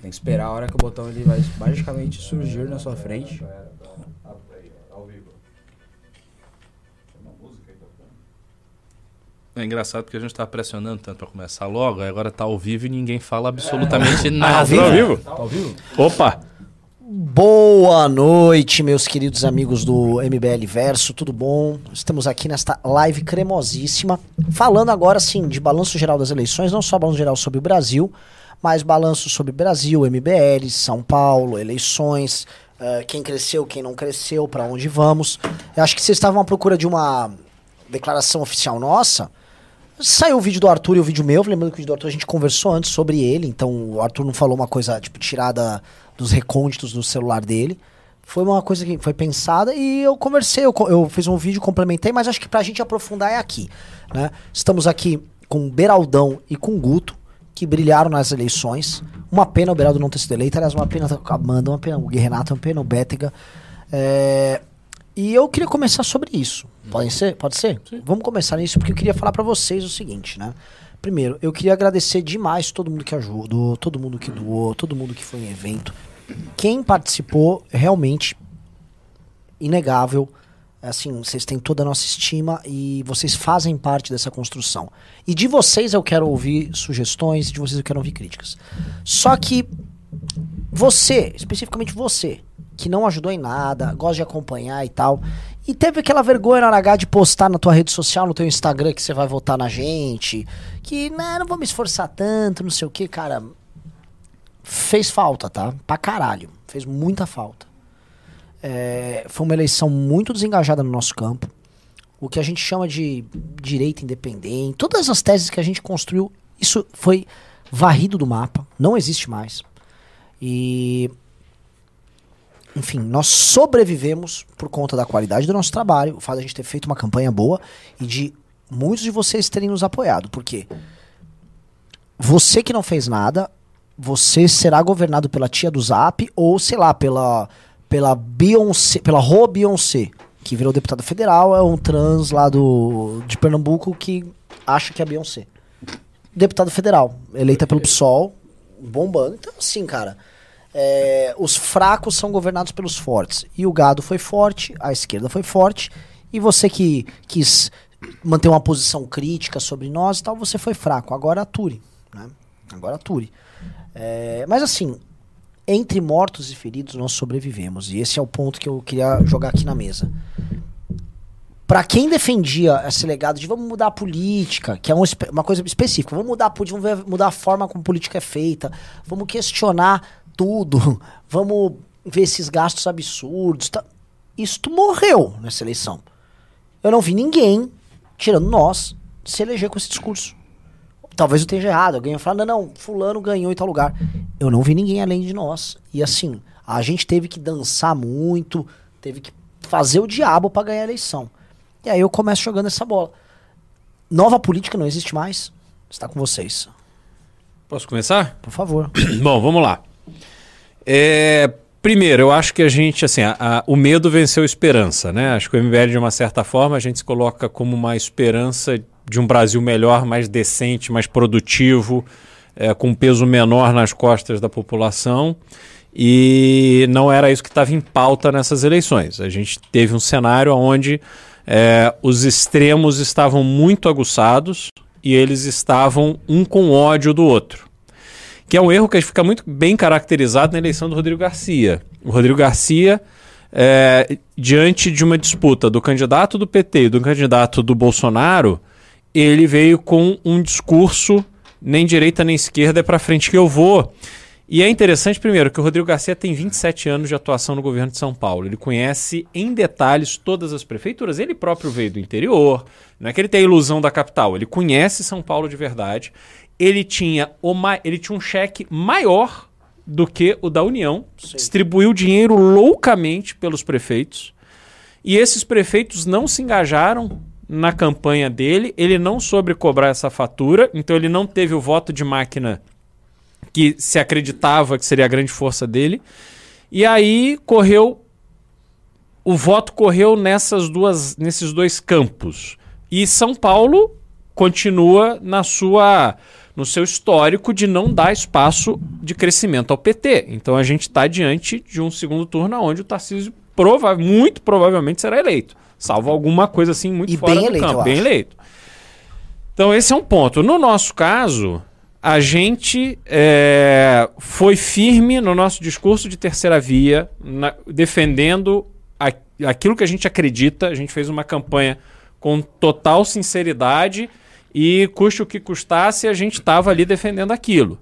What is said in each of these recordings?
Tem que esperar a hora que o botão ele vai magicamente surgir na sua frente. É engraçado porque a gente tá pressionando tanto pra começar logo, aí agora tá ao vivo e ninguém fala absolutamente nada. ao vivo? Tá ao vivo? Tá ao vivo? Opa! Boa noite, meus queridos amigos do MBL Verso, tudo bom? Estamos aqui nesta live cremosíssima, falando agora sim de balanço geral das eleições, não só balanço geral sobre o Brasil, mas balanço sobre Brasil, MBL, São Paulo, eleições, uh, quem cresceu, quem não cresceu, para onde vamos. Eu acho que vocês estavam à procura de uma declaração oficial nossa. Saiu o vídeo do Arthur e o vídeo meu. Lembrando que o vídeo do Arthur a gente conversou antes sobre ele, então o Arthur não falou uma coisa tipo tirada dos recônditos do celular dele. Foi uma coisa que foi pensada e eu conversei, eu, eu fiz um vídeo, complementei, mas acho que pra gente aprofundar é aqui. Né? Estamos aqui com Beraldão e com Guto, que brilharam nas eleições. Uma pena o Beraldo não ter sido eleito, aliás, uma pena a Amanda, uma pena o Renato, uma pena o Bétega. É, e eu queria começar sobre isso. Pode ser? Pode ser? Sim. Vamos começar nisso porque eu queria falar para vocês o seguinte, né? Primeiro, eu queria agradecer demais todo mundo que ajudou, todo mundo que doou, todo mundo que foi em evento. Quem participou, realmente, inegável. Assim, vocês têm toda a nossa estima e vocês fazem parte dessa construção. E de vocês eu quero ouvir sugestões, de vocês eu quero ouvir críticas. Só que você, especificamente você, que não ajudou em nada, gosta de acompanhar e tal, e teve aquela vergonha na hora H de postar na tua rede social, no teu Instagram, que você vai votar na gente, que, né, não vou me esforçar tanto, não sei o que, cara, fez falta, tá? Pra caralho. Fez muita falta. É, foi uma eleição muito desengajada no nosso campo. O que a gente chama de direito independente, todas as teses que a gente construiu, isso foi varrido do mapa, não existe mais. E. Enfim, nós sobrevivemos por conta da qualidade do nosso trabalho, o fato de a gente ter feito uma campanha boa e de muitos de vocês terem nos apoiado. Porque você que não fez nada, você será governado pela tia do Zap ou, sei lá, pela pela Beyoncé, pela Ro Beyoncé, que virou deputada federal, é um trans lá do de Pernambuco que acha que é Beyoncé. Deputado federal, eleita pelo PSOL, bombando. Então, assim, cara, é, os fracos são governados pelos fortes. E o gado foi forte, a esquerda foi forte, e você que quis manter uma posição crítica sobre nós e tal, você foi fraco. Agora ature, né? Agora ature. É, mas assim, entre mortos e feridos nós sobrevivemos. E esse é o ponto que eu queria jogar aqui na mesa. Para quem defendia esse legado de vamos mudar a política, que é um, uma coisa específica, vamos mudar a política, vamos mudar a forma como a política é feita, vamos questionar tudo, vamos ver esses gastos absurdos. Tá. Isso morreu nessa eleição. Eu não vi ninguém, tirando nós, se eleger com esse discurso. Talvez eu esteja errado. Alguém vai falar, não, não, fulano ganhou em tal lugar. Eu não vi ninguém além de nós. E assim, a gente teve que dançar muito, teve que fazer o diabo para ganhar a eleição. E aí eu começo jogando essa bola. Nova política não existe mais. Está com vocês. Posso começar? Por favor. Bom, vamos lá. É, primeiro, eu acho que a gente, assim, a, a, o medo venceu a esperança, né? Acho que o MBL, de uma certa forma, a gente se coloca como uma esperança de um Brasil melhor, mais decente, mais produtivo, é, com peso menor nas costas da população. E não era isso que estava em pauta nessas eleições. A gente teve um cenário onde é, os extremos estavam muito aguçados e eles estavam um com ódio do outro. Que é um erro que fica muito bem caracterizado na eleição do Rodrigo Garcia. O Rodrigo Garcia, é, diante de uma disputa do candidato do PT e do candidato do Bolsonaro, ele veio com um discurso nem direita nem esquerda é para frente que eu vou. E é interessante, primeiro, que o Rodrigo Garcia tem 27 anos de atuação no governo de São Paulo. Ele conhece em detalhes todas as prefeituras. Ele próprio veio do interior. Não é que ele tem a ilusão da capital. Ele conhece São Paulo de verdade. Ele tinha, ele tinha um cheque maior do que o da União. Sim. Distribuiu dinheiro loucamente pelos prefeitos. E esses prefeitos não se engajaram na campanha dele, ele não soube cobrar essa fatura, então ele não teve o voto de máquina que se acreditava que seria a grande força dele. E aí correu o voto correu nessas duas nesses dois campos. E São Paulo continua na sua no seu histórico de não dar espaço de crescimento ao PT. Então a gente está diante de um segundo turno onde o Tarcísio prova muito provavelmente será eleito. Salvo alguma coisa assim muito E fora bem do eleito, campo. Bem eleito. Então esse é um ponto. No nosso caso, a gente é, foi firme no nosso discurso de terceira via, na- defendendo a- aquilo que a gente acredita. A gente fez uma campanha com total sinceridade e custe o que custasse, a gente estava ali defendendo aquilo.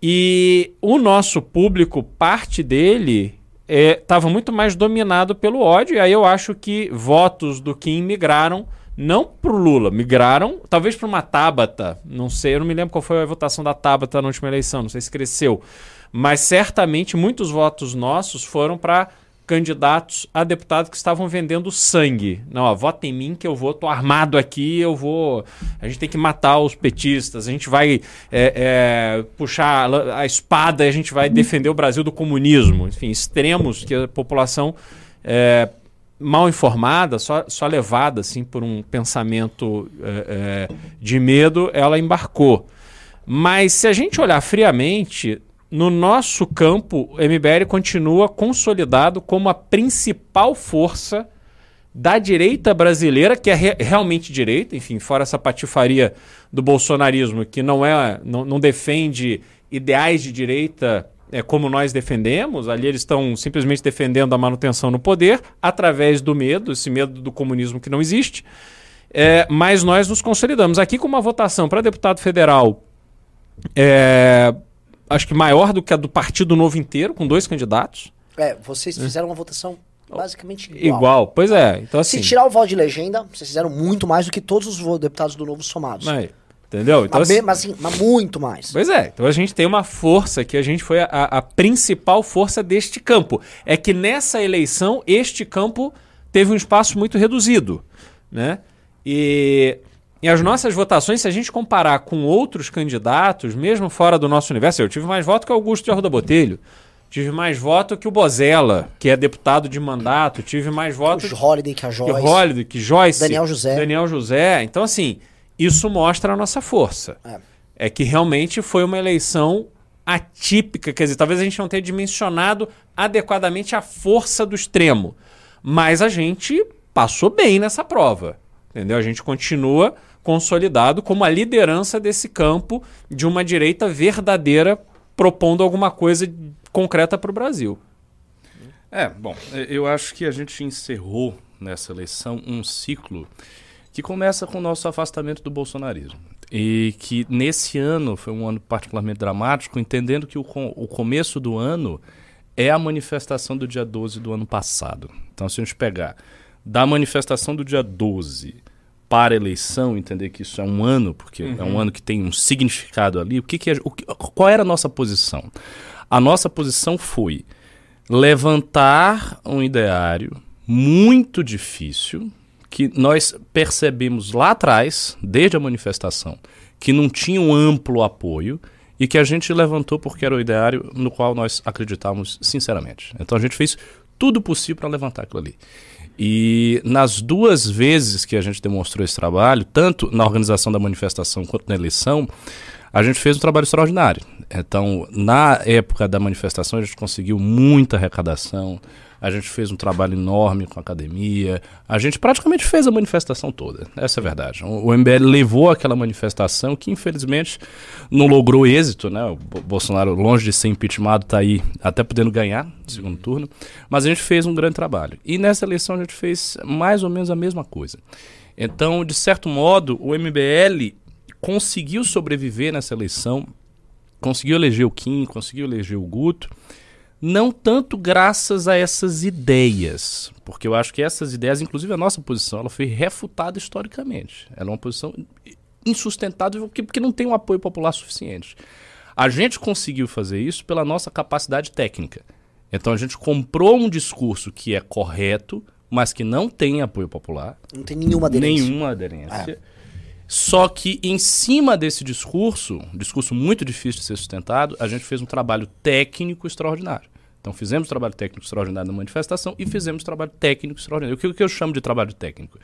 E o nosso público, parte dele, estava muito mais dominado pelo ódio. E aí eu acho que votos do Kim migraram não para o Lula, migraram talvez para uma Tabata. Não sei, eu não me lembro qual foi a votação da Tabata na última eleição, não sei se cresceu. Mas certamente muitos votos nossos foram para candidatos a deputado que estavam vendendo sangue. Não, ó, vota em mim que eu vou, tô armado aqui, eu vou. A gente tem que matar os petistas, a gente vai é, é, puxar a espada e a gente vai defender o Brasil do comunismo. Enfim, extremos que a população é, mal informada, só, só levada assim por um pensamento é, é, de medo, ela embarcou. Mas se a gente olhar friamente, no nosso campo, o MBL continua consolidado como a principal força da direita brasileira, que é re- realmente direita, enfim, fora essa patifaria do bolsonarismo, que não é, não, não defende ideais de direita é, como nós defendemos, ali eles estão simplesmente defendendo a manutenção no poder através do medo, esse medo do comunismo que não existe. É, mas nós nos consolidamos aqui com uma votação para deputado federal é, acho que maior do que a do Partido Novo inteiro, com dois candidatos. É, vocês fizeram uma votação basicamente igual. Igual. Pois é. Então, assim. Se tirar o voto de legenda, vocês fizeram muito mais do que todos os deputados do Novo somados. aí, entendeu? Então, mas, assim, mas, assim, mas muito mais. Pois é, então a gente tem uma força que a gente foi a, a principal força deste campo. É que nessa eleição, este campo teve um espaço muito reduzido. Né? E, e as nossas votações, se a gente comparar com outros candidatos, mesmo fora do nosso universo, eu tive mais voto que Augusto de Arruda Botelho. Tive mais voto que o Bozella, que é deputado de mandato. Tive mais voto O Holiday, que a que Joyce. Holiday, que Joyce. Daniel José. Daniel José. Então, assim, isso mostra a nossa força. É. É. que realmente foi uma eleição atípica. Quer dizer, talvez a gente não tenha dimensionado adequadamente a força do extremo. Mas a gente passou bem nessa prova. Entendeu? A gente continua consolidado como a liderança desse campo de uma direita verdadeira propondo alguma coisa concreta para o Brasil. É, bom, eu acho que a gente encerrou nessa eleição um ciclo que começa com o nosso afastamento do bolsonarismo. E que nesse ano foi um ano particularmente dramático, entendendo que o, com- o começo do ano é a manifestação do dia 12 do ano passado. Então, se a gente pegar da manifestação do dia 12 para a eleição, entender que isso é um ano, porque é um ano que tem um significado ali, o que, que é, o qual era a nossa posição? A nossa posição foi levantar um ideário muito difícil que nós percebemos lá atrás, desde a manifestação, que não tinha um amplo apoio e que a gente levantou porque era o ideário no qual nós acreditávamos sinceramente. Então a gente fez tudo possível para levantar aquilo ali. E nas duas vezes que a gente demonstrou esse trabalho, tanto na organização da manifestação quanto na eleição, a gente fez um trabalho extraordinário. Então, na época da manifestação, a gente conseguiu muita arrecadação, a gente fez um trabalho enorme com a academia, a gente praticamente fez a manifestação toda, essa é a verdade. O MBL levou aquela manifestação que, infelizmente, não logrou êxito, né? O Bo- Bolsonaro, longe de ser impeachmentado, está aí até podendo ganhar no segundo turno, mas a gente fez um grande trabalho. E nessa eleição a gente fez mais ou menos a mesma coisa. Então, de certo modo, o MBL conseguiu sobreviver nessa eleição, conseguiu eleger o Kim, conseguiu eleger o Guto, não tanto graças a essas ideias, porque eu acho que essas ideias, inclusive a nossa posição, ela foi refutada historicamente. Ela é uma posição insustentável porque, porque não tem um apoio popular suficiente. A gente conseguiu fazer isso pela nossa capacidade técnica. Então a gente comprou um discurso que é correto, mas que não tem apoio popular. Não tem nenhuma aderência. Nenhuma aderência. Só que em cima desse discurso, um discurso muito difícil de ser sustentado, a gente fez um trabalho técnico extraordinário. Então fizemos trabalho técnico extraordinário na manifestação e fizemos trabalho técnico extraordinário. O que, o que eu chamo de trabalho técnico?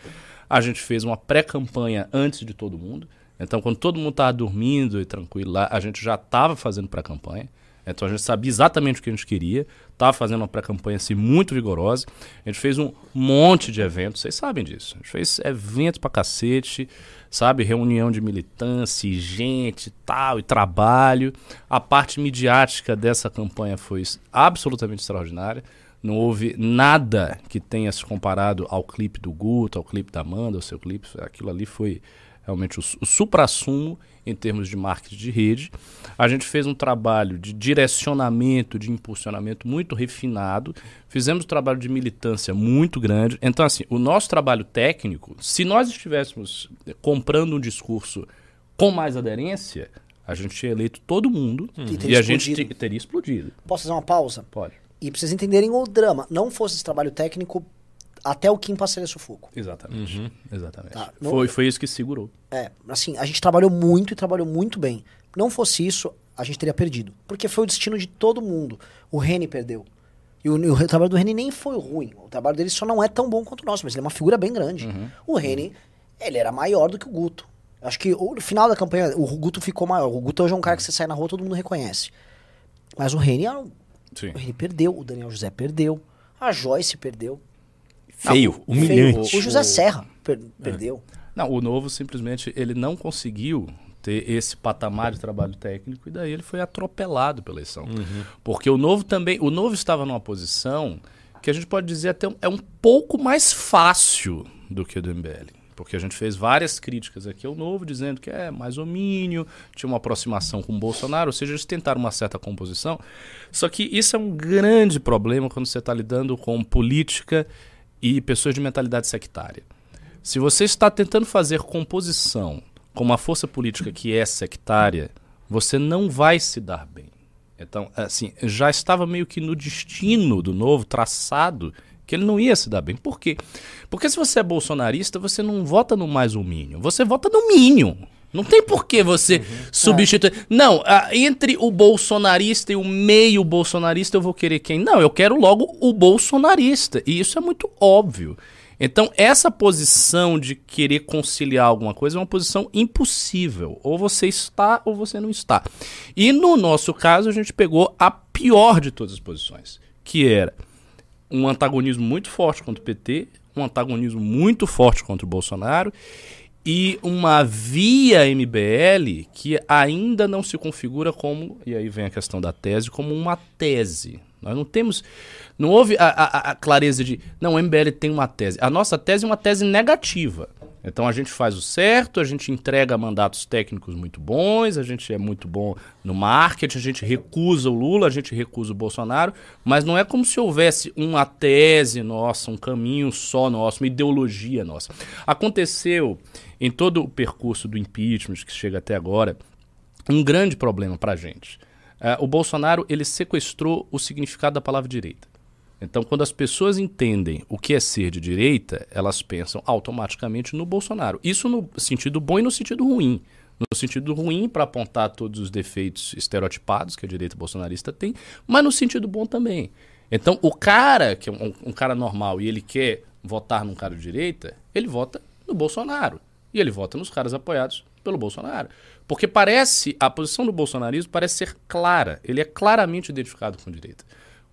A gente fez uma pré-campanha antes de todo mundo. Então, quando todo mundo estava dormindo e tranquilo lá, a gente já estava fazendo pré-campanha. Então, a gente sabia exatamente o que a gente queria. Estava fazendo uma pré-campanha assim, muito vigorosa. A gente fez um monte de eventos, vocês sabem disso. A gente fez eventos pra cacete, sabe? Reunião de militância, e gente tal, e trabalho. A parte midiática dessa campanha foi absolutamente extraordinária. Não houve nada que tenha se comparado ao clipe do Guto, ao clipe da Amanda, ao seu clipe. Aquilo ali foi realmente o, o supra-sumo em termos de marketing de rede. A gente fez um trabalho de direcionamento, de impulsionamento muito refinado. Fizemos um trabalho de militância muito grande. Então, assim, o nosso trabalho técnico, se nós estivéssemos comprando um discurso com mais aderência, a gente tinha eleito todo mundo E e, teria a gente teria explodido. Posso fazer uma pausa? Pode. E pra vocês entenderem o drama. Não fosse esse trabalho técnico, até o Kim passaria sufoco. Exatamente. Exatamente. Tá, não- Foi, foi isso que segurou. É, assim, a gente trabalhou muito e trabalhou muito bem. Não fosse isso, a gente teria perdido. Porque foi o destino de todo mundo. O Reni perdeu. E o, o trabalho do Reni nem foi ruim. O trabalho dele só não é tão bom quanto o nosso, mas ele é uma figura bem grande. O Reni, ele era maior do que o Guto. Acho que o- no final da campanha, o Guto ficou maior. O Guto hoje é um cara que você sai na rua, todo mundo reconhece. Mas o Reni, o Reni perdeu, o Daniel José perdeu, a Joyce perdeu. Feio, o- humilhante. feio. O José Serra per- perdeu. Não, o Novo simplesmente ele não conseguiu ter esse patamar de trabalho técnico e daí ele foi atropelado pela eleição. Porque o Novo também, o Novo estava numa posição que a gente pode dizer até um- é um pouco mais fácil do que o do MBL. Porque a gente fez várias críticas aqui ao Novo, dizendo que é mais homínio, tinha uma aproximação com o Bolsonaro, ou seja, eles tentaram uma certa composição. Só que isso é um grande problema quando você está lidando com política e pessoas de mentalidade sectária. Se você está tentando fazer composição com uma força política que é sectária, você não vai se dar bem. Então, assim, já estava meio que no destino do novo traçado que ele não ia se dar bem. Por quê? Porque se você é bolsonarista, você não vota no mais um Minion, você vota no Minion. Não tem por que você substituir. Não, ah, entre o bolsonarista e o meio bolsonarista, eu vou querer quem? Não, eu quero logo o bolsonarista. E isso é muito óbvio. Então, essa posição de querer conciliar alguma coisa é uma posição impossível. Ou você está ou você não está. E no nosso caso, a gente pegou a pior de todas as posições, que era um antagonismo muito forte contra o PT, um antagonismo muito forte contra o Bolsonaro e uma via MBL que ainda não se configura como, e aí vem a questão da tese, como uma tese. Nós não temos, não houve a, a- a clareza de, não, o MBL tem uma tese. A nossa tese é uma tese negativa. Então a gente faz o certo, a gente entrega mandatos técnicos muito bons, a gente é muito bom no marketing, a gente recusa o Lula, a gente recusa o Bolsonaro, mas não é como se houvesse uma tese nossa, um caminho só nosso, uma ideologia nossa. Aconteceu em todo o percurso do impeachment que chega até agora um grande problema para a gente. Eh, o Bolsonaro ele sequestrou o significado da palavra direita. Então, quando as pessoas entendem o que é ser de direita, elas pensam automaticamente no Bolsonaro. Isso no sentido bom e no sentido ruim. No sentido ruim, para apontar todos os defeitos estereotipados que a direita bolsonarista tem, mas no sentido bom também. Então, o cara, que é um, um cara normal e ele quer votar num cara de direita, ele vota no Bolsonaro. E ele vota nos caras apoiados pelo Bolsonaro. Porque parece, a posição do bolsonarismo parece ser clara. Ele é claramente identificado com a direita.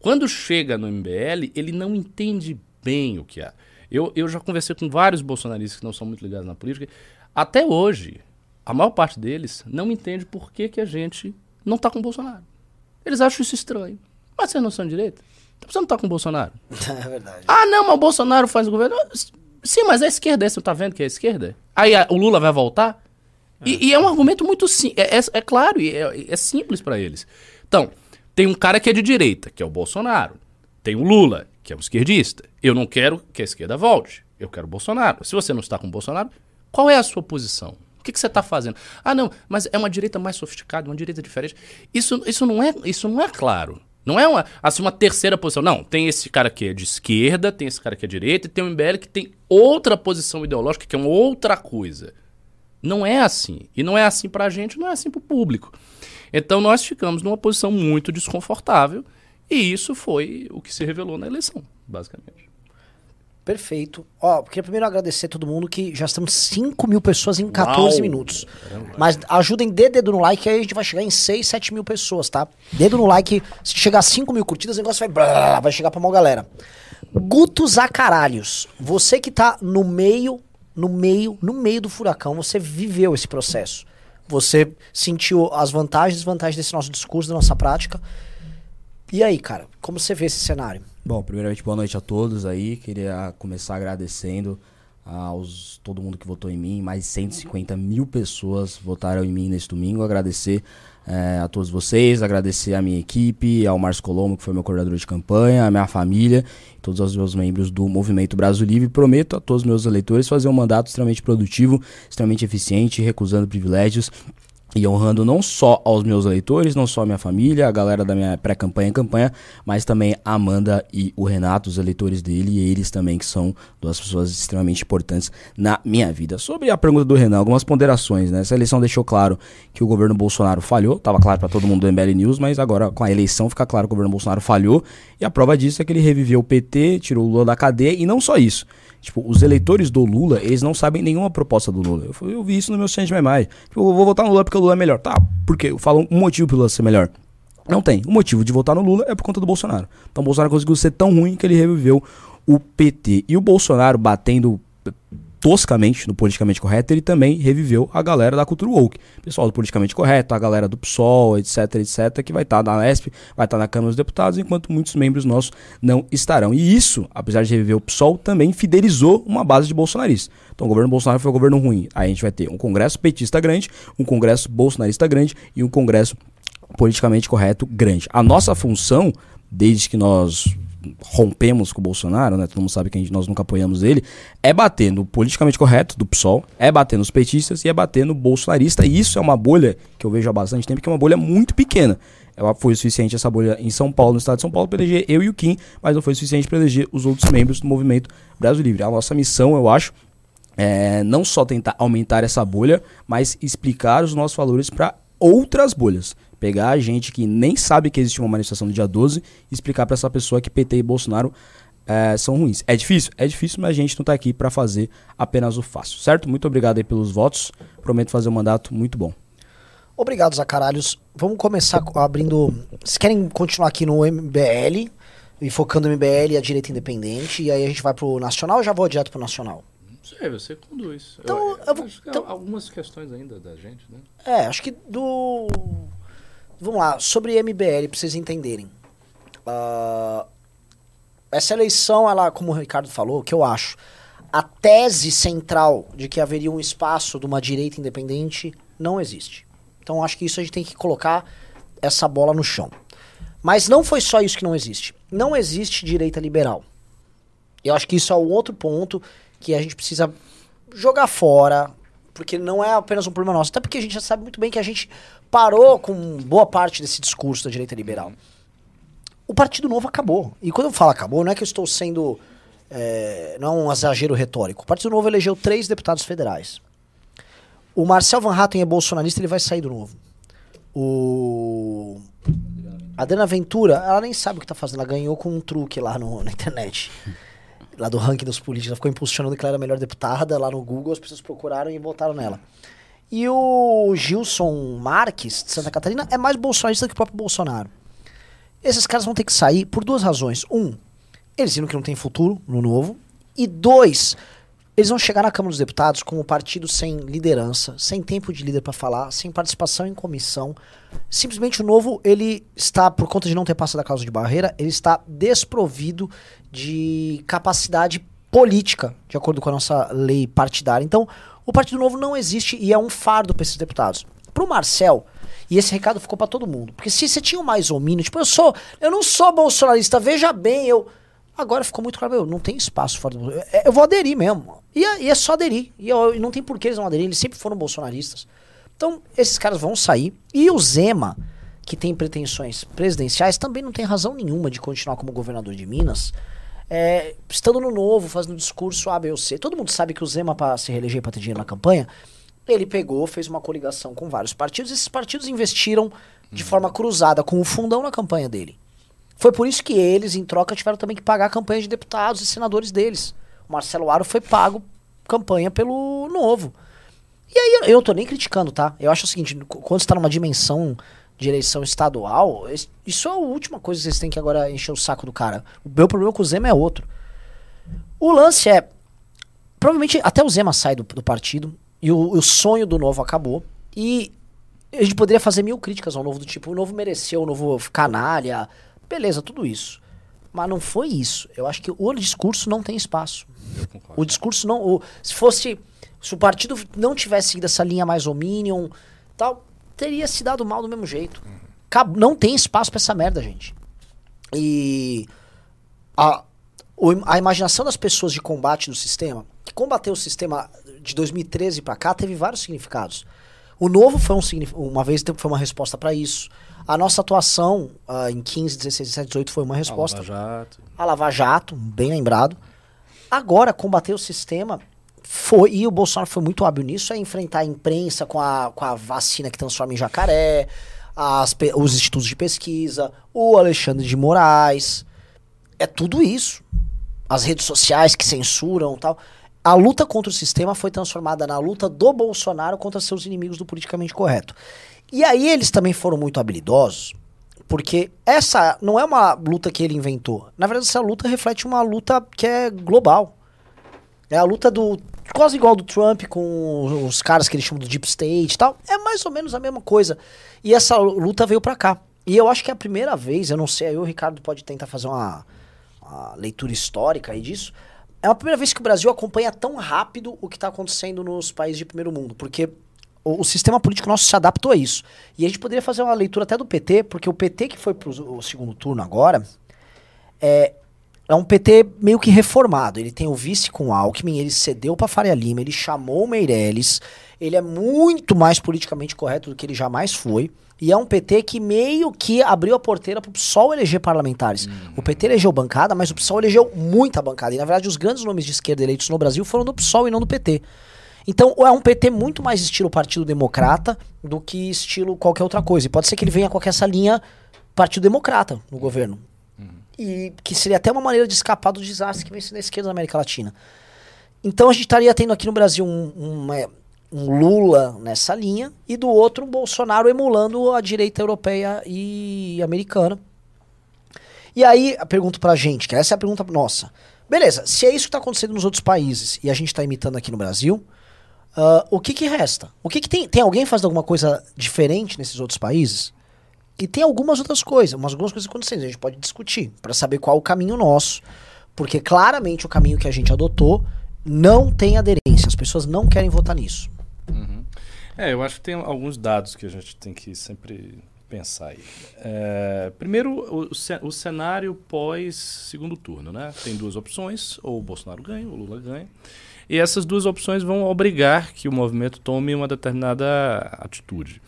Quando chega no MBL, ele não entende bem o que há. Eu, eu já conversei com vários bolsonaristas que não são muito ligados na política. Até hoje, a maior parte deles não entende por que, que a gente não está com o Bolsonaro. Eles acham isso estranho. Mas vocês não são de direita? Então você não está com o Bolsonaro? É verdade. Ah, não, mas o Bolsonaro faz o governo. Sim, mas é a esquerda, você não tá vendo que é a esquerda? Aí a- o Lula vai voltar? E, e é um argumento muito simples. É, é- é claro, e é, é simples pra eles. Então, tem um cara que é de direita, que é o Bolsonaro. Tem o Lula, que é um esquerdista. Eu não quero que a esquerda volte. Eu quero o Bolsonaro. Se você não está com o Bolsonaro, qual é a sua posição? O que, que você está fazendo? Ah, não, mas é uma direita mais sofisticada, uma direita diferente. Isso, isso, não, é, isso não é claro. Não é uma, assim, uma terceira posição. Não, tem esse cara que é de esquerda, tem esse cara que é de direita, e tem o MBL que tem outra posição ideológica, que é uma outra coisa. Não é assim. E não é assim pra gente, não é assim pro público. Então nós ficamos numa posição muito desconfortável, e isso foi o que se revelou na eleição, basicamente. Perfeito. Ó, queria primeiro agradecer a todo mundo que já estamos 5 mil pessoas em 14 Uau! minutos. Mas ajudem, dê dedo no like, aí a gente vai chegar em 6, 7 mil pessoas, tá? Dedo no like, se chegar a 5 mil curtidas, o negócio vai, blá, vai chegar pra maior galera. Guto Zacaralhos, você que tá no meio, no meio, no meio do furacão, você viveu esse processo. Você sentiu as vantagens e desvantagens desse nosso discurso, da nossa prática. E aí, cara, como você vê esse cenário? Bom, primeiramente, boa noite a todos aí. Queria começar agradecendo aos todo mundo que votou em mim. Mais de 150 mil pessoas votaram em mim nesse domingo. Agradecer eh, a todos vocês, agradecer a minha equipe, ao Márcio Colombo, que foi meu coordenador de campanha, a minha família, todos os meus membros do Movimento Brasil Livre. Prometo a todos os meus eleitores fazer um mandato extremamente produtivo, extremamente eficiente, recusando privilégios e honrando não só aos meus eleitores, não só a minha família, a galera da minha pré-campanha e campanha, mas também a Amanda e o Renato, os eleitores dele, e eles também, que são duas pessoas extremamente importantes na minha vida. Sobre a pergunta do Renan, algumas ponderações, né? Essa eleição deixou claro que o governo Bolsonaro falhou, estava claro para todo mundo do MBL News, mas agora com a eleição fica claro que o governo Bolsonaro falhou, e a prova disso é que ele reviveu o PT, tirou o Lula da cadeia, e não só isso. Tipo, os eleitores do Lula, eles não sabem nenhuma proposta do Lula. Eu, eu vi isso no meu centro de memória. Tipo, eu vou votar no Lula porque o Lula é melhor. Tá, porque eu falo um motivo pro Lula ser melhor. Não tem. O motivo de votar no Lula é por conta do Bolsonaro. Então o Bolsonaro conseguiu ser tão ruim que ele reviveu o PT. E o Bolsonaro batendo toscamente no politicamente correto, ele também reviveu a galera da cultura woke. Pessoal do politicamente correto, a galera do PSOL, etc, etc, que vai estar na LESP, vai estar na Câmara dos Deputados, enquanto muitos membros nossos não estarão. E isso, apesar de reviver o PSOL, também fidelizou uma base de bolsonaristas. Então o governo Bolsonaro foi um governo ruim. Aí a gente vai ter um congresso petista grande, um congresso bolsonarista grande e um congresso politicamente correto grande. A nossa função, desde que nós rompemos com o Bolsonaro, né? Todo mundo sabe que gente, nós nunca apoiamos ele, é bater no politicamente correto do PSOL, é bater nos petistas e é bater no bolsonarista. E isso é uma bolha que eu vejo há bastante tempo, que é uma bolha muito pequena. Ela foi o suficiente essa bolha em São Paulo, no estado de São Paulo, para eleger eu e o Kim, mas não foi o suficiente para eleger os outros membros do movimento Brasil Livre. A nossa missão, eu acho, é não só tentar aumentar essa bolha, mas explicar os nossos valores para outras bolhas. Pegar a gente que nem sabe que existe uma manifestação no dia 12 e explicar para essa pessoa que PT e Bolsonaro é, são ruins. É difícil? É difícil, mas a gente não tá aqui para fazer apenas o fácil, certo? Muito obrigado aí pelos votos. Prometo fazer um mandato muito bom. Obrigado, Zacaralhos. Vamos começar co- abrindo. Vocês querem continuar aqui no MBL e focando no MBL e a direita independente? E aí a gente vai pro nacional ou já vou direto pro nacional? Não sei, você conduz. Então, eu vou- acho que há então- algumas questões ainda da gente, né? É, acho que do. Vamos lá, sobre MBL, pra vocês entenderem. Ah, essa eleição, ela, como o Ricardo falou, o que eu acho, a tese central de que haveria um espaço de uma direita independente não existe. Então acho que isso a gente tem que colocar essa bola no chão. Mas não foi só isso que não existe. Não existe direita liberal. Eu acho que isso é um outro ponto que a gente precisa jogar fora, porque não é apenas um problema nosso. Até porque a gente já sabe muito bem que a gente parou com boa parte desse discurso da direita liberal. O Partido Novo acabou. E quando eu falo acabou, não é que eu estou sendo. é, não é um exagero retórico. O Partido Novo elegeu três deputados federais. O Marcel Van Hatten é bolsonarista, ele vai sair do novo. O. A Adriana Ventura, ela nem sabe o que tá fazendo. Ela ganhou com um truque lá no- na internet. Lá do ranking dos políticos. Ela ficou impulsionando que ela era a melhor deputada. Lá no Google, as pessoas procuraram e votaram nela. E o Gilson Marques, de Santa Catarina, é mais bolsonarista que o próprio Bolsonaro. Esses caras vão ter que sair por duas razões. Um, eles viram que não tem futuro no novo. E dois, eles vão chegar na Câmara dos Deputados com o partido sem liderança, sem tempo de líder para falar, sem participação em comissão. Simplesmente o novo, ele está, por conta de não ter passado a causa de barreira, ele está desprovido de capacidade política, de acordo com a nossa lei partidária. Então, o Partido Novo não existe e é um fardo para esses deputados. Pro Marcel, e esse recado ficou para todo mundo. Porque se você tinha um mais homínio, tipo, eu sou, eu não sou bolsonarista, veja bem, eu Agora ficou muito claro, meu, não tem espaço fora do eu, eu vou aderir mesmo. E é, e é só aderir. E, eu- e não tem por que eles não aderirem, eles sempre foram bolsonaristas. Então, esses caras vão sair. E o Zema, que tem pretensões presidenciais, também não tem razão nenhuma de continuar como governador de Minas. É, estando no novo, fazendo discurso A, B ou C. Todo mundo sabe que o Zema, para se reeleger para ter dinheiro na campanha, ele pegou, fez uma coligação com vários partidos. Esses partidos investiram de forma cruzada com o fundão na campanha dele. Foi por isso que eles, em troca, tiveram também que pagar a campanha de deputados e senadores deles. O Marcelo Aro foi pago campanha pelo Novo. E aí eu não tô nem criticando, tá? Eu acho o seguinte, quando você tá numa dimensão de eleição estadual, isso é a última coisa que vocês têm que agora encher o saco do cara. O meu problema com o Zema é outro. O lance é. Provavelmente até o Zema sai do, do partido e o, o, sonho do novo acabou. E a gente poderia fazer mil críticas ao novo, do tipo, o novo mereceu, o novo canalha. Beleza, tudo isso. Mas não foi isso. Eu acho que o discurso não tem espaço. O discurso não. O, se fosse. Se o partido não tivesse seguido essa linha mais Ominion, tal, teria se dado mal do mesmo jeito. Não tem espaço para essa merda, gente. E. A, a imaginação das pessoas de combate do sistema, que combateu o sistema de 2013 para cá, teve vários significados. O novo foi um uma vez foi uma resposta para isso. A nossa atuação uh, em 15, 16, 17, 18 foi uma resposta. A Lava Jato. A Lava Jato, bem lembrado. Agora, combater o sistema foi, e o Bolsonaro foi muito hábil nisso, é enfrentar a imprensa com a, com a vacina que transforma em jacaré, as, os institutos de pesquisa, o Alexandre de Moraes. É tudo isso as redes sociais que censuram tal. A luta contra o sistema foi transformada na luta do Bolsonaro contra seus inimigos do politicamente correto. E aí eles também foram muito habilidosos, porque essa não é uma luta que ele inventou. Na verdade, essa luta reflete uma luta que é global. É a luta do. Quase igual do Trump com os caras que eles chamam do Deep State e tal. É mais ou menos a mesma coisa. E essa luta veio pra cá. E eu acho que é a primeira vez, eu não sei, aí o Ricardo pode tentar fazer uma a leitura histórica aí disso, é a primeira vez que o Brasil acompanha tão rápido o que está acontecendo nos países de primeiro mundo, porque o, o, sistema político nosso se adaptou a isso. E a gente poderia fazer uma leitura até do PT, porque o PT que foi para o segundo turno agora é, é um PT meio que reformado. Ele tem o vice com o Alckmin, ele cedeu para Faria Lima, ele chamou o Meirelles, ele é muito mais politicamente correto do que ele jamais foi. E é um PT que meio que abriu a porteira pro PSOL eleger parlamentares. Uhum. O PT elegeu bancada, mas o PSOL elegeu muita bancada. E na verdade os grandes nomes de esquerda eleitos no Brasil foram do PSOL e não do PT. Então é um PT muito mais estilo Partido Democrata do que estilo qualquer outra coisa. E pode ser que ele venha com essa linha Partido Democrata no governo. E que seria até uma maneira de escapar do desastre que vem sendo a esquerda na América Latina. Então a gente estaria tendo aqui no Brasil um, um Lula nessa linha e do outro um Bolsonaro emulando a direita europeia e americana. E aí, pergunto pra gente, que essa é a pergunta nossa. Beleza, se é isso que está acontecendo nos outros países e a gente está imitando aqui no Brasil, uh, o que que resta? O que que tem? Tem alguém fazendo alguma coisa diferente nesses outros países? E tem algumas outras coisas, umas algumas coisas acontecendo, a gente pode discutir para saber qual o caminho nosso, porque claramente o caminho que a gente adotou não tem aderência, as pessoas não querem votar nisso. Uhum. É, eu acho que tem alguns dados que a gente tem que sempre pensar aí. É, primeiro, o, o, cenário pós segundo turno, né? Tem duas opções, ou o Bolsonaro ganha, ou o Lula ganha. E essas duas opções vão obrigar que o movimento tome uma determinada atitude.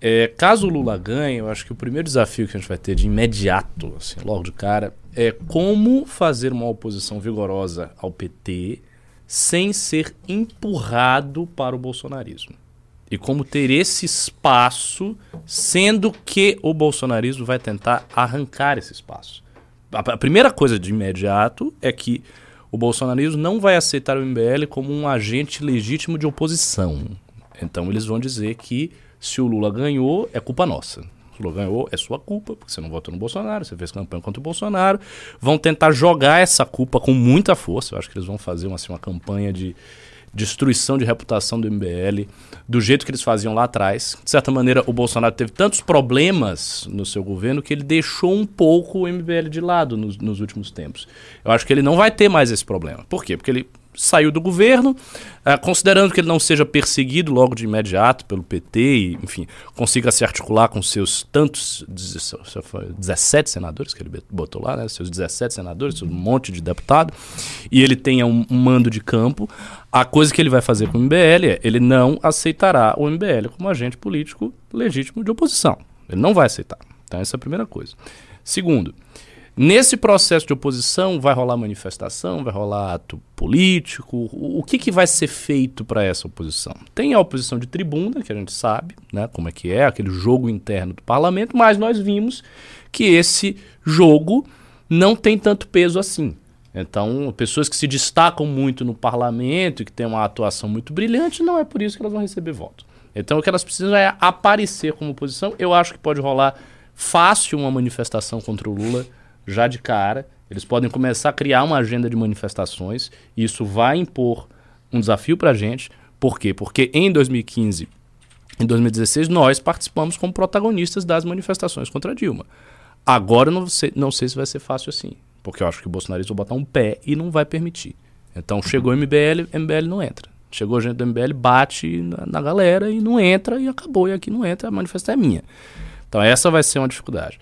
É, caso o Lula ganhe, eu acho que o primeiro desafio que a gente vai ter de imediato, assim, logo de cara, é como fazer uma oposição vigorosa ao PT sem ser empurrado para o bolsonarismo. E como ter esse espaço, sendo que o bolsonarismo vai tentar arrancar esse espaço. A, primeira coisa de imediato é que o bolsonarismo não vai aceitar o MBL como um agente legítimo de oposição. Então eles vão dizer que se o Lula ganhou, é culpa nossa. Lula ganhou, é sua culpa, porque você não votou no Bolsonaro, você fez campanha contra o Bolsonaro. Vão tentar jogar essa culpa com muita força. Eu acho que eles vão fazer uma, assim, uma campanha de destruição de reputação do MBL, do jeito que eles faziam lá atrás. De certa maneira, o Bolsonaro teve tantos problemas no seu governo que ele deixou um pouco o MBL de lado nos, nos últimos tempos. Eu acho que ele não vai ter mais esse problema. Por quê? Porque ele saiu do governo, uh, considerando que ele não seja perseguido logo de imediato pelo PT e, enfim, consiga se articular com seus tantos 17 senadores que ele botou lá, né, seus 17 senadores, um monte de deputado, e ele tenha um, um mando de campo, a coisa que ele vai fazer com o MBL é ele não aceitará o MBL como agente político legítimo de oposição. Ele não vai aceitar. Então, essa é a primeira coisa. Segundo, Nesse processo de oposição vai rolar manifestação, vai rolar ato político. O, que, que vai ser feito para essa oposição? Tem a oposição de tribuna, que a gente sabe, né, como é que é, aquele jogo interno do parlamento, mas nós vimos que esse jogo não tem tanto peso assim. Então, pessoas que se destacam muito no parlamento e que têm uma atuação muito brilhante, não é por isso que elas vão receber voto. Então, o que elas precisam é aparecer como oposição. Eu acho que pode rolar fácil uma manifestação contra o Lula já de cara. Eles podem começar a criar uma agenda de manifestações. E isso vai impor um desafio para a gente. Por quê? Porque em 2015, em 2016, nós participamos como protagonistas das manifestações contra Dilma. Agora não sei, não sei se vai ser fácil assim. Porque eu acho que o bolsonarismo vai botar um pé e não vai permitir. Então chegou o MBL, MBL não entra. Chegou gente do MBL, bate na, na, galera e não entra e acabou. E aqui não entra, a manifestação é minha. Então essa vai ser uma dificuldade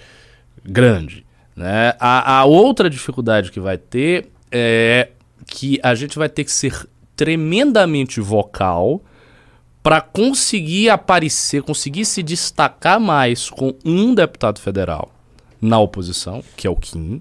grande. Né? A, a outra dificuldade que vai ter é que a gente vai ter que ser tremendamente vocal para conseguir aparecer, conseguir se destacar mais com um deputado federal na oposição, que é o Kim,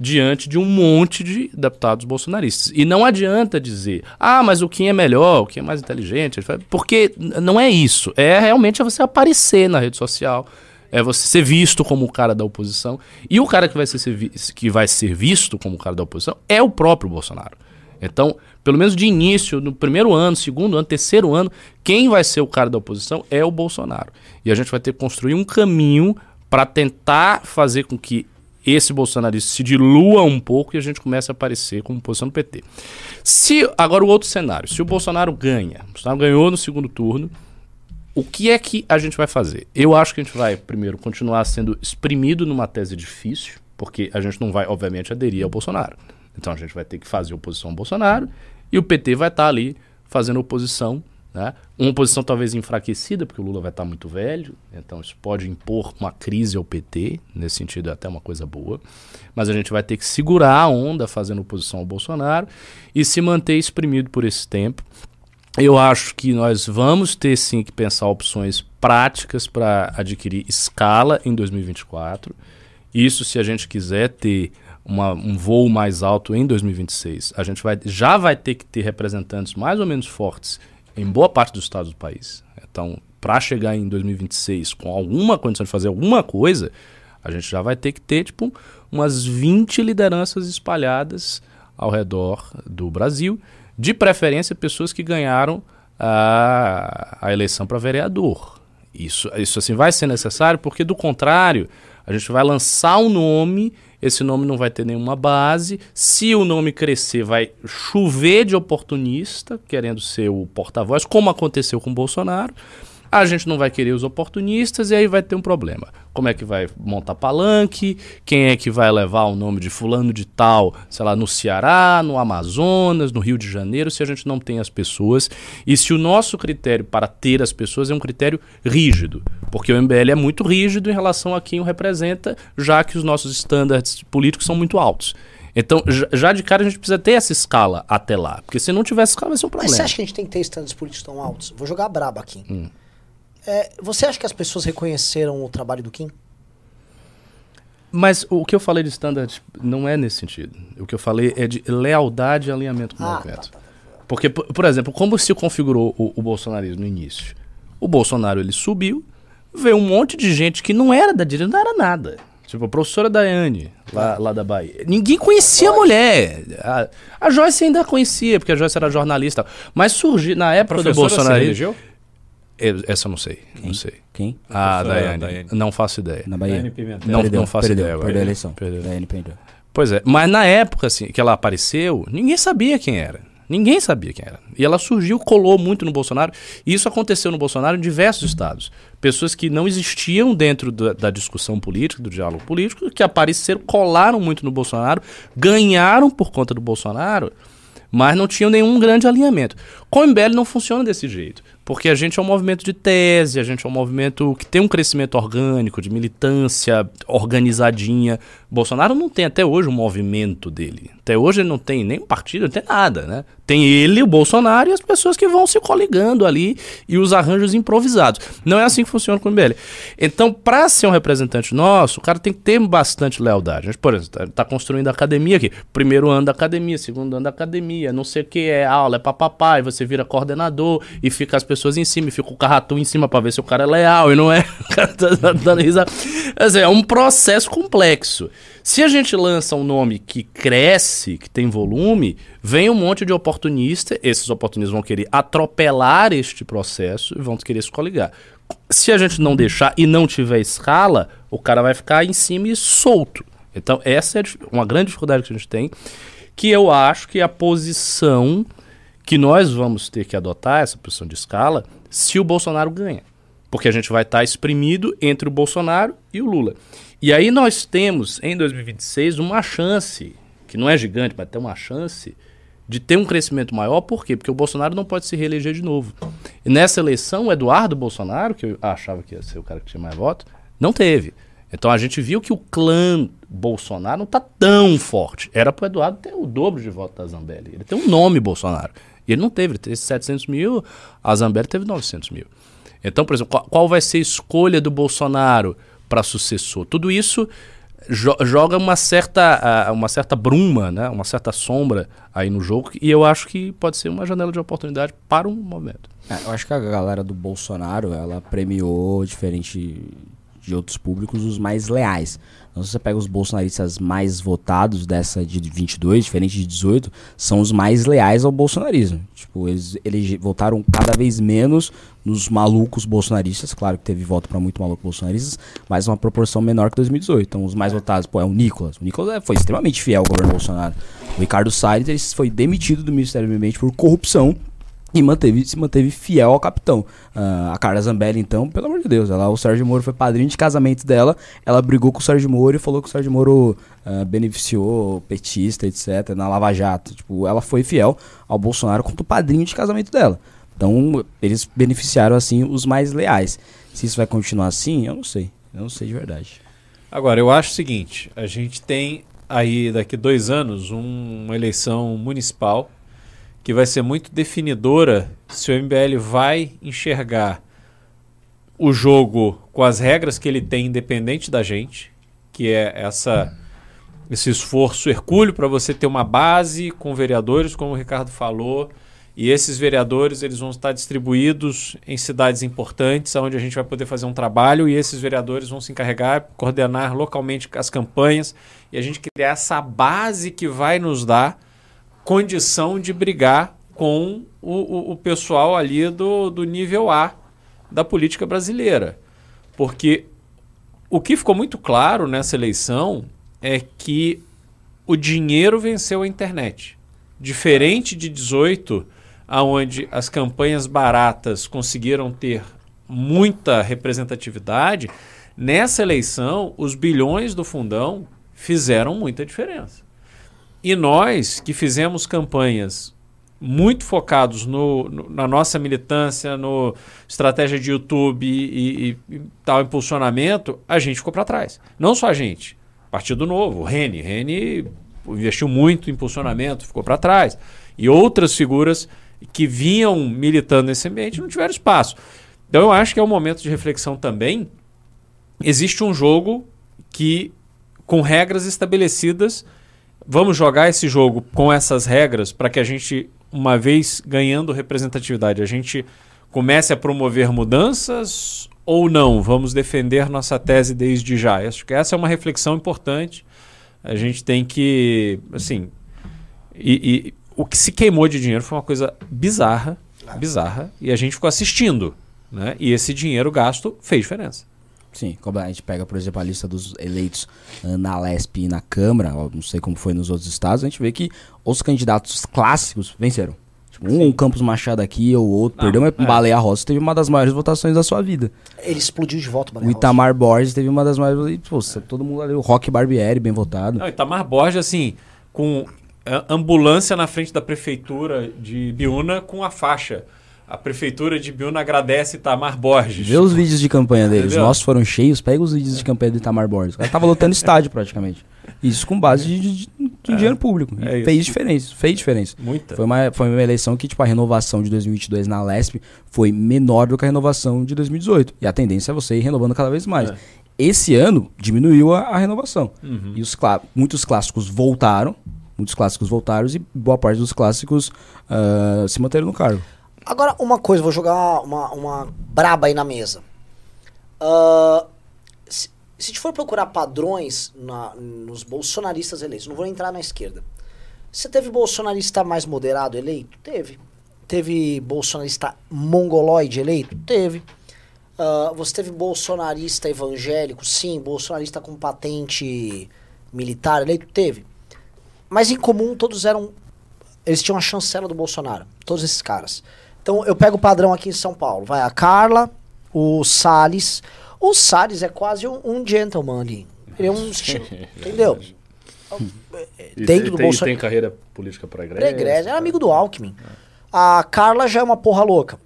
diante de um monte de deputados bolsonaristas. E não adianta dizer, ah, mas o Kim é melhor, o Kim é mais inteligente, porque não é isso. É realmente você aparecer na rede social, é você ser visto como o cara da oposição. E o cara que vai ser, que vai ser visto como o cara da oposição é o próprio Bolsonaro. Então, pelo menos de início, no primeiro ano, segundo ano, terceiro ano, quem vai ser o cara da oposição é o Bolsonaro. E a gente vai ter que construir um caminho para tentar fazer com que esse bolsonarista se dilua um pouco e a gente começa a aparecer como posição do PT. Se agora o outro cenário, se o Bolsonaro ganha, o Bolsonaro ganhou no segundo turno, o que é que a gente vai fazer? Eu acho que a gente vai primeiro continuar sendo exprimido numa tese difícil, porque a gente não vai obviamente aderir ao Bolsonaro. Então a gente vai ter que fazer oposição ao Bolsonaro e o PT vai estar tá ali fazendo oposição né? Uma posição talvez enfraquecida, porque o Lula vai estar muito velho, então isso pode impor uma crise ao PT, nesse sentido é até uma coisa boa. Mas a gente vai ter que segurar a onda fazendo oposição ao Bolsonaro e se manter exprimido por esse tempo. Eu acho que nós vamos ter sim que pensar opções práticas para adquirir escala em 2024. Isso se a gente quiser ter uma, um voo mais alto em 2026. A gente vai, já vai ter que ter representantes mais ou menos fortes em boa parte dos estados do país. Então, para chegar em 2026 com alguma condição de fazer alguma coisa, a gente já vai ter que ter tipo umas 20 lideranças espalhadas ao redor do Brasil, de preferência pessoas que ganharam a, a eleição para vereador. Isso, isso assim vai ser necessário, porque do contrário, a gente vai lançar um nome esse nome não vai ter nenhuma base. Se o nome crescer, vai chover de oportunista querendo ser o porta-voz, como aconteceu com o Bolsonaro a gente não vai querer os oportunistas e aí vai ter um problema. Como é que vai montar palanque? Quem é que vai levar o nome de fulano de tal, sei lá, no Ceará, no Amazonas, no Rio de Janeiro, se a gente não tem as pessoas e se o nosso critério para ter as pessoas é um critério rígido, porque o MBL é muito rígido em relação a quem o representa, já que os nossos estándares políticos são muito altos. Então, já de cara a gente precisa ter essa escala até lá. Porque se não tiver essa escala, vai ser um problema. Mas você acha que a gente tem que ter estándares políticos tão altos? Vou jogar braba aqui. Hum. É, você acha que as pessoas reconheceram o trabalho do Kim? Mas o que eu falei de standard não é nesse sentido. O que eu falei é de lealdade e alinhamento com o ah, movimento. Tá, tá, tá. Porque, por, por, exemplo, como se configurou o, o bolsonarismo no início? O Bolsonaro ele subiu, veio um monte de gente que não era da direita, não era nada. Tipo, a professora Daiane, lá, lá da Bahia. Ninguém conhecia a mulher. A, a Joyce ainda conhecia, porque a Joyce era jornalista. Mas surgiu, na época do Bolsonaro. Essa eu não sei. Quem? Não sei. Quem? A Daiane. Daiane. Não faço ideia. Na Bahia. Não, perdeu, não faço perdeu, ideia agora. Perdeu a eleição. Perdeu. Daiane perdeu. Pois é. Mas na época assim, que ela apareceu, ninguém sabia quem era. Ninguém sabia quem era. E ela surgiu, colou muito no Bolsonaro. E isso aconteceu no Bolsonaro em diversos estados. Pessoas que não existiam dentro da, da, discussão política, do diálogo político, que apareceram, colaram muito no Bolsonaro, ganharam por conta do Bolsonaro, mas não tinham nenhum grande alinhamento. Com o MBL não funciona desse jeito. Porque a gente é um movimento de tese, a gente é um movimento que tem um crescimento orgânico, de militância organizadinha. Bolsonaro não tem até hoje um movimento dele. Até hoje ele não tem nem partido, não tem nada, né? Tem ele, o Bolsonaro e as pessoas que vão se coligando ali e os arranjos improvisados. Não é assim que funciona com o MBL. Então, para ser um representante nosso, o cara tem que ter bastante lealdade. A gente, por exemplo, está tá construindo a academia aqui. Primeiro ano da academia, segundo ano da academia, não sei o que, é aula, é papapá, e você vira coordenador e fica as pessoas em cima, e fica o carratu em cima para ver se o cara é leal e não é. O cara tá dando risada. É um processo complexo. Se a gente lança um nome que cresce, que tem volume, vem um monte de oportunista, esses oportunistas vão querer atropelar este processo e vão querer se coligar. Se a gente não deixar e não tiver escala, o cara vai ficar em cima e solto. Então, essa é uma grande dificuldade que a gente tem, que eu acho que é a posição que nós vamos ter que adotar, essa posição de escala, se o Bolsonaro ganha. Porque a gente vai estar exprimido entre o Bolsonaro e o Lula. E aí nós temos, em 2026, uma chance, que não é gigante, mas tem uma chance, de ter um crescimento maior. Por quê? Porque o Bolsonaro não pode se reeleger de novo. E nessa eleição, o Eduardo Bolsonaro, que eu achava que ia ser o cara que tinha mais voto, não teve. Então a gente viu que o clã Bolsonaro não está tão forte. Era para o Eduardo ter o dobro de voto da Zambelli. Ele tem um nome Bolsonaro. E ele não teve, ele teve 700 mil, a Zambelli teve 900 mil. Então, por exemplo, qual, qual vai ser a escolha do Bolsonaro? Para sucessor. Tudo isso jo joga uma certa, uh, uma certa bruma, né? uma certa sombra aí no jogo, e eu acho que pode ser uma janela de oportunidade para um momento. É, eu acho que a galera do Bolsonaro, ela premiou, diferente de outros públicos, os mais leais. Então, se você pega os bolsonaristas mais votados dessa de 22, diferente de 18, são os mais leais ao bolsonarismo. Tipo, eles, eles votaram cada vez menos nos malucos bolsonaristas. Claro que teve voto para muito maluco bolsonaristas, mas uma proporção menor que 2018. Então, os mais votados, pô, é o Nicolas. O Nicolas é, foi extremamente fiel ao governo Bolsonaro. O Ricardo Salles ele foi demitido do Ministério do Meio Ambiente por corrupção e manteve, se manteve fiel ao capitão. Uh, a Carla Zambelli, então, pelo amor de Deus, ela, o Sérgio Moro foi padrinho de casamento dela, ela brigou com o Sérgio Moro e falou que o Sérgio Moro uh, beneficiou petista, etc., na Lava Jato. Tipo, ela foi fiel ao Bolsonaro como padrinho de casamento dela. Então, eles beneficiaram, assim, os mais leais. Se isso vai continuar assim, eu não sei. Eu não sei de verdade. Agora, eu acho o seguinte, a gente tem aí, daqui dois anos, um, uma eleição municipal que vai ser muito definidora se o MBL vai enxergar o jogo com as regras que ele tem independente da gente, que é essa esse esforço hercúleo para você ter uma base com vereadores, como o Ricardo falou, e esses vereadores eles vão estar distribuídos em cidades importantes, onde a gente vai poder fazer um trabalho e esses vereadores vão se encarregar, coordenar localmente as campanhas e a gente criar essa base que vai nos dar condição de brigar com o, o, o pessoal ali do, do nível A da política brasileira. Porque o que ficou muito claro nessa eleição é que o dinheiro venceu a internet. Diferente de 18, aonde as campanhas baratas conseguiram ter muita representatividade, nessa eleição os bilhões do fundão fizeram muita diferença. E nós que fizemos campanhas muito focados no, no, na nossa militância, no estratégia de YouTube e, e, e tal impulsionamento, a gente ficou para trás. Não só a gente, Partido Novo, Rene. Rene investiu muito em impulsionamento, ficou para trás. E outras figuras que vinham militando nesse ambiente não tiveram espaço. Então eu acho que é um momento de reflexão também. Existe um jogo que, com regras estabelecidas, vamos jogar esse jogo com essas regras para que a gente, uma vez ganhando representatividade, a gente comece a promover mudanças ou não? Vamos defender nossa tese desde já? Acho que essa é uma reflexão importante. A gente tem que, assim, e, e o que se queimou de dinheiro foi uma coisa bizarra, bizarra, e a gente ficou assistindo, né? E esse dinheiro gasto fez diferença. Sim, como a gente pega, por exemplo, a lista dos eleitos uh, na LESP e na Câmara, não sei como foi nos outros estados, a gente vê que os candidatos clássicos venceram. Tipo, um, um Campos Machado aqui ou outro, não, perdeu, mas é. Baleia Rossi teve uma das maiores votações da sua vida. Ele explodiu de voto, Baleia O Itamar Rossi. Borges teve uma das maiores. Pô, todo mundo ali, o Rock Barbieri, bem votado. Não, Itamar Borges, assim, com ambulância na frente da prefeitura de Biúna com a faixa a prefeitura de Biúna agradece Itamar Borges. Vê os vídeos de campanha deles. Os nossos foram cheios. Pega os vídeos de campanha do Itamar Borges. Cara tava lotando estádio praticamente. Isso com base de, de, de é, dinheiro público. É fez diferença. Fez diferença. Muita. Foi uma, foi uma eleição que, tipo, a renovação de 2022 na LESP foi menor do que a renovação de 2018. E a tendência é você ir renovando cada vez mais. É. Esse ano diminuiu a, a renovação. Uhum. E os muitos clássicos voltaram. Muitos clássicos voltaram e boa parte dos clássicos uh, se manteram no cargo. Agora, uma coisa, vou jogar uma, uma braba aí na mesa. Uh, se a gente for procurar padrões na- nos bolsonaristas eleitos, não vou entrar na esquerda. Você teve bolsonarista mais moderado eleito? Teve. Teve bolsonarista mongoloide eleito? Teve. Ah, você teve bolsonarista evangélico? Sim. Bolsonarista com patente militar eleito? Teve. Mas em comum todos eram. Eles tinham a chancela do Bolsonaro. Todos esses caras. Então eu pego o padrão aqui em São Paulo. Vai a Carla, o Salles. O Salles é quase um, um gentleman ali. Ele é um estilo. entendeu? E Dentro tem, do tem, Bolsonaro. tem carreira política progresso. Pregressa, era amigo do Alckmin. A Carla já é uma porra louca.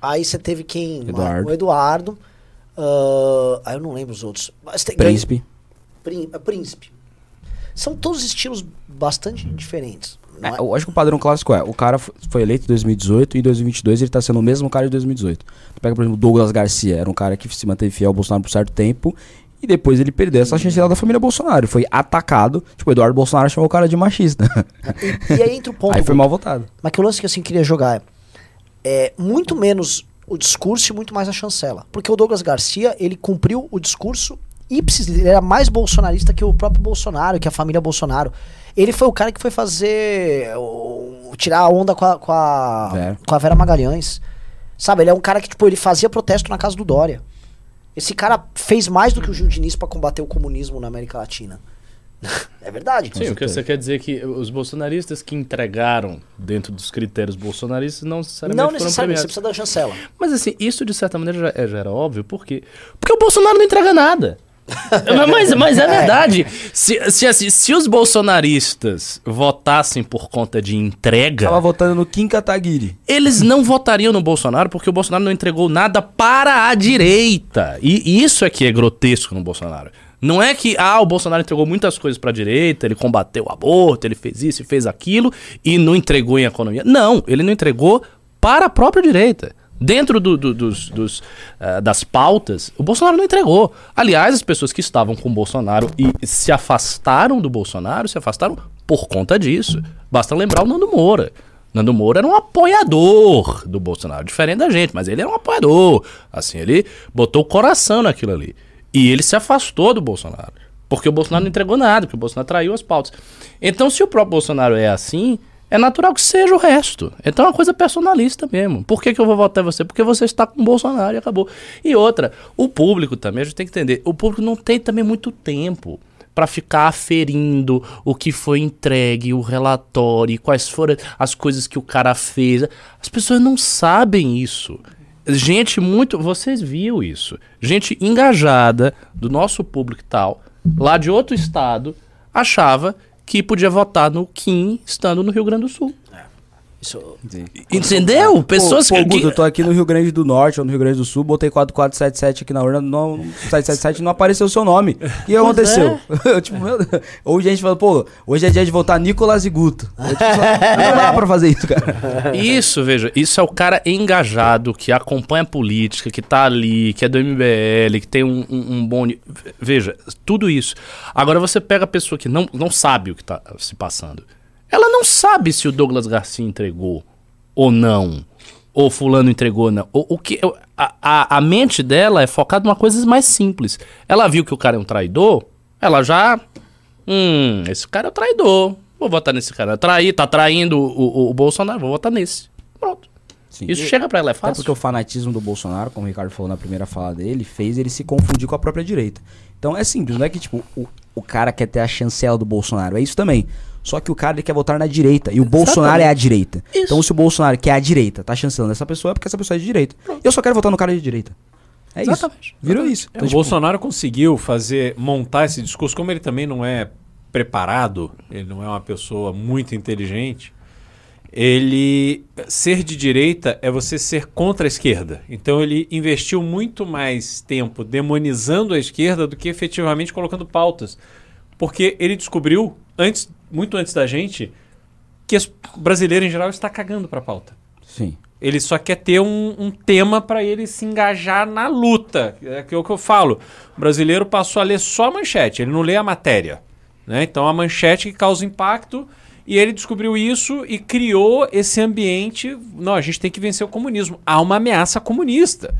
Aí você teve quem? Eduardo. O Eduardo. ah, aí eu não lembro os outros. Mas tem- Príncipe. É, Príncipe. São todos estilos bastante diferentes. É, é? eu acho que o padrão clássico é, o cara foi eleito em 2018 e em 2022 ele tá sendo o mesmo cara de 2018. Tu pega, por exemplo, o Douglas Garcia, era um cara que se manteve fiel ao Bolsonaro por certo tempo e depois ele perdeu essa chancela da família Bolsonaro. Foi atacado, tipo, o Eduardo Bolsonaro chamou o cara de machista. E, e aí entra o ponto. Aí foi mal votado. Mas que o lance que assim queria jogar é, é muito menos o discurso e muito mais a chancela. Porque o Douglas Garcia, ele cumpriu o discurso ipsis, ele era mais bolsonarista que o próprio Bolsonaro, que a família Bolsonaro. Ele foi o cara que foi fazer. o- tirar a onda com a, com, a, Vera. com a Vera Magalhães. Sabe, ele é um cara que, tipo, ele fazia protesto na casa do Dória. Esse cara fez mais do que o Gil Diniz pra combater o comunismo na América Latina. é verdade. Sim, o que você quer dizer é que os bolsonaristas que entregaram dentro dos critérios bolsonaristas não necessariamente Não foram necessariamente, você precisa da chancela. Mas assim, isso de certa maneira já, é- já era óbvio, por quê? Porque o Bolsonaro não entrega nada. Mas, mas é verdade. Se, se, assim, se os bolsonaristas votassem por conta de entrega, Tava votando no Kim Kataguiri. eles não votariam no Bolsonaro porque o Bolsonaro não entregou nada para a direita. E isso é que é grotesco no Bolsonaro. Não é que, ah, o Bolsonaro entregou muitas coisas para a direita, ele combateu o aborto, ele fez isso e fez aquilo e não entregou em economia. Não, ele não entregou para a própria direita. Dentro do- do- dos, dos, ah, das pautas, o Bolsonaro não entregou. Aliás, as pessoas que estavam com o Bolsonaro e se afastaram do Bolsonaro, se afastaram por conta disso. Basta lembrar o Nando Moura. Nando Moura era um apoiador do Bolsonaro, diferente da gente, mas ele era um apoiador. Assim, ele botou o coração naquilo ali. E ele se afastou do Bolsonaro. Porque o Bolsonaro não entregou nada, porque o Bolsonaro traiu as pautas. Então, se o próprio Bolsonaro é assim, é natural que seja o resto. Então é uma coisa personalista mesmo. Por que, que eu vou votar em você? Porque você está com o Bolsonaro e acabou. E outra, o público também, a gente tem que entender, o público não tem também muito tempo para ficar aferindo o que foi entregue, o relatório, quais foram as coisas que o cara fez. As pessoas não sabem isso. Gente muito. Vocês viram isso. Gente engajada do nosso público e tal, lá de outro estado, achava que podia votar no Kim estando no Rio Grande do Sul. Isso, Entendeu? Pessoas pô, pô, que. Guto, eu tô aqui no Rio Grande do Norte ou no Rio Grande do Sul, botei 4477 aqui na urna, não, 777 não apareceu o seu nome. O que aconteceu? Eu, tipo, meu. Hoje a gente fala, pô, hoje é dia de votar Nicolas e Guto. Eu, tipo, não dá pra fazer isso, cara. Isso, veja, isso é o cara engajado, que acompanha a política, que tá ali, que é do MBL, que tem um, um, um bom. Veja, tudo isso. Agora você pega a pessoa que não, não sabe o que tá se passando. Ela não sabe se o Douglas Garcia entregou ou não. Ou fulano entregou ou não. O, o que, a, a, a mente dela é focada em uma coisa mais simples. Ela viu que o cara é um traidor, ela já. Hum, esse cara é um traidor. Vou votar nesse cara. Trair, tá traindo o, o, o Bolsonaro, vou votar nesse. Pronto. Sim. Isso E- chega pra ela, é Até fácil. porque o fanatismo do Bolsonaro, como o Ricardo falou na primeira fala dele, fez ele se confundir com a própria direita. Então é simples, não é que tipo, o, o cara quer ter a chancela do Bolsonaro, é isso também. Só que o cara ele quer votar na direita. E o Bolsonaro é a direita. Isso. Então se o Bolsonaro que é a direita tá chancelando essa pessoa, é porque essa pessoa é de direita. Eu só quero votar no cara de direita. É Exatamente. isso. Virou isso. É, Então, o tipo, Bolsonaro conseguiu fazer, montar esse discurso, como ele também não é preparado, ele não é uma pessoa muito inteligente, ele ser de direita é você ser contra a esquerda. Então ele investiu muito mais tempo demonizando a esquerda do que efetivamente colocando pautas. Porque ele descobriu, antes, muito antes da gente, que o brasileiro em geral está cagando para a pauta. Sim. Ele só quer ter um, um tema para ele se engajar na luta. É que é o que eu falo. O brasileiro passou a ler só a manchete, ele não lê a matéria. Né? Então a manchete que causa impacto. E ele descobriu isso e criou esse ambiente. Não, a gente tem que vencer o comunismo. Há uma ameaça comunista.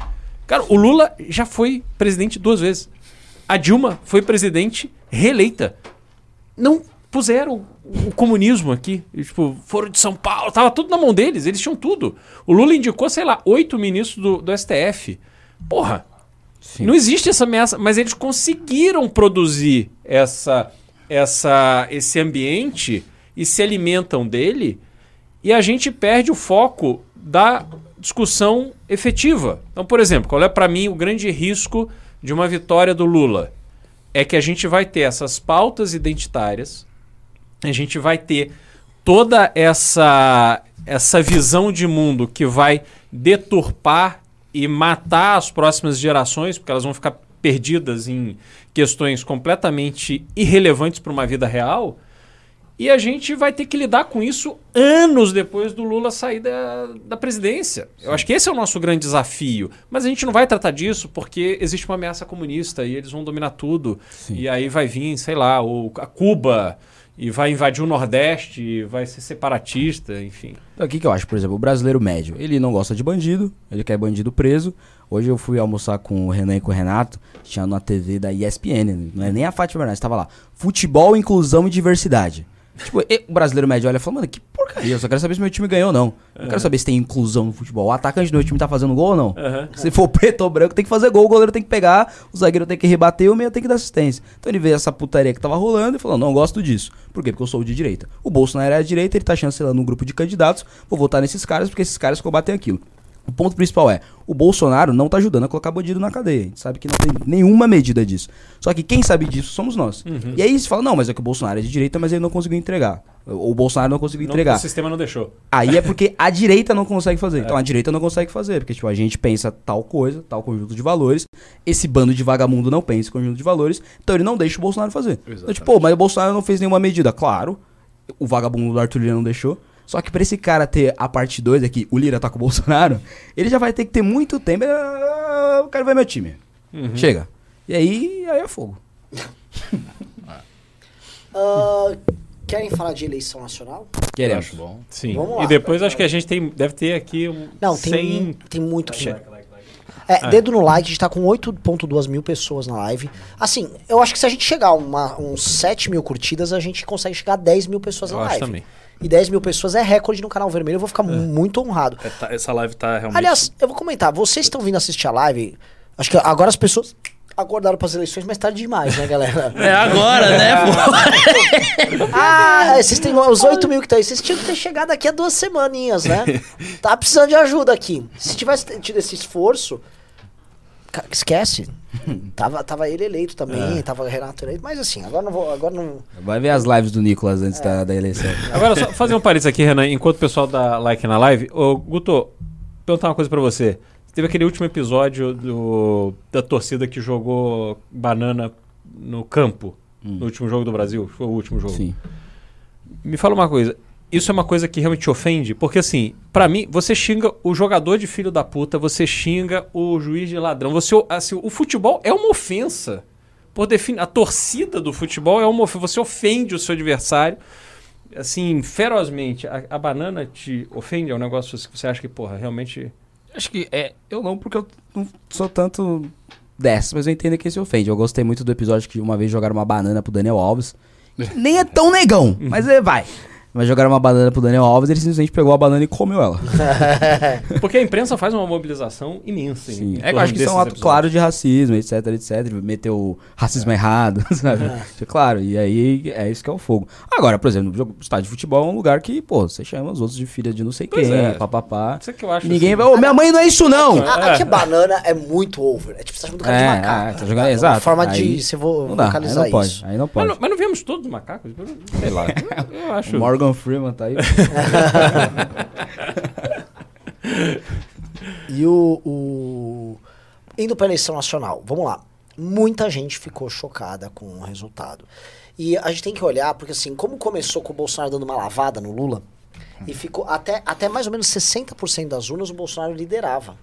Cara, o Lula já foi presidente duas vezes. A A Dilma foi presidente reeleita. Não puseram o comunismo aqui. E, tipo, foram de São Paulo, tava tudo na mão deles, eles tinham tudo. O Lula indicou, sei lá, oito ministros do, do STF. Porra, Sim. não existe essa ameaça, mas eles conseguiram produzir essa, essa, esse ambiente e se alimentam dele, e a gente perde o foco da discussão efetiva. Então, por exemplo, qual é para mim o grande risco de uma vitória do Lula? É que a gente vai ter essas pautas identitárias, a gente vai ter toda essa essa visão de mundo que vai deturpar e matar as próximas gerações, porque elas vão ficar perdidas em questões completamente irrelevantes para uma vida real. E a gente vai ter que lidar com isso anos depois do Lula sair da, da presidência. Eu acho que esse é o nosso grande desafio. Mas a gente não vai tratar disso porque existe uma ameaça comunista e eles vão dominar tudo. E aí vai vir, sei lá, o, a Cuba e vai invadir o Nordeste, vai ser separatista, enfim. Então, o que, que eu acho? Por exemplo, o brasileiro médio, ele não gosta de bandido, ele quer bandido preso. Hoje eu fui almoçar com o Renan e com o Renato, tinha na TV da ESPN, não é nem a Fátima Bernardes, estava lá. Futebol, inclusão e diversidade. Tipo, o brasileiro médio olha e fala, mano, que porcaria, eu só quero saber se meu time ganhou ou não. Não quero saber se tem inclusão no futebol. O atacante do meu time tá fazendo gol ou não. Aham. Se for preto ou branco, tem que fazer gol, o goleiro tem que pegar, o zagueiro tem que rebater, o meio tem que dar assistência. Então ele vê essa putaria que tava rolando e falou: não gosto disso. Por quê? Porque eu sou de direita. O Bolsonaro é de direita, ele tá chancelando um grupo de candidatos, vou votar nesses caras porque esses caras combatem aquilo. O ponto principal é, o Bolsonaro não tá ajudando a colocar bandido na cadeia. A gente sabe que não tem nenhuma medida disso. Só que quem sabe disso somos nós. E aí você fala, não, mas é que o Bolsonaro é de direita, mas ele não conseguiu entregar. O Bolsonaro não conseguiu Não- entregar. o sistema não deixou. Aí é porque a direita não consegue fazer. Então a direita não consegue fazer. Porque, tipo, a gente pensa tal coisa, tal conjunto de valores. Esse bando de vagabundo não pensa esse conjunto de valores. Então ele não deixa o Bolsonaro fazer. Então, tipo, mas o Bolsonaro não fez nenhuma medida. Claro, o vagabundo do Arthur Lira não deixou. Só que pra esse cara ter a parte 2 aqui, o Lira tá com o Bolsonaro, ele já vai ter que ter muito tempo. Ah, Eu quero ver meu time. Chega. E aí, aí é fogo. Ah, querem falar de eleição nacional? Queremos. acho bom. Sim. Vamos lá. E depois acho que a gente tem, deve ter aqui um Não, tem, 100... tem muito que É, dedo no like, a gente tá com 8.2 mil pessoas na live. Assim, eu acho que se a gente chegar a uma, uns 7 mil curtidas, a gente consegue chegar a 10 mil pessoas Eu na acho live. também. E 10 mil pessoas é recorde no canal vermelho, eu vou ficar muito honrado. É, tá- essa live tá realmente. Aliás, eu vou comentar, vocês estão vindo assistir a live, acho que agora as pessoas acordaram para as eleições, mas tarde demais, né, galera? É agora, né, pô? Ah, é, vocês têm os 8 mil que estão aí. Vocês tinham que ter chegado aqui há duas semaninhas, né? Tá precisando de ajuda aqui. Se tivesse tido esse esforço. Esquece. Tava, tava ele eleito também, tava Renato eleito, mas assim, agora não vou. Agora não. Vai ver as lives do Nicolas antes da, da eleição. Agora, só fazer um parênteses aqui, Renan, enquanto o pessoal dá like na live. Ô, Guto, perguntar uma coisa pra você. Teve aquele último episódio do, da torcida que jogou banana no campo, no último jogo do Brasil. Foi o último jogo. Sim. Me fala uma coisa. Isso é uma coisa que realmente te ofende? Porque, assim, pra mim, você xinga o jogador de filho da puta, você xinga o juiz de ladrão. Você, assim, o futebol é uma ofensa. Por defini a torcida do futebol é uma ofensa. Você ofende o seu adversário, assim, ferozmente. A, a banana te ofende? É um negócio que você acha que, porra, realmente. Acho que é. Eu não, porque eu não sou tanto dessa, mas eu entendo que se ofende. Eu gostei muito do episódio que uma vez jogaram uma banana pro Daniel Alves. que Nem é tão negão, mas é, vai. Mas jogaram uma banana pro Daniel Alves, ele simplesmente pegou a banana e comeu ela. Porque a imprensa faz uma mobilização imensa. Sim. em É que eu torno acho que isso é um ato episódios. claro de racismo, etc, etc. Meteu racismo errado, sabe? Claro, e aí é isso que é o fogo. Agora, por exemplo, o estádio de futebol é um lugar que, pô, você chama os outros de filha de não sei Pois quem, é. papapá. Isso é que eu acho. Ninguém assim. vai, ô, minha mãe não é isso não! A, aqui banana é muito over. É tipo, você tá chamando o cara de É, macaco. tá jogando- É uma exato. forma Aí de você vo Não dá, aí vocalizar não pode, isso. aí não Mas pode. não, mas não vemos todos macacos? Sei lá. Eu, acho. O Morgan Freeman tá aí. E o, o- Indo pra eleição nacional, vamos lá. Muita gente ficou chocada com o resultado. E a gente tem que olhar, porque assim, como começou com o Bolsonaro dando uma lavada no Lula, e ficou até, até mais ou menos 60% das urnas o Bolsonaro liderava.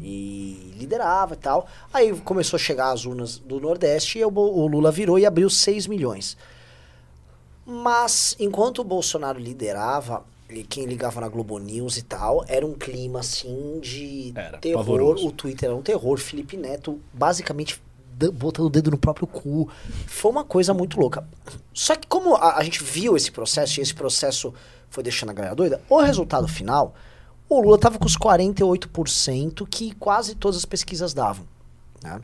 E liderava e tal. Aí começou a chegar as urnas do Nordeste e o, o Lula virou e abriu 6 milhões. Mas enquanto o Bolsonaro liderava, e quem ligava na Globo News e tal, era um clima assim de Era, terror. pavoroso. O Twitter era um terror. Felipe Neto basicamente botando o dedo no próprio cu. Foi uma coisa muito louca. Só que como a, a gente viu esse processo e esse processo foi deixando a galera doida, o resultado final, o Lula tava com os 48% que quase todas as pesquisas davam. né?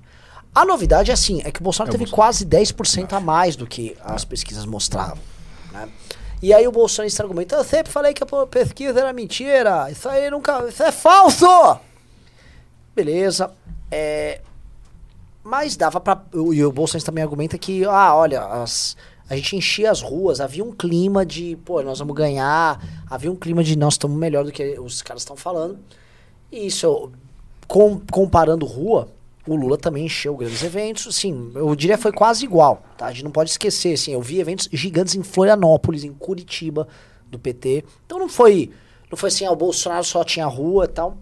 A novidade é assim, é que o Bolsonaro teve quase 10% a mais do que as pesquisas mostravam. Né? E aí o Bolsonaro argumenta, eu sempre falei que a pesquisa era mentira, isso aí nunca, isso é falso! Beleza, é, mas dava pra. E o Bolsonaro também argumenta que, ah, olha, as- a gente enchia as ruas, havia um clima de, pô, nós vamos ganhar, havia um clima de nós estamos melhor do que os caras estão falando. E isso, com- comparando rua, o Lula também encheu grandes eventos, sim, eu diria foi quase igual, tá? A gente não pode esquecer, assim, eu vi eventos gigantes em Florianópolis, em Curitiba, do PT. Então não foi, não foi assim, ah, o Bolsonaro só tinha rua e tal.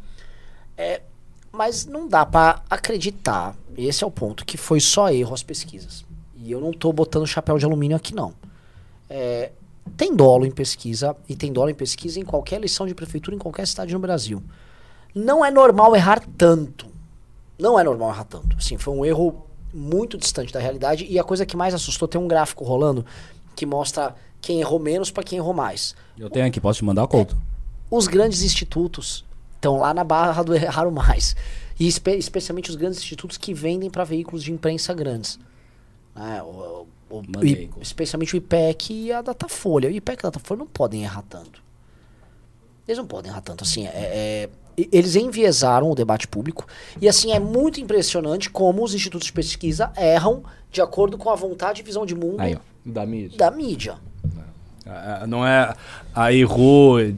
É, mas não dá pra acreditar, esse é o ponto, que foi só erro as pesquisas. E eu não tô botando chapéu de alumínio aqui, não. É, tem dolo em pesquisa, e tem dolo em pesquisa em qualquer eleição de prefeitura, em qualquer cidade no Brasil. Não é normal errar tanto. Não é normal errar tanto. Assim, foi um erro muito distante da realidade. E a coisa que mais assustou, tem um gráfico rolando que mostra quem errou menos pra quem errou mais. Eu tenho aqui, posso te mandar, Couto? Os grandes institutos estão lá na barra do erraram mais. E espe- especialmente os grandes institutos que vendem para veículos de imprensa grandes. Né, o- o- o- Mandei, especialmente o IPEC e a Datafolha. O IPEC e a Datafolha não podem errar tanto. Eles não podem errar tanto. Assim, é- é- eles enviesaram o debate público. E assim, é muito impressionante como os institutos de pesquisa erram de acordo com a vontade e visão de mundo Aí. Da mídia. da mídia. Ah, Não é. A errou. É,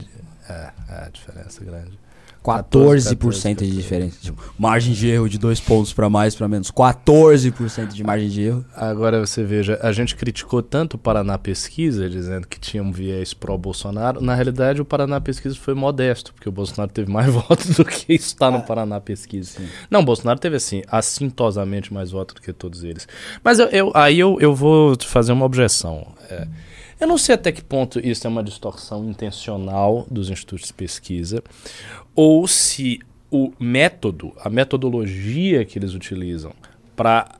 é a diferença grande. 14% de diferença. Tipo, margem de erro de dois pontos pra mais, pra menos. 14% de margem de erro. Agora você veja, a gente criticou tanto o Paraná Pesquisa, dizendo que tinha um viés pró-Bolsonaro. Na realidade, o Paraná Pesquisa foi modesto, porque o Bolsonaro teve mais votos do que está no Paraná Pesquisa. Não, o Bolsonaro teve, assim, assintosamente mais votos do que todos eles. Mas eu, eu- aí eu, eu vou fazer uma objeção. É, eu não sei até que ponto isso é uma distorção intencional dos institutos de pesquisa, ou se o método, a metodologia que eles utilizam para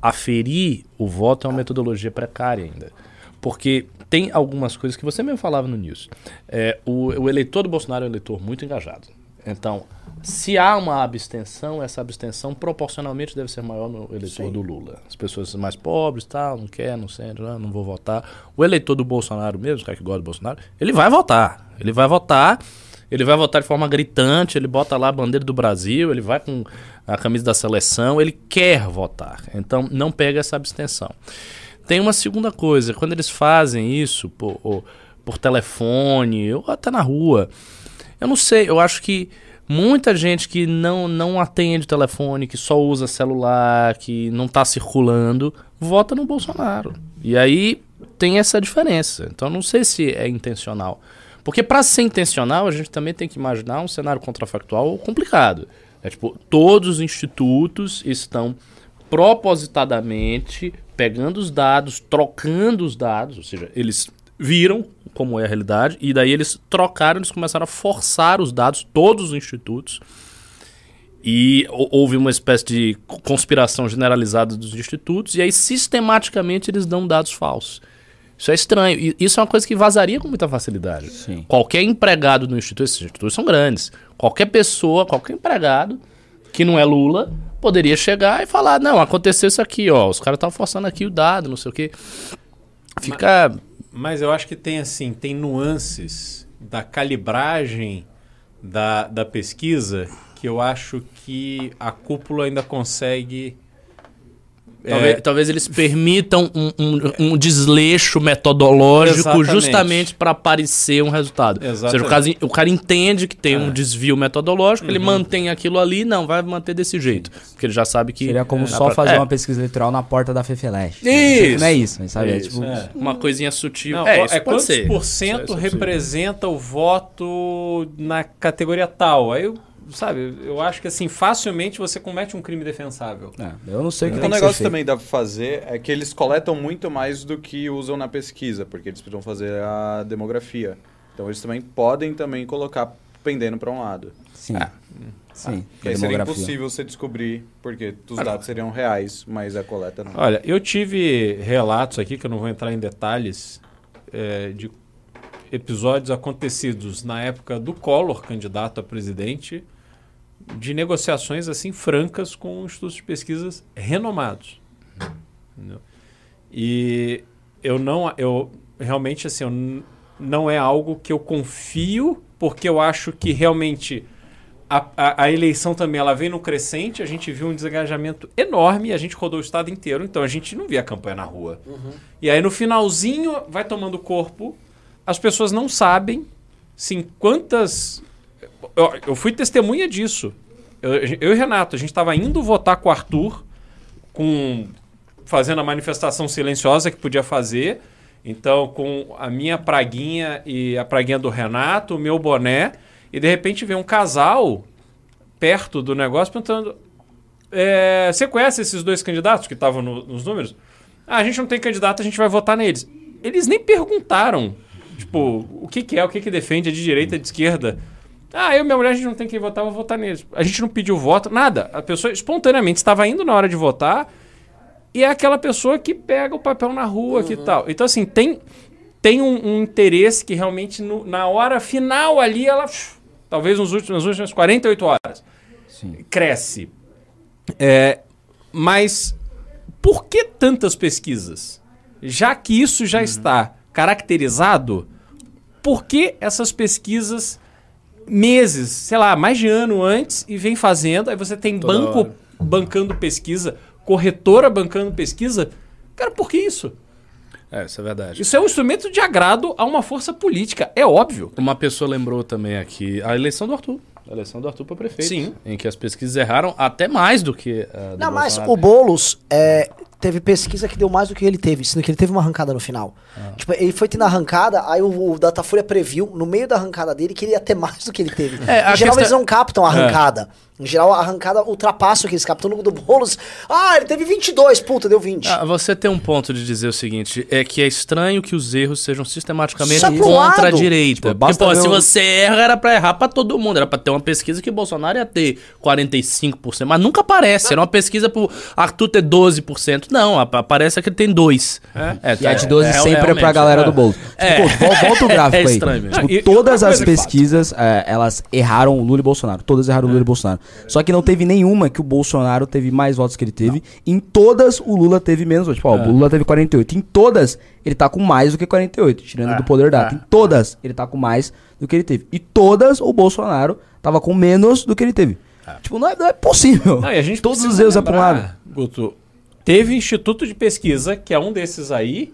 aferir o voto é uma metodologia precária ainda. Porque tem algumas coisas que você mesmo falava no News. É, o, o eleitor do Bolsonaro é um eleitor muito engajado. Então, se há uma abstenção, essa abstenção proporcionalmente deve ser maior no eleitor do Lula. As pessoas mais pobres, tal, não quer, não ah, não vou votar. O eleitor do Bolsonaro mesmo, o cara que gosta do Bolsonaro, ele vai votar. Ele vai votar, ele vai votar de forma gritante, ele bota lá a bandeira do Brasil, ele vai com a camisa da seleção, ele quer votar. Então, não pega essa abstenção. Tem uma segunda coisa, quando eles fazem isso por, por telefone ou até na rua, eu não sei, eu acho que muita gente que não, não atende telefone, que só usa celular, que não está circulando, vota no Bolsonaro. E aí tem essa diferença. Então não sei se é intencional. Porque para ser intencional, a gente também tem que imaginar um cenário contrafactual complicado. É tipo, todos os institutos estão propositadamente pegando os dados, trocando os dados, ou seja, eles viram como é a realidade e daí eles trocaram, eles começaram a forçar os dados, todos os institutos, e hou- houve uma espécie de conspiração generalizada dos institutos, e aí sistematicamente eles dão dados falsos. Isso é estranho. E isso é uma coisa que vazaria com muita facilidade. Sim. Qualquer empregado no instituto, esses institutos são grandes. Qualquer pessoa, qualquer empregado que não é Lula, poderia chegar e falar: não, aconteceu isso aqui, ó. Os caras estavam forçando aqui o dado, não sei o quê. Fica. Mas eu acho que tem assim, tem nuances da calibragem da, da pesquisa que eu acho que a cúpula ainda consegue. Talvez, é, talvez eles permitam um, um- um desleixo metodológico Exatamente. justamente para aparecer um resultado. Ou seja, o Exatamente. cara, o cara entende que tem um É. desvio metodológico, ele mantém aquilo ali, não, vai manter desse jeito. Porque ele já sabe que. Seria como é, só pra- fazer é, uma pesquisa eleitoral na porta da Fefeleche. Isso. Não é isso, mas sabe? É, Isso, tipo, é. Uma coisinha sutil. Não, é, é, isso pode quantos ser. por Isso cento é representa o voto na categoria tal? Aí, eu, sabe, eu acho que assim, facilmente você comete um crime defensável. é, eu não sei o que tem que ser negócio feito. também dá pra fazer é que eles coletam muito mais do que usam na pesquisa, porque eles precisam fazer a demografia. Então eles também podem também colocar pendendo para um lado. Sim. Sim. Que aí seria impossível você descobrir, porque os dados seriam reais, mas a coleta não. Olha, eu tive relatos aqui, que eu não vou entrar em detalhes, é, de episódios acontecidos na época do Collor, candidato a presidente, de negociações assim francas com institutos de pesquisas renomados. Entendeu? E eu não, eu realmente assim, eu não é algo que eu confio, porque eu acho que realmente a, a, a eleição também ela vem no crescente, a gente viu um desengajamento enorme, a gente rodou o estado inteiro, então a gente não via a campanha na rua. E aí no finalzinho vai tomando corpo, as pessoas não sabem sim, quantas. Eu, eu fui testemunha disso. Eu, eu e Renato, a gente estava indo votar com o Arthur, com fazendo a manifestação silenciosa que podia fazer. Então, com a minha praguinha e a praguinha do Renato, o meu boné, e de repente vem um casal perto do negócio perguntando: é, Você conhece esses dois candidatos que estavam no- nos números? Ah, a gente não tem candidato, a gente vai votar neles. Eles nem perguntaram, tipo, o que, que é, o que, que defende, é de direita, é de esquerda. Ah, eu e minha mulher, a gente não tem quem votar, vou votar neles. A gente não pediu voto, nada. A pessoa espontaneamente estava indo na hora de votar e é aquela pessoa que pega o papel na rua que tal. Então, assim, tem, tem um, um interesse que realmente no- na hora final ali, ela, talvez nos últimos, nas últimas 48 horas, cresce. É, mas por que tantas pesquisas? Já que isso já está caracterizado, por que essas pesquisas meses, sei lá, mais de ano antes e vem fazendo? Aí você tem Toda banco hora. bancando pesquisa, corretora bancando pesquisa. Cara, por que isso? É, isso é verdade. Isso é um instrumento de agrado a uma força política, é óbvio. Uma pessoa lembrou também aqui a eleição do Arthur. A eleição do Arthur para prefeito. Sim. Em que as pesquisas erraram até mais do que a do Não, mas Bolsonaro. o Boulos é, teve pesquisa que deu mais do que ele teve, sendo que ele teve uma arrancada no final. Ah. Tipo, ele foi tendo a arrancada, aí o, o Datafolha previu, no meio da arrancada dele, que ele ia ter mais do que ele teve. É, em geral, questão- eles não captam a arrancada. Em geral, a arrancada ultrapassa o que eles captam no do Boulos. Ah, ele teve 22, puta, deu 20. Ah, você tem um ponto de dizer o seguinte: é que é estranho que os erros sejam sistematicamente Só pro contra a direita. Tipo, Porque, pô, se você erra, era pra errar pra todo mundo. Era pra ter uma pesquisa que o Bolsonaro ia ter 45%. Mas nunca aparece. Era uma pesquisa pro Arthur ter 12%. Não, ap- aparece que ele tem 2%. É, E a de 12 é, sempre é, pra realmente, galera é. do bolo. É. Tipo, pô, vol- volta o gráfico É aí. estranho. Tipo, Ah, e- todas as pesquisas, é, elas erraram o Lula e Bolsonaro. Todas erraram o Lula e Bolsonaro. Só que não teve nenhuma que o Bolsonaro teve mais votos que ele teve. Em todas, o Lula teve menos votos. Tipo, ó, o Lula teve 48. Em todas, ele tá com mais do que 48. Tirando É, do poder data. é. Em todas, ele tá com mais do que ele teve. E todas, o Bolsonaro tava com menos do que ele teve. Tipo, não é, não é possível. Não, e a gente Todos precisa os erros é pra um lado. Guto, teve instituto de pesquisa, que é um desses aí,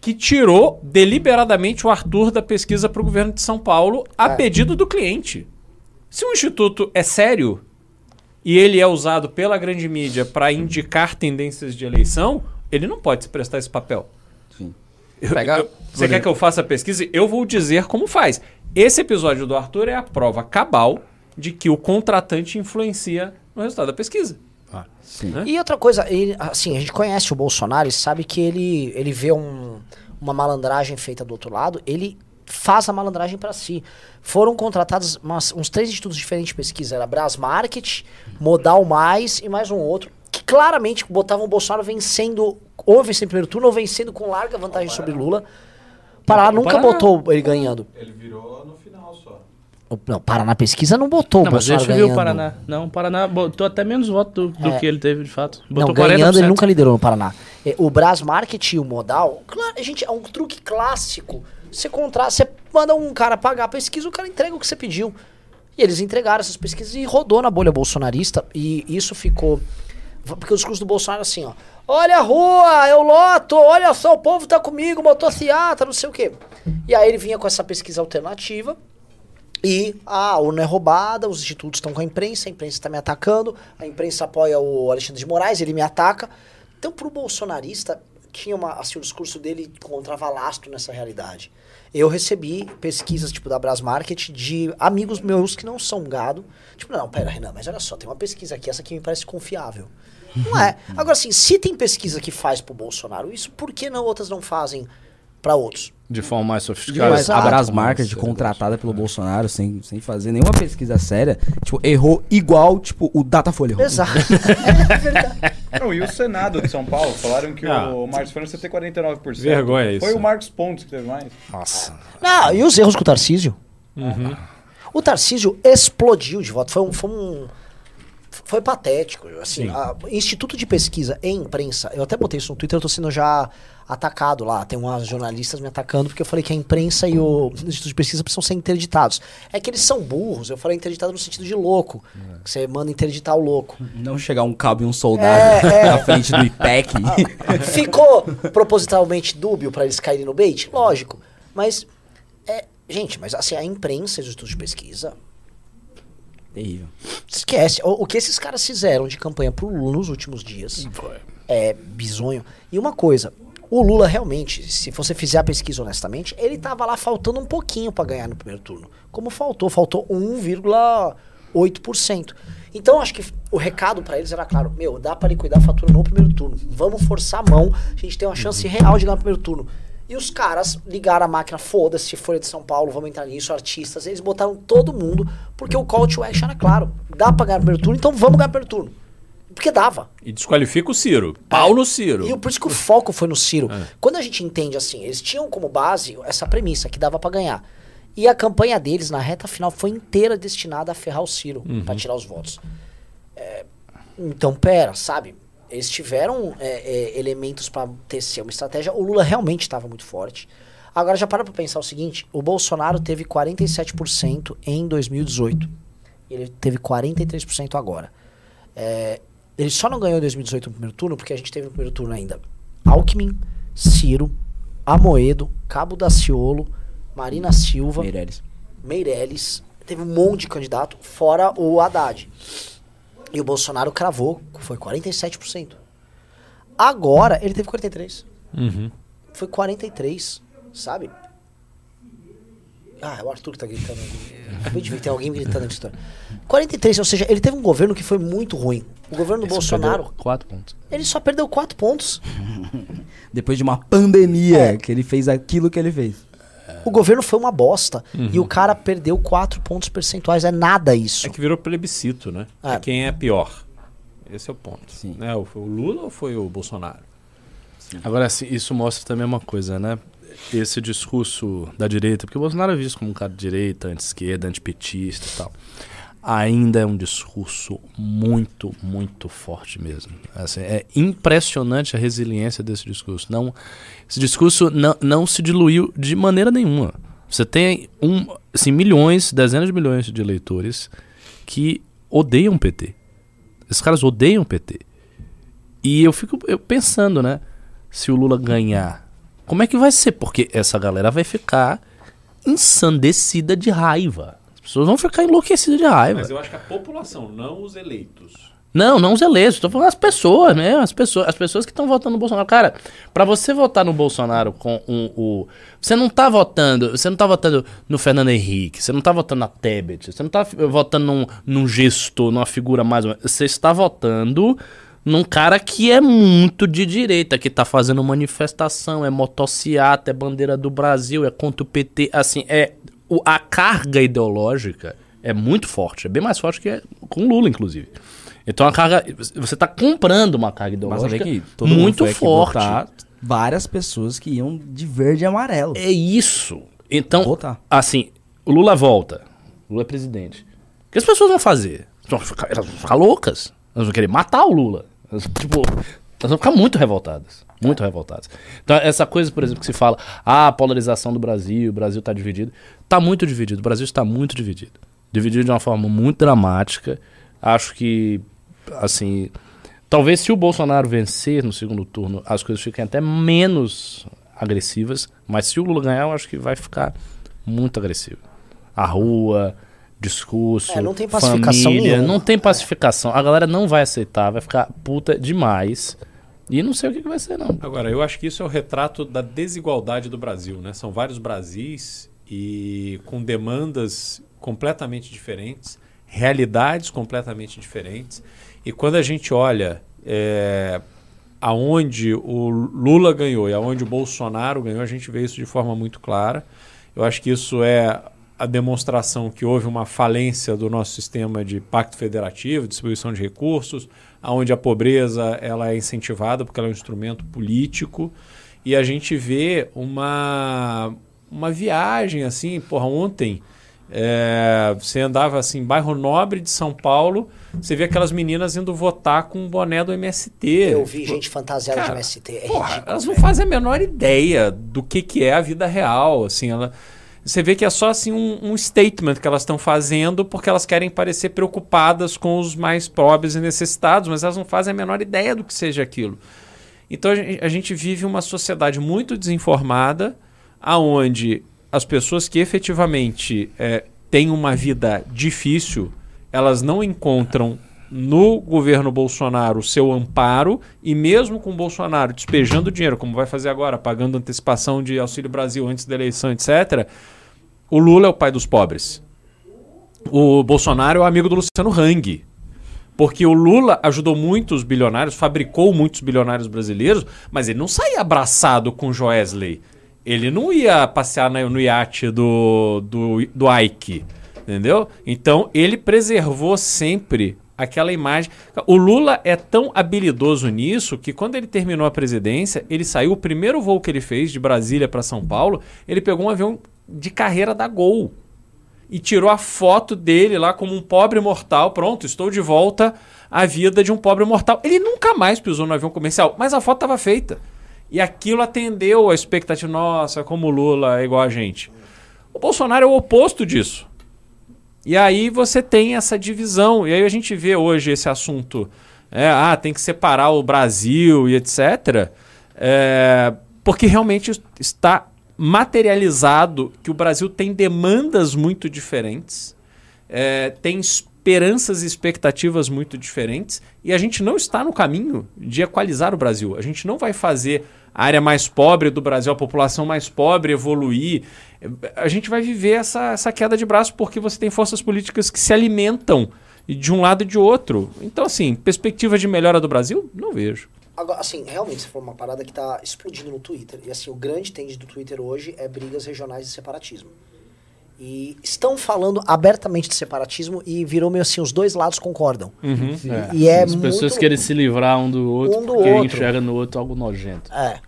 que tirou deliberadamente o Arthur da pesquisa para o governo de São Paulo a É. pedido do cliente. Se um instituto é sério e ele é usado pela grande mídia para indicar tendências de eleição, ele não pode se prestar esse papel. Sim. Eu- eu- você quer que eu faça a pesquisa? Eu vou dizer como faz. Esse episódio do Arthur é a prova cabal de que o contratante influencia no resultado da pesquisa. Sim. Né? E outra coisa, ele- assim, a gente conhece o Bolsonaro e sabe que ele, ele vê um- uma malandragem feita do outro lado, ele faz a malandragem pra si. Foram contratados umas- uns três institutos diferentes de pesquisa, era Brás Market, Modal Mais e mais um outro, que claramente botavam o Bolsonaro vencendo, ou vencendo em primeiro turno, ou vencendo com larga vantagem sobre Lula. Paraná O nunca botou ele ganhando. Ele virou no Não, Paraná Pesquisa não botou Não, o mas Bolsonaro deixa eu ver ganhando. o Paraná. Não, o Paraná botou até menos voto do, do É. que ele teve, de fato. Não, Botou ganhando ele 40%. nunca liderou no Paraná. É, O Brás Market e o Modal, claro, gente, é um truque clássico. Você contra, você manda um cara pagar a pesquisa, o cara entrega o que você pediu. E eles entregaram essas pesquisas e rodou na bolha bolsonarista. E isso ficou. Porque o discurso do Bolsonaro é assim, ó. Olha a rua, eu loto, olha só, o povo tá comigo, motociata, não sei o quê. E aí ele vinha com essa pesquisa alternativa. E ah, a urna é roubada, os institutos estão com a imprensa, a imprensa está me atacando, a imprensa apoia o Alexandre de Moraes, ele me ataca. Então, pro bolsonarista, tinha uma, assim, o discurso dele encontrava lastro nessa realidade. Eu recebi pesquisas, tipo, da Brás Market, de amigos meus que não são gado. Tipo, não, pera, Renan, mas olha só, tem uma pesquisa aqui, essa aqui me parece confiável. Não é. Agora, assim, se tem pesquisa que faz pro Bolsonaro isso, por que não outras não fazem pra outros. De forma mais sofisticada. Mas Exato. a Brasmarket Como contratada pelo Bolsonaro sem, sem fazer nenhuma pesquisa séria, tipo, errou igual, tipo, o Datafolha errou. Exato. Não, e o Senado de São Paulo? Falaram que Ah. o Marcos Fernandes ia ter 49%. Vergonha isso. Foi o Marcos Pontes que teve mais. Nossa. Não, e os erros com o Tarcísio? Uhum. O Tarcísio explodiu de voto. Foi um. Foi, um- foi patético. Assim, Sim. a- Instituto de Pesquisa e Imprensa, eu até botei isso no Twitter, eu tô sendo já atacado lá. Tem umas jornalistas me atacando porque eu falei que a imprensa e o Instituto de Pesquisa precisam ser interditados. É que eles são burros. Eu falei interditado no sentido de louco. Que você manda interditar o louco. Não chegar um cabo e um soldado É, é. na frente do IPEC. Ficou propositalmente dúbio pra eles caírem no bait? Lógico. Mas, é, gente, mas assim, a imprensa e os estudos de pesquisa, Terrível. esquece. O, o que esses caras fizeram de campanha pro Lula nos últimos dias é bizonho. E uma coisa, o Lula realmente, se você fizer a pesquisa honestamente, ele tava lá faltando um pouquinho pra ganhar no primeiro turno. Como faltou? Faltou 1,8%. Então acho que o recado pra eles era claro, meu, dá pra liquidar a fatura no primeiro turno. Vamos forçar a mão, a gente tem uma chance real de ganhar no primeiro turno. E os caras ligaram a máquina, foda-se, Folha de São Paulo, vamos entrar nisso, artistas, eles botaram todo mundo, porque o call to action era claro. Dá pra ganhar no primeiro turno, então vamos ganhar no primeiro turno. Porque dava. E desqualifica o Ciro. Pau no Ciro. E por isso que o foco foi no Ciro. Quando a gente entende assim, eles tinham como base essa premissa que dava pra ganhar. E a campanha deles na reta final foi inteira destinada a ferrar o Ciro, pra tirar os votos. É, então, pera, sabe? Eles tiveram é, é, elementos pra tecer uma estratégia. O Lula realmente estava muito forte. Agora, já para pra pensar o seguinte: o Bolsonaro teve 47% em 2018. Ele teve 43% agora. É, ele só não ganhou em 2018 no primeiro turno porque a gente teve no primeiro turno ainda Alckmin, Ciro, Amoedo, Cabo Daciolo, Marina Silva, Meirelles. Meirelles. Teve um monte de candidato, fora o Haddad. E o Bolsonaro cravou, foi 47%. Agora ele teve 43%. Uhum. Foi 43%, sabe? Ah, é o Arthur que tá gritando ali. Acabei de ver, tem alguém gritando aqui. 43, ou seja, ele teve um governo que foi muito ruim. O governo do Bolsonaro, Quatro pontos. ele só perdeu 4 pontos. Depois de uma pandemia É. que ele fez aquilo que ele fez. O governo foi uma bosta. Uhum. E o cara perdeu 4 pontos percentuais. É nada isso. É que virou plebiscito, né? É. É quem é pior. Esse é o ponto. Sim. Né? O- Foi o Lula ou foi o Bolsonaro? Agora, assim, isso mostra também uma coisa, né? Esse discurso da direita, porque o Bolsonaro é visto como um cara de direita, anti-esquerda, antipetista e tal. Ainda é um discurso muito, muito forte mesmo. Assim, é impressionante a resiliência desse discurso. Não, esse discurso não, não se diluiu de maneira nenhuma. Você tem um, assim, milhões, dezenas de milhões de eleitores que odeiam o PT. Esses caras odeiam o PT. E eu fico eu pensando, né? Se o Lula ganhar, como é que vai ser? Porque essa galera vai ficar ensandecida de raiva. As pessoas vão ficar enlouquecidas de raiva. Mas eu acho que a população, não os eleitos. Não, não os eleitos. Tô falando as pessoas mesmo. As pessoas, as pessoas que estão votando no Bolsonaro. Cara, pra você votar no Bolsonaro com um, o. Você não tá votando. Você não tá votando no Fernando Henrique. Você não tá votando na Tebet. Você não tá votando num, num gestor, numa figura mais. ou menos. Você está votando num cara que é muito de direita, que tá fazendo manifestação, é motociata, é bandeira do Brasil, é contra o PT. Assim, é. O- a carga ideológica é muito forte. É bem mais forte que é com Lula, inclusive. Então a carga. Você está comprando uma carga ideológica que todo mundo muito aqui forte. várias pessoas que iam de verde e amarelo. É isso. Então, Votar. assim, o Lula volta. O Lula é presidente. O que as pessoas vão fazer? Elas vão ficar, elas vão ficar loucas. Elas vão querer matar o Lula. Elas, tipo, elas vão ficar muito revoltadas. Muito revoltadas. Então, essa coisa, por exemplo, que se fala, ah, a polarização do Brasil, o Brasil está dividido. Está muito dividido. O Brasil está muito dividido. Dividido de uma forma muito dramática. Acho que, assim, talvez se o Bolsonaro vencer no segundo turno, as coisas fiquem até menos agressivas. Mas se o Lula ganhar, eu acho que vai ficar muito agressivo. A rua, discurso, É, não tem pacificação família, nenhuma. não tem pacificação. A galera não vai aceitar, vai ficar puta demais. E não sei o que, vai ser, não. Agora, eu acho que isso é o retrato da desigualdade do Brasil, né? São vários Brasis e com demandas completamente diferentes, realidades completamente diferentes. E quando a gente olha é, aonde o Lula ganhou e aonde o Bolsonaro ganhou, a gente vê isso de forma muito clara. Eu acho que isso é a demonstração que houve uma falência do nosso sistema de pacto federativo, distribuição de recursos, aonde a pobreza ela é incentivada porque ela é um instrumento político e a gente vê uma uma viagem assim, porra, ontem é, você andava assim, bairro nobre de São Paulo, você vê aquelas meninas indo votar com o boné do MST. Eu vi Tipo, gente fantasiada cara, de MST. É Porra, ridículo, elas não velho. fazem a menor ideia do que, que é a vida real. Assim, ela, você vê que é só assim um, um statement que elas estão fazendo porque elas querem parecer preocupadas com os mais pobres e necessitados, mas elas não fazem a menor ideia do que seja aquilo. Então a gente, vive uma sociedade muito desinformada, aonde as pessoas que efetivamente é, têm uma vida difícil, elas não encontram no governo Bolsonaro seu amparo e mesmo com Bolsonaro despejando dinheiro, como vai fazer agora, pagando antecipação de Auxílio Brasil antes da eleição, etc., o Lula é o pai dos pobres. O Bolsonaro é o amigo do Luciano Hang. Porque o Lula ajudou muitos bilionários, fabricou muitos bilionários brasileiros, mas ele não saía abraçado com Joesley. Ele não ia passear no iate do, do, do Ike. Entendeu? Então ele preservou sempre aquela imagem. O Lula é tão habilidoso nisso que quando ele terminou a presidência, ele saiu, o primeiro voo que ele fez de Brasília para São Paulo, ele pegou um avião de carreira da Gol e tirou a foto dele lá como um pobre mortal. Pronto, estou de volta à vida de um pobre mortal. Ele nunca mais pisou no avião comercial, mas a foto estava feita. E aquilo atendeu a expectativa. Nossa, como o Lula é igual a gente. O Bolsonaro é o oposto disso. E aí você tem essa divisão. E aí a gente vê hoje esse assunto. é, ah, tem que separar o Brasil e etc. é, porque realmente está materializado que o Brasil tem demandas muito diferentes, é, tem esperanças e expectativas muito diferentes, e a gente não está no caminho de equalizar o Brasil. A gente não vai fazer a área mais pobre do Brasil, a população mais pobre evoluir. A gente vai viver essa, essa queda de braço porque você tem forças políticas que se alimentam de um lado e de outro. Então, assim, perspectiva de melhora do Brasil? Não vejo. Agora, assim, realmente, se for uma parada que tá explodindo no Twitter. E assim, o grande tende do Twitter hoje é brigas regionais de separatismo. E estão falando abertamente de separatismo e virou meio assim, os dois lados concordam. E é As pessoas muito- querem se livrar um do outro Um do porque outro. enxerga no outro algo nojento. É.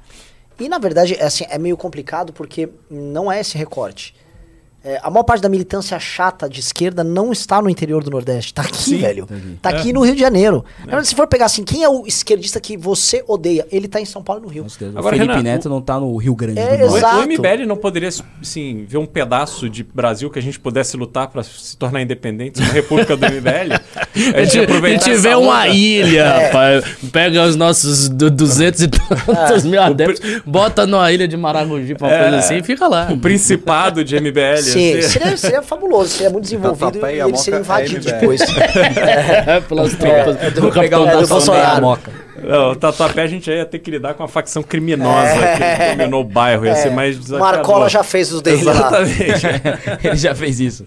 E na verdade, é assim, é meio complicado porque não é esse recorte. É, a maior parte da militância chata de esquerda não está no interior do Nordeste. Tá aqui, velho. Tá aqui no Rio de Janeiro. Verdade, se for pegar assim, quem é o esquerdista que você odeia? Ele tá em São Paulo e no Rio. Com certeza. O Agora, Felipe Renan, Neto não tá no Rio Grande É, do Norte. O- Exato. O MBL não poderia, assim, ver um pedaço de Brasil que a gente pudesse lutar para se tornar independente, uma república do MBL? A gente, a gente vê uma ilha, É. rapaz, pega os nossos du- 200 e tantos mil adeptos, bota numa ilha de Maragogi, uma É. coisa assim, e fica lá. O principado de MBL. Assim. seria, seria fabuloso, seria muito desenvolvido Tatuapé e e ele seria é invadido MBL. depois. É, pelas tropas do Vou pegar capitão o É, do Bolsonaro. Não, o Tatuapé a gente ia ter que lidar com a facção criminosa que dominou o bairro. Ia ser mais desafiador. Marcola já fez os dele lá. Exatamente. Ele já fez isso.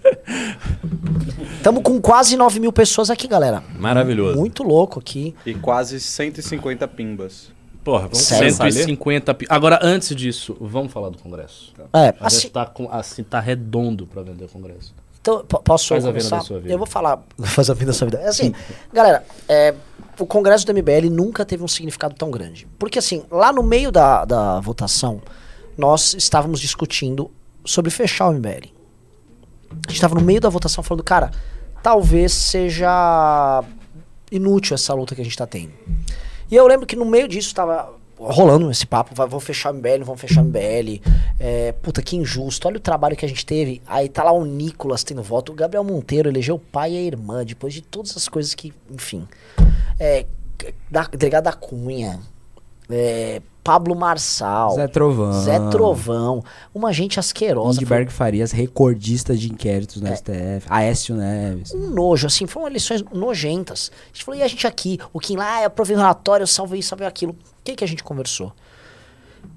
Estamos com quase 9 mil pessoas aqui, galera. Maravilhoso. Muito louco aqui. E quase 150 pimbas. Porra, vamos Sério? começar a ler? 150 pi- Agora, antes disso, vamos falar do Congresso. É, A assim, gente tá, com, assim, tá redondo pra vender o Congresso. Então, po- posso Faz a venda começar? da sua vida. Eu vou falar. Faz a venda da sua vida. É assim, galera, é, o Congresso do MBL nunca teve um significado tão grande. Porque, assim, lá no meio da, da votação, nós estávamos discutindo sobre fechar o MBL. A gente estava no meio da votação falando, cara, talvez seja inútil essa luta que a gente está tendo. E eu lembro que no meio disso estava rolando esse papo, vai, vamos fechar o MBL, vamos fechar o MBL. É, puta, que injusto, olha o trabalho que a gente teve. Aí tá lá o Nicolas tendo voto, o Gabriel Monteiro elegeu o pai e a irmã, depois de todas as coisas que, enfim. É, da, delegado da Cunha, é, Pablo Marçal, Zé Trovão. Zé Trovão, uma gente asquerosa. foi Lindbergh Farias, recordista de inquéritos no É. STF. Aécio Neves. um nojo, assim, foram eleições nojentas. A gente falou, e a gente aqui? O Kim lá, ah, eu aprovei o relatório, eu salvei isso, salvei aquilo. O que que a gente conversou?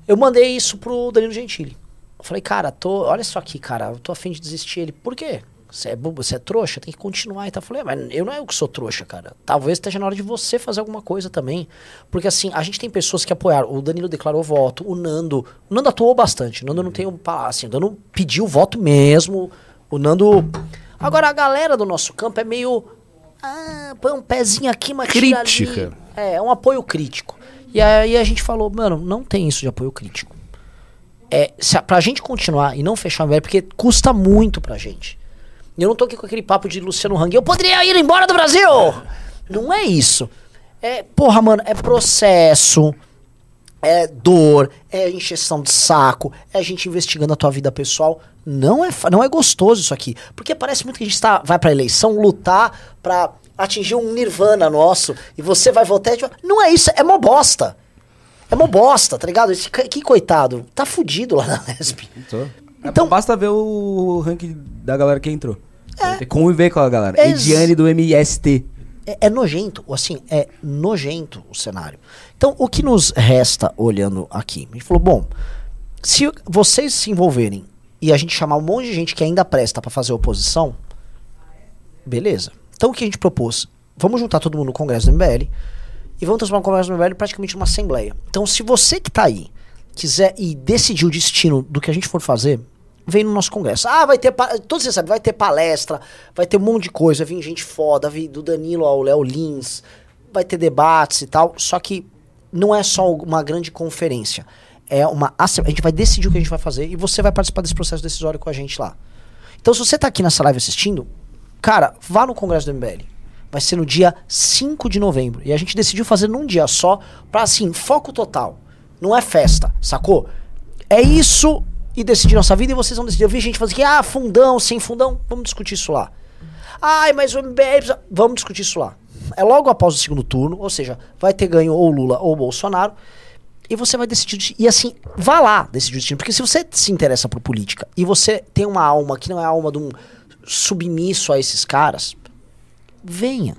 Eu mandei isso pro Danilo Gentili. Eu falei, cara, tô, olha isso aqui, cara, eu tô afim de desistir. Ele, por quê? Você é, bobo, você é trouxa, tem que continuar. E tá falei, mas eu não é eu que sou trouxa, cara. Talvez esteja na hora de você fazer alguma coisa também. Porque assim, a gente tem pessoas que apoiaram. O Danilo declarou voto, o Nando. O Nando atuou bastante. O Nando não tem um. Assim, o Nando pediu voto mesmo. O Nando. Agora, a galera do nosso campo é meio. Ah, põe um pezinho aqui, ali. Crítica. É, é um apoio crítico. E aí a gente falou, mano, não tem isso de apoio crítico. É, se a, pra gente continuar e não fechar o MBL, porque custa muito pra gente. Eu não tô aqui com aquele papo de Luciano Hang. Eu poderia ir embora do Brasil! Não é isso. É, porra, mano, é processo, é dor, é encheção de saco, é a gente investigando a tua vida pessoal. Não é, não é gostoso isso aqui. Porque parece muito que a gente tá, vai pra eleição lutar pra atingir um nirvana nosso e você vai votar. e Não é isso, é mó bosta. É mó bosta, tá ligado? Esse, que coitado. Tá fudido lá na Lesp. Então, Então- basta ver o ranking da galera que entrou. É. Conviver com a galera. Ediane do MST. É, é nojento, assim, é nojento o cenário. Então, o que nos resta olhando aqui? A gente falou, bom, se vocês se envolverem e a gente chamar um monte de gente que ainda presta pra fazer oposição, beleza. Então, o que a gente propôs? Vamos juntar todo mundo no Congresso do MBL e vamos transformar o Congresso do MBL praticamente numa assembleia. Então, se você que tá aí quiser e decidir o destino do que a gente for fazer, vem no nosso congresso. Ah, vai ter, todos vocês sabem, vai ter palestra, vai ter um monte de coisa, vir gente foda, vir do Danilo ao Léo Lins, vai ter debates e tal, só que não é só uma grande conferência. É uma a gente vai decidir o que a gente vai fazer e você vai participar desse processo decisório com a gente lá. Então, se você tá aqui nessa live assistindo, cara, vá no congresso do MBL. Vai ser no dia 5 de novembro. E a gente decidiu fazer num dia só, pra assim, foco total. Não é festa, sacou? É isso e decidir nossa vida e vocês vão decidir. Eu vi gente fazer que, ah, fundão, sem fundão, vamos discutir isso lá. Ai, mas o MBL. Vamos discutir isso lá. É logo após o segundo turno, ou seja, vai ter ganho ou Lula ou Bolsonaro. E você vai decidir. E assim, vá lá decidir o destino. Porque se você se interessa por política e você tem uma alma que não é a alma de um submisso a esses caras, venha.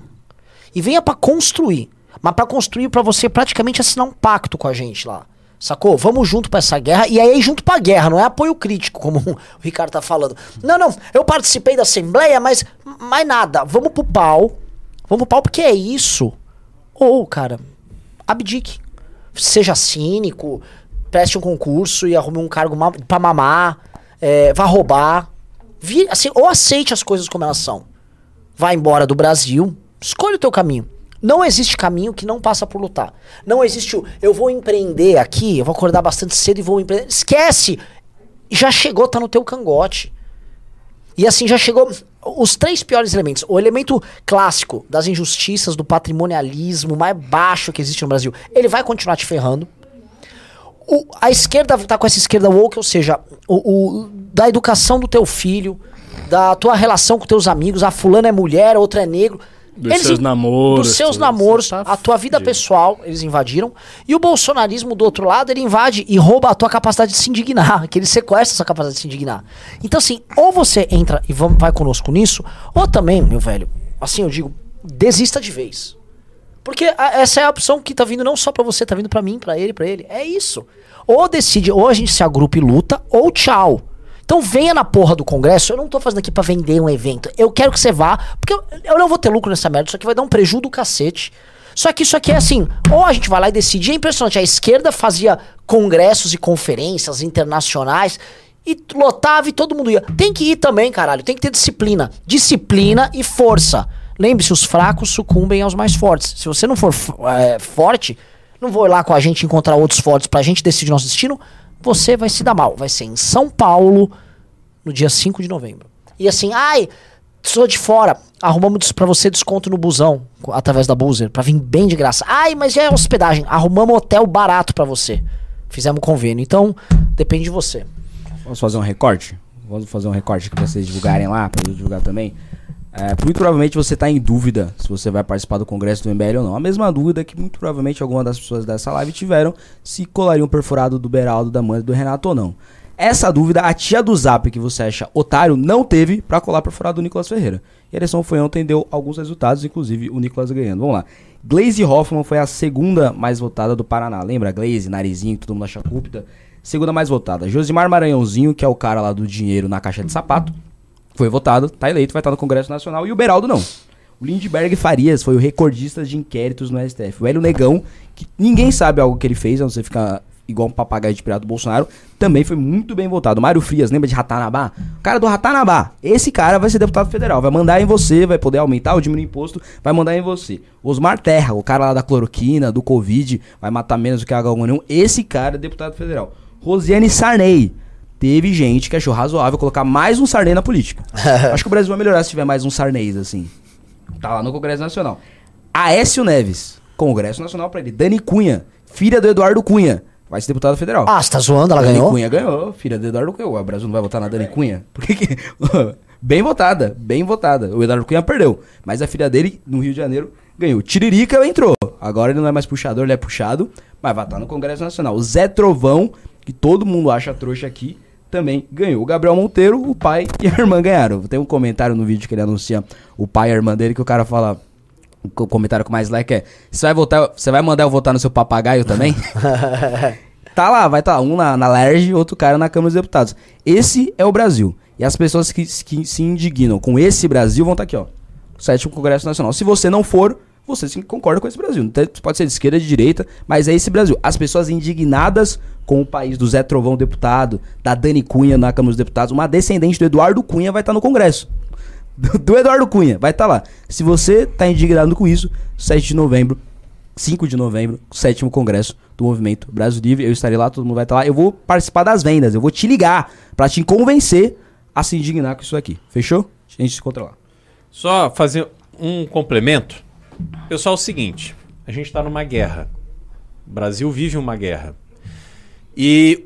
E venha pra construir. Mas pra construir, pra você praticamente assinar um pacto com a gente lá. Sacou? Vamos junto pra essa guerra. E aí, junto pra guerra, não é apoio crítico, como o Ricardo tá falando. Não, não, eu participei da Assembleia, mas mais nada. Vamos pro pau. Vamos pro pau porque é isso. Ou, cara, abdique. Seja cínico, preste um concurso e arrume um cargo pra mamar. é, vá roubar. Vi- assim, ou aceite as coisas como elas são. Vá embora do Brasil. Escolha o teu caminho. Não existe caminho que não passa por lutar. Não existe o eu vou empreender aqui, eu vou acordar bastante cedo e vou empreender. Esquece! Já chegou, tá no teu cangote. E assim já chegou os três piores elementos. O elemento clássico das injustiças, do patrimonialismo mais baixo que existe no Brasil. Ele vai continuar te ferrando. O- a esquerda tá com essa esquerda woke, ou seja, o, o- da educação do teu filho, da tua relação com teus amigos, a fulana é mulher, a outra é negro. Dos seus namoros, Dos seus namoros, tá a tua vida pessoal, eles invadiram. E o bolsonarismo, do outro lado, ele invade e rouba a tua capacidade de se indignar, que ele sequestra essa capacidade de se indignar. Então, assim, ou você entra e vai conosco nisso, ou também, meu velho, assim eu digo, desista de vez. Porque a- essa é a opção que tá vindo não só pra você, tá vindo pra mim, pra ele, pra ele. É isso. Ou decide, ou a gente se agrupa e luta, ou tchau. Então venha na porra do congresso. Eu não tô fazendo aqui pra vender um evento. Eu quero que você vá, porque eu, eu não vou ter lucro nessa merda. Isso aqui vai dar um prejuízo do cacete. Só que isso aqui é assim, ou a gente vai lá e decide. É impressionante. A esquerda fazia congressos e conferências internacionais e lotava e todo mundo ia. Tem que ir também, caralho. Tem que ter disciplina. Disciplina e força. Lembre-se, os fracos sucumbem aos mais fortes. Se você não for é, forte, não vou ir lá com a gente encontrar outros fortes pra gente decidir nosso destino, você vai se dar mal. Vai ser em São Paulo, no dia 5 de novembro. E assim, ai, sou de fora, arrumamos pra você desconto no busão, através da Boozer, pra vir bem de graça. Ai, mas é hospedagem, arrumamos hotel barato pra você. Fizemos convênio. Então, depende de você. Vamos fazer um recorte? Vamos fazer um recorte aqui pra vocês divulgarem lá, pra eu divulgar também. É, muito provavelmente você tá em dúvida se você vai participar do congresso do MBL ou não. A mesma dúvida que muito provavelmente algumas das pessoas dessa live tiveram se colariam perfurado do Beraldo, da Manda e do Renato ou não. Essa dúvida, a tia do Zap que você acha otário, não teve pra colar perfurado do Nicolas Ferreira. E a eleição foi ontem, deu alguns resultados, inclusive o Nicolas ganhando. Vamos lá. Glaze Hoffman foi a segunda mais votada do Paraná. Lembra? Glaze, narizinho, todo mundo acha cúpida. Segunda mais votada. Josimar Maranhãozinho, que é o cara lá do dinheiro na caixa de sapato. foi votado, tá eleito, vai estar no Congresso Nacional, e o Beraldo não. O Lindbergh Farias foi o recordista de inquéritos no STF. O Hélio Negão, que ninguém sabe algo que ele fez, a não ser ficar igual um papagaio de pirata do Bolsonaro, também foi muito bem votado. Mário Frias, lembra de Ratanabá? O cara do Ratanabá. Esse cara vai ser deputado federal, vai mandar em você, vai poder aumentar ou diminuir o imposto, vai mandar em você. Osmar Terra, o cara lá da cloroquina, do Covid, vai matar menos do que a H1N1. Esse cara é deputado federal. Rosiane Sarney. Teve gente que achou razoável colocar mais um Sarney na política. Acho que o Brasil vai melhorar se tiver mais um Sarney, assim. Tá lá no Congresso Nacional. Aécio Neves, Congresso Nacional pra ele. Dani Cunha, filha do Eduardo Cunha, vai ser deputado federal. Ah, você tá zoando? Ela Dani ganhou? Cunha ganhou, filha do Eduardo Cunha. O Brasil não vai votar na Dani Cunha? Por que que... bem votada, bem votada. O Eduardo Cunha perdeu, mas a filha dele, no Rio de Janeiro, ganhou. Tiririca entrou. Agora ele não é mais puxador, ele é puxado, mas vai estar no Congresso Nacional. O Zé Trovão, que todo mundo acha trouxa aqui, também ganhou. O Gabriel Monteiro, o pai e a irmã ganharam. Tem um comentário no vídeo que ele anuncia o pai e a irmã dele que o cara fala... O comentário com mais like é: Você vai votar, você vai mandar eu votar no seu papagaio também? Tá lá, vai estar tá, um na, na LERJ, outro cara na Câmara dos Deputados. Esse é o Brasil. E as pessoas que, que se indignam com esse Brasil vão estar aqui, ó. Sétimo Congresso Nacional. Se você não for, você sim concorda com esse Brasil. Pode ser de esquerda, de direita, mas é esse Brasil. As pessoas indignadas com o país do Zé Trovão deputado, da Dani Cunha na Câmara dos Deputados, uma descendente do Eduardo Cunha vai estar no Congresso. Do, do Eduardo Cunha, vai estar lá. Se você tá indignado com isso, 7 de novembro, 5 de novembro, sétimo congresso do Movimento Brasil Livre. Eu estarei lá, todo mundo vai estar lá. Eu vou participar das vendas, eu vou te ligar pra te convencer a se indignar com isso aqui. Fechou? A gente se encontra lá. Só fazer um complemento. Pessoal, é o seguinte: a gente está numa guerra. O Brasil vive uma guerra. E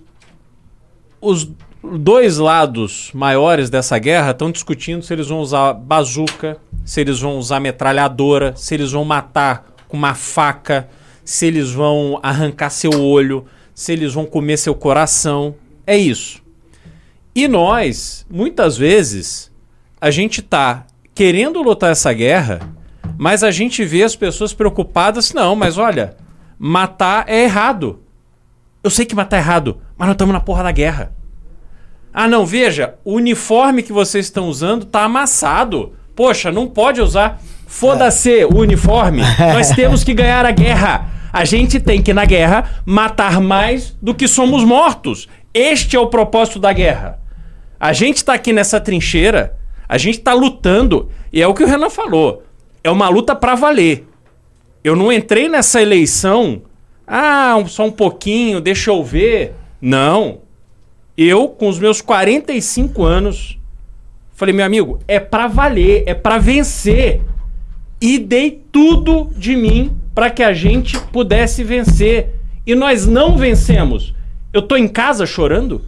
os dois lados maiores dessa guerra estão discutindo se eles vão usar bazuca, se eles vão usar metralhadora, se eles vão matar com uma faca, se eles vão arrancar seu olho, se eles vão comer seu coração. É isso. E nós, muitas vezes, a gente tá querendo lutar essa guerra, mas a gente vê as pessoas preocupadas, não, mas olha, matar é errado. Eu sei que matar é errado, mas nós estamos na porra da guerra. Ah, não, veja, o uniforme que vocês estão usando tá amassado. Poxa, não pode usar. Foda-se o uniforme. Nós temos que ganhar a guerra. A gente tem que, na guerra, matar mais do que somos mortos. Este é o propósito da guerra. A gente tá aqui nessa trincheira, a gente tá lutando, e é o que o Renan falou. É uma luta pra valer. Eu não entrei nessa eleição, ah, só um pouquinho, deixa eu ver. Não. Eu, com os meus 45 anos, falei, meu amigo, é pra valer, é pra vencer. E dei tudo de mim para que a gente pudesse vencer. E nós não vencemos. Eu tô em casa chorando?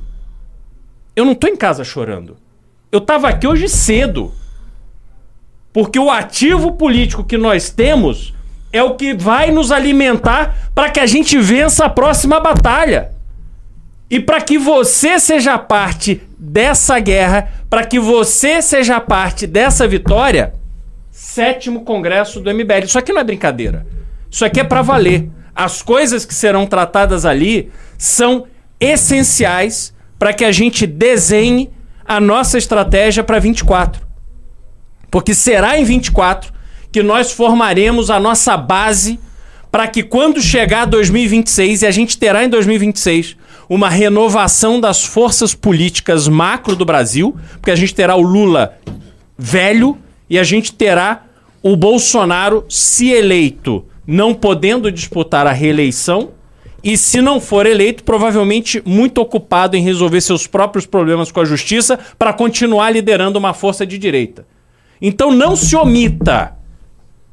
Eu não tô em casa chorando. Eu tava aqui hoje cedo. Porque o ativo político que nós temos é o que vai nos alimentar para que a gente vença a próxima batalha. E para que você seja parte dessa guerra, para que você seja parte dessa vitória, sétimo congresso do MBL. Isso aqui não é brincadeira. Isso aqui é para valer. As coisas que serão tratadas ali são essenciais para que a gente desenhe a nossa estratégia para 24. Porque será em 24 que nós formaremos a nossa base para que quando chegar 2026, e a gente terá em 2026 uma renovação das forças políticas macro do Brasil, porque a gente terá o Lula velho e a gente terá o Bolsonaro se eleito, não podendo disputar a reeleição, e se não for eleito, provavelmente muito ocupado em resolver seus próprios problemas com a justiça para continuar liderando uma força de direita. Então não se omita.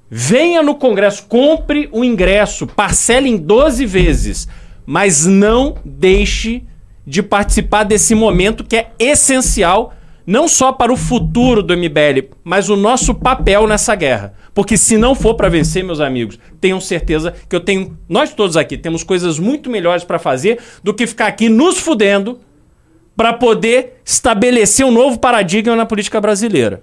Venha no Congresso, compre o ingresso, parcele em 12 vezes, mas não deixe de participar desse momento que é essencial não só para o futuro do MBL, mas o nosso papel nessa guerra. Porque se não for para vencer, meus amigos, tenham certeza que eu tenho, nós todos aqui temos coisas muito melhores para fazer do que ficar aqui nos fudendo para poder estabelecer um novo paradigma na política brasileira.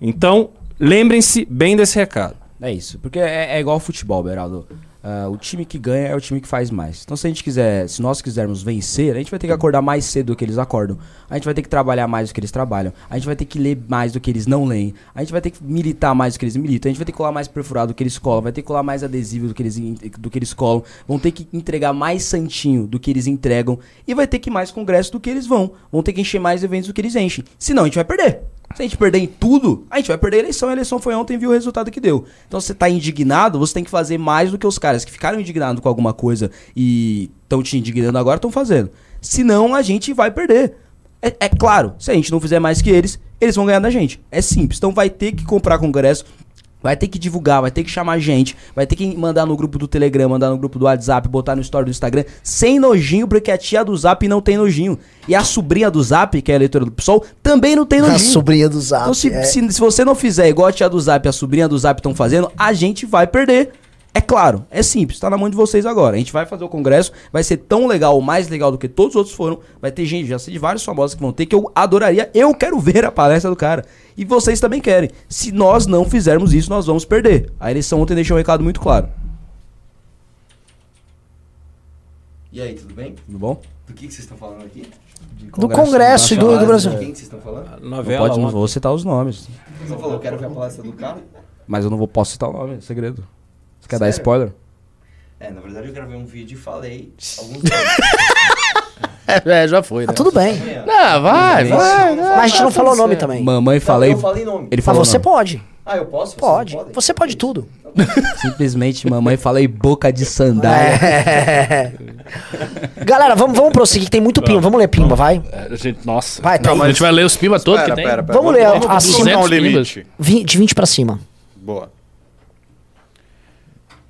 Então, lembrem-se bem desse recado. É isso. Porque é, é igual ao futebol, Beraldo. Ah, o time que ganha é o time que faz mais. Então, se a gente quiser, se nós quisermos vencer, a gente vai ter que acordar mais cedo do que eles acordam. A gente vai ter que trabalhar mais do que eles trabalham. A gente vai ter que ler mais do que eles não leem. A gente vai ter que militar mais do que eles militam. A gente vai ter que colar mais perfurado do que eles colam. Vai ter que colar mais adesivo do que eles, do que eles colam. Vão ter que entregar mais santinho do que eles entregam. E vai ter que ir mais congresso do que eles vão. Vão ter que encher mais eventos do que eles enchem. Senão, a gente vai perder. Se a gente perder em tudo, a gente vai perder a eleição. A eleição foi ontem viu o resultado que deu. Então, se você tá indignado, você tem que fazer mais do que os caras que ficaram indignados com alguma coisa e estão te indignando agora, estão fazendo. Senão, a gente vai perder. É, é claro, se a gente não fizer mais que eles, eles vão ganhar da gente. É simples. Então, vai ter que comprar congresso. Vai ter que divulgar, vai ter que chamar gente, vai ter que mandar no grupo do Telegram, mandar no grupo do WhatsApp, botar no story do Instagram, sem nojinho, porque a tia do Zap não tem nojinho. E a sobrinha do Zap, que é a eleitora do PSOL, também não tem A nojinho. sobrinha do Zap. Então, se, é. se, se você não fizer igual a tia do Zap e a sobrinha do Zap estão fazendo, a gente vai perder. É claro, é simples, tá na mão de vocês agora. A gente vai fazer o congresso, vai ser tão legal, ou mais legal do que todos os outros foram. Vai ter gente, já sei de vários famosos que vão ter, que eu adoraria. Eu quero ver a palestra do cara. E vocês também querem. Se nós não fizermos isso, nós vamos perder. A eleição ontem deixou um recado muito claro. E aí, tudo bem? Tudo bom? Do que, que vocês estão falando aqui? Do Congresso e do, do Palestra, Brasil. Quem que vocês estão falando? Não Novela. pode, não vou citar os nomes. Você falou, quero ver a palestra do cara. Mas eu não vou, posso citar o nome, é segredo. Você quer dar Sério? spoiler? É, na verdade eu gravei um vídeo e falei alguns É, já foi, né? Ah, tudo bem. Não, vai, vai. Mas a gente não falou o nome também. Mamãe falei. Eu falei nome. Ele Mas falou você nome. pode. Ah, eu posso? Pode. não podem? Você pode tudo. Simplesmente mamãe falei boca de sandália. É. Galera, vamos, vamos prosseguir, que tem muito pimba. Vamos ler pimba, vai. É, a gente, nossa. Vai, tá. A gente vai ler os pimba todos que tem. pera, pera. Vamos ler vamos, a- vamos um 200 limite. De 20 pra cima. Boa.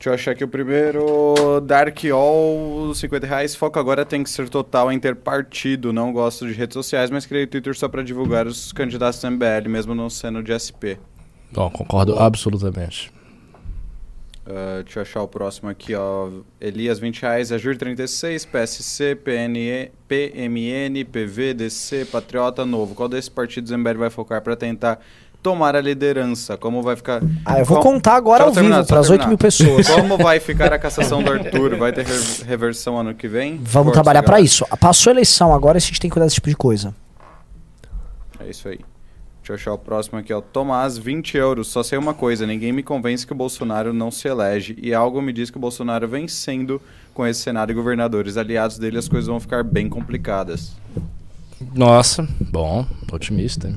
Deixa eu achar aqui o primeiro. Dark All, 50 reais. Foco agora tem que ser total em ter partido. Não gosto de redes sociais, mas criei Twitter só pra divulgar os candidatos do MBL, mesmo não sendo de SP. Bom, concordo absolutamente. Ah, deixa eu achar o próximo aqui, ó. Elias, 20 reais. Ajur, 36. PSC, PNE, PMN, PV, DC, Patriota, Novo. Qual desses partidos o MBL vai focar pra tentar tomar a liderança? Como vai ficar. Ah, eu vou contar agora Só ao terminar, vivo, só pras 8 terminar. mil pessoas. Como vai ficar a cassação do Arthur? Vai ter re- reversão ano que vem? Vamos Força, trabalhar pra galera. isso. Passou a eleição agora, a gente tem que cuidar desse tipo de coisa. É isso aí. Deixa eu achar o próximo aqui, ó. Tomás, 20 euros. Só sei uma coisa: ninguém me convence que o Bolsonaro não se elege. E algo me diz que o Bolsonaro vencendo com esse Senado e governadores aliados dele, as coisas vão ficar bem complicadas. Nossa, bom, otimista. hein?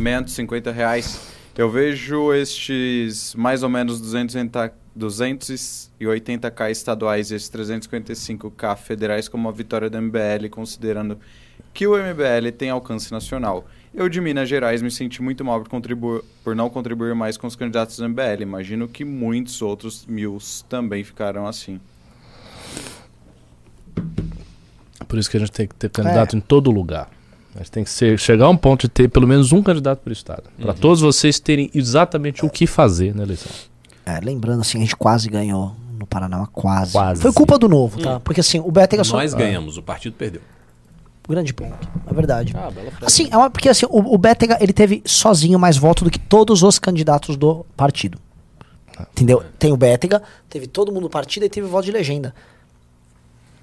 Mento, 50 reais. Eu vejo estes mais ou menos 280, 280k estaduais e esses 355k federais como uma vitória do MBL, considerando que o MBL tem alcance nacional. Eu de Minas Gerais me senti muito mal por, por não contribuir mais com os candidatos do MBL. Imagino que muitos outros mil também ficaram assim. Por isso que a gente tem que ter candidato em todo lugar. A gente tem que ser, chegar a um ponto de ter pelo menos um candidato por estado. Para todos vocês terem exatamente o que fazer na eleição. É, lembrando assim, a gente quase ganhou no Paraná, quase. Quase. Foi culpa do novo, tá? Porque assim, o Betega só. Nós ganhamos, o partido perdeu. Grande ponto. É verdade. Ah, bela frase. Assim, é uma, porque assim, o, o Bétega, ele teve sozinho mais voto do que todos os candidatos do partido. Entendeu? Tem o Bétega, teve todo mundo do partido e teve voto de legenda.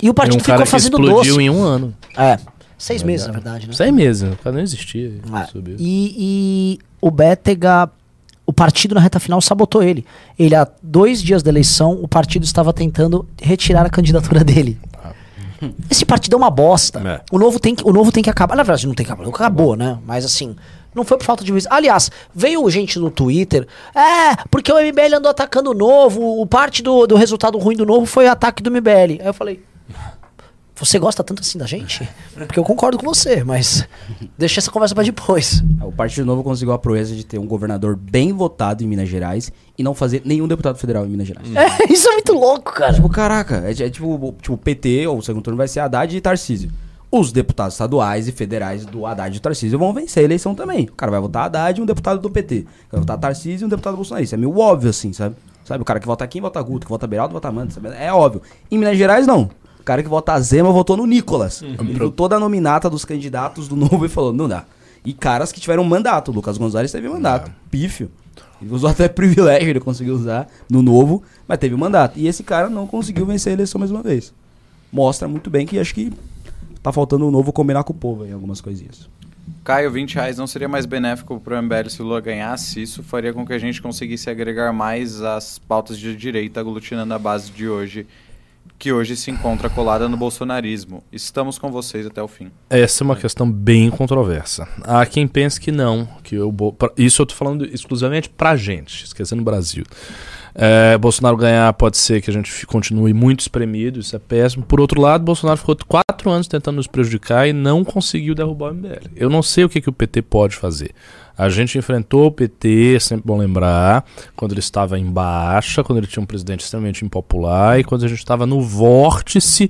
E o partido um cara ficou que fazendo explodiu doce. em um ano. É. Seis meses, na verdade, né? Seis meses, o cara não existia. É. Subiu. E, e o Bétega, o partido na reta final sabotou ele. Ele, há dois dias da eleição, o partido estava tentando retirar a candidatura dele. Esse partido é uma bosta. É. O, novo tem que, o novo tem que acabar. Na verdade, não tem que acabar, acabou, né? Mas assim, não foi por falta de juízo. Aliás, veio gente no Twitter. É, porque o MBL andou atacando o novo. O parte do, do resultado ruim do novo foi o ataque do MBL. Aí eu falei. Você gosta tanto assim da gente? Porque eu concordo com você, mas deixa essa conversa pra depois. O Partido Novo conseguiu a proeza de ter um governador bem votado em Minas Gerais e não fazer nenhum deputado federal em Minas Gerais. É, isso é muito louco, cara. Tipo, caraca, é, é tipo, o- tipo, PT, ou o segundo turno vai ser Haddad e Tarcísio. Os deputados estaduais e federais do Haddad e Tarcísio vão vencer a eleição também. O cara vai votar Haddad e um deputado do PT. Vai votar Tarcísio e um deputado bolsonaro. Isso é meio óbvio, assim, sabe? Sabe, o cara que vota Kim vota Guto, que vota Beraldo vota Manda, sabe? É óbvio. Em Minas Gerais, não. O cara que vota Zema votou no Nicolas. Ele viu toda a nominata dos candidatos do Novo e falou, não dá. E caras que tiveram mandato. O Lucas Gonzalez teve mandato. Pífio. Ele usou até privilégio, ele conseguiu usar no novo, mas teve mandato. E esse cara não conseguiu vencer a eleição mais uma vez. Mostra muito bem que acho que tá faltando o novo combinar com o povo em algumas coisinhas. Caio, 20 reais não seria mais benéfico para o MBL se o Lula ganhasse? Isso faria com que a gente conseguisse agregar mais as pautas de direita aglutinando a base de hoje, que hoje se encontra colada no bolsonarismo. Estamos com vocês até o fim. Essa é uma questão bem controversa. Há quem pense que não, que pra- isso eu tô falando exclusivamente pra gente, esquecendo o Brasil. É, Bolsonaro ganhar pode ser que a gente continue muito espremido, isso é péssimo. Por outro lado, Bolsonaro ficou quatro anos tentando nos prejudicar e não conseguiu derrubar o MBL. Eu não sei o que, que o PT pode fazer. A gente enfrentou o PT, é sempre bom lembrar, quando ele estava em baixa, quando ele tinha um presidente extremamente impopular e quando a gente estava no vórtice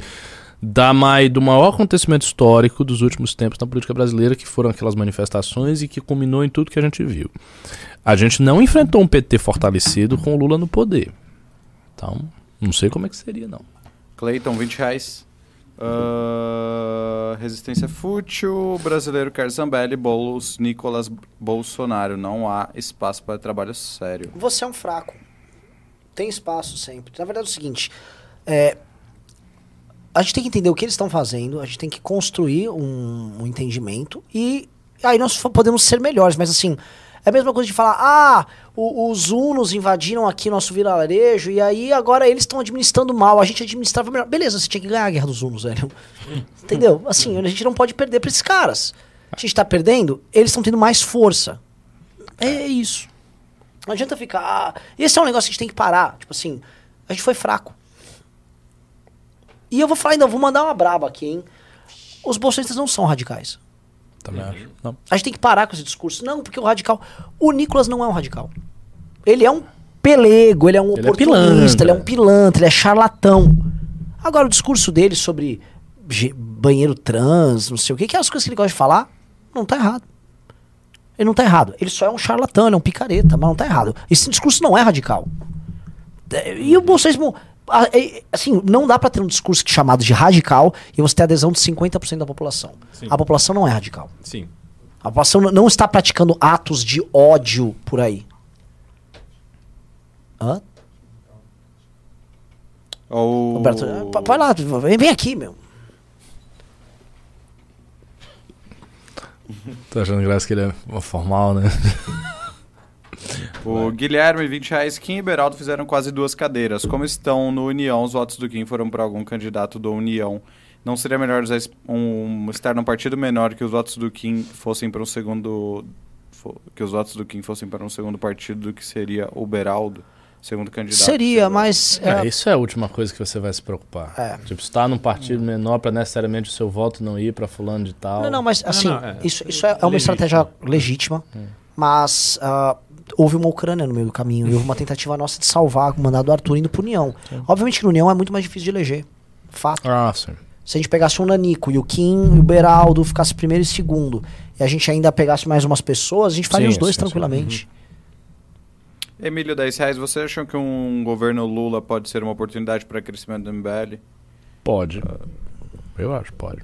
da mai, do maior acontecimento histórico dos últimos tempos na política brasileira, que foram aquelas manifestações e que culminou em tudo que a gente viu. A gente não enfrentou um PT fortalecido com o Lula no poder. Então, não sei como é que seria, não. Cleiton, 20 reais. Ah, resistência fútil, brasileiro quer Zambelli, Boulos, Nicolas Bolsonaro. Não há espaço para trabalho sério. Você é um fraco. Tem espaço sempre. Na verdade é o seguinte, é, a gente tem que entender o que eles estão fazendo, a gente tem que construir um, um entendimento e aí nós podemos ser melhores, mas assim, é a mesma coisa de falar, ah, o- os hunos invadiram aqui nosso vilarejo e aí agora eles estão administrando mal, a gente administrava melhor. Beleza, você tinha que ganhar a guerra dos hunos, velho. Entendeu? Assim, a gente não pode perder pra esses caras. A gente tá perdendo, eles estão tendo mais força. É isso. Não adianta ficar. ah, esse é um negócio que a gente tem que parar. Tipo assim, a gente foi fraco. E eu vou falar ainda, vou mandar uma braba aqui, hein? Os bolsonaristas não são radicais. Também acho. Não. A gente tem que parar com esse discurso. Não, porque o radical. O Nicolas não é um radical. Ele é um pelego, ele é um Ele é oportunista, pilantra. ele é um pilantra, ele é charlatão. Agora, o discurso dele sobre banheiro trans, não sei o que, que é as coisas que ele gosta de falar, não tá errado. Ele não tá errado. Ele só é um charlatão, ele é um picareta, mas não tá errado. Esse discurso não é radical. É, E o bolsonarismo. é, Assim, não dá pra ter um discurso é chamado de radical e você ter adesão de 50% da população. Sim. A população não é radical. Sim. A população não está praticando atos de ódio por aí. Hã? Ou... Roberto, ah, vai lá, vem vem aqui, meu. Tô achando graça que ele é formal, né? O Guilherme, 20 reais. Kim e Beraldo fizeram quase duas cadeiras. Como estão no União, os votos do Kim foram para algum candidato do União. Não seria melhor usar um, estar num partido menor que os votos do Kim fossem para um segundo. Que os votos do Kim fossem para um segundo partido do que seria o Beraldo, segundo candidato? Seria, mas. É, é, isso é a última coisa que você vai se preocupar. É. Tipo, estar num partido menor pra necessariamente o seu voto não ir pra fulano de tal. Não, não, mas assim, não, é. isso, isso é, é uma Legítimo. estratégia legítima, mas ah, houve uma Ucrânia no meio do caminho e houve uma tentativa nossa de salvar o mandado do Arthur indo pro União. Obviamente que no União é muito mais difícil de eleger. Fato. Ah, sim. Se a gente pegasse um Nanico e o Kim e o Beraldo ficasse primeiro e segundo, e a gente ainda pegasse mais umas pessoas, a gente faria Sim, os dois sim, sim. tranquilamente. Emílio, 10 reais. Você acham que um governo Lula pode ser uma oportunidade para crescimento do MBL? Pode. Eu acho, pode.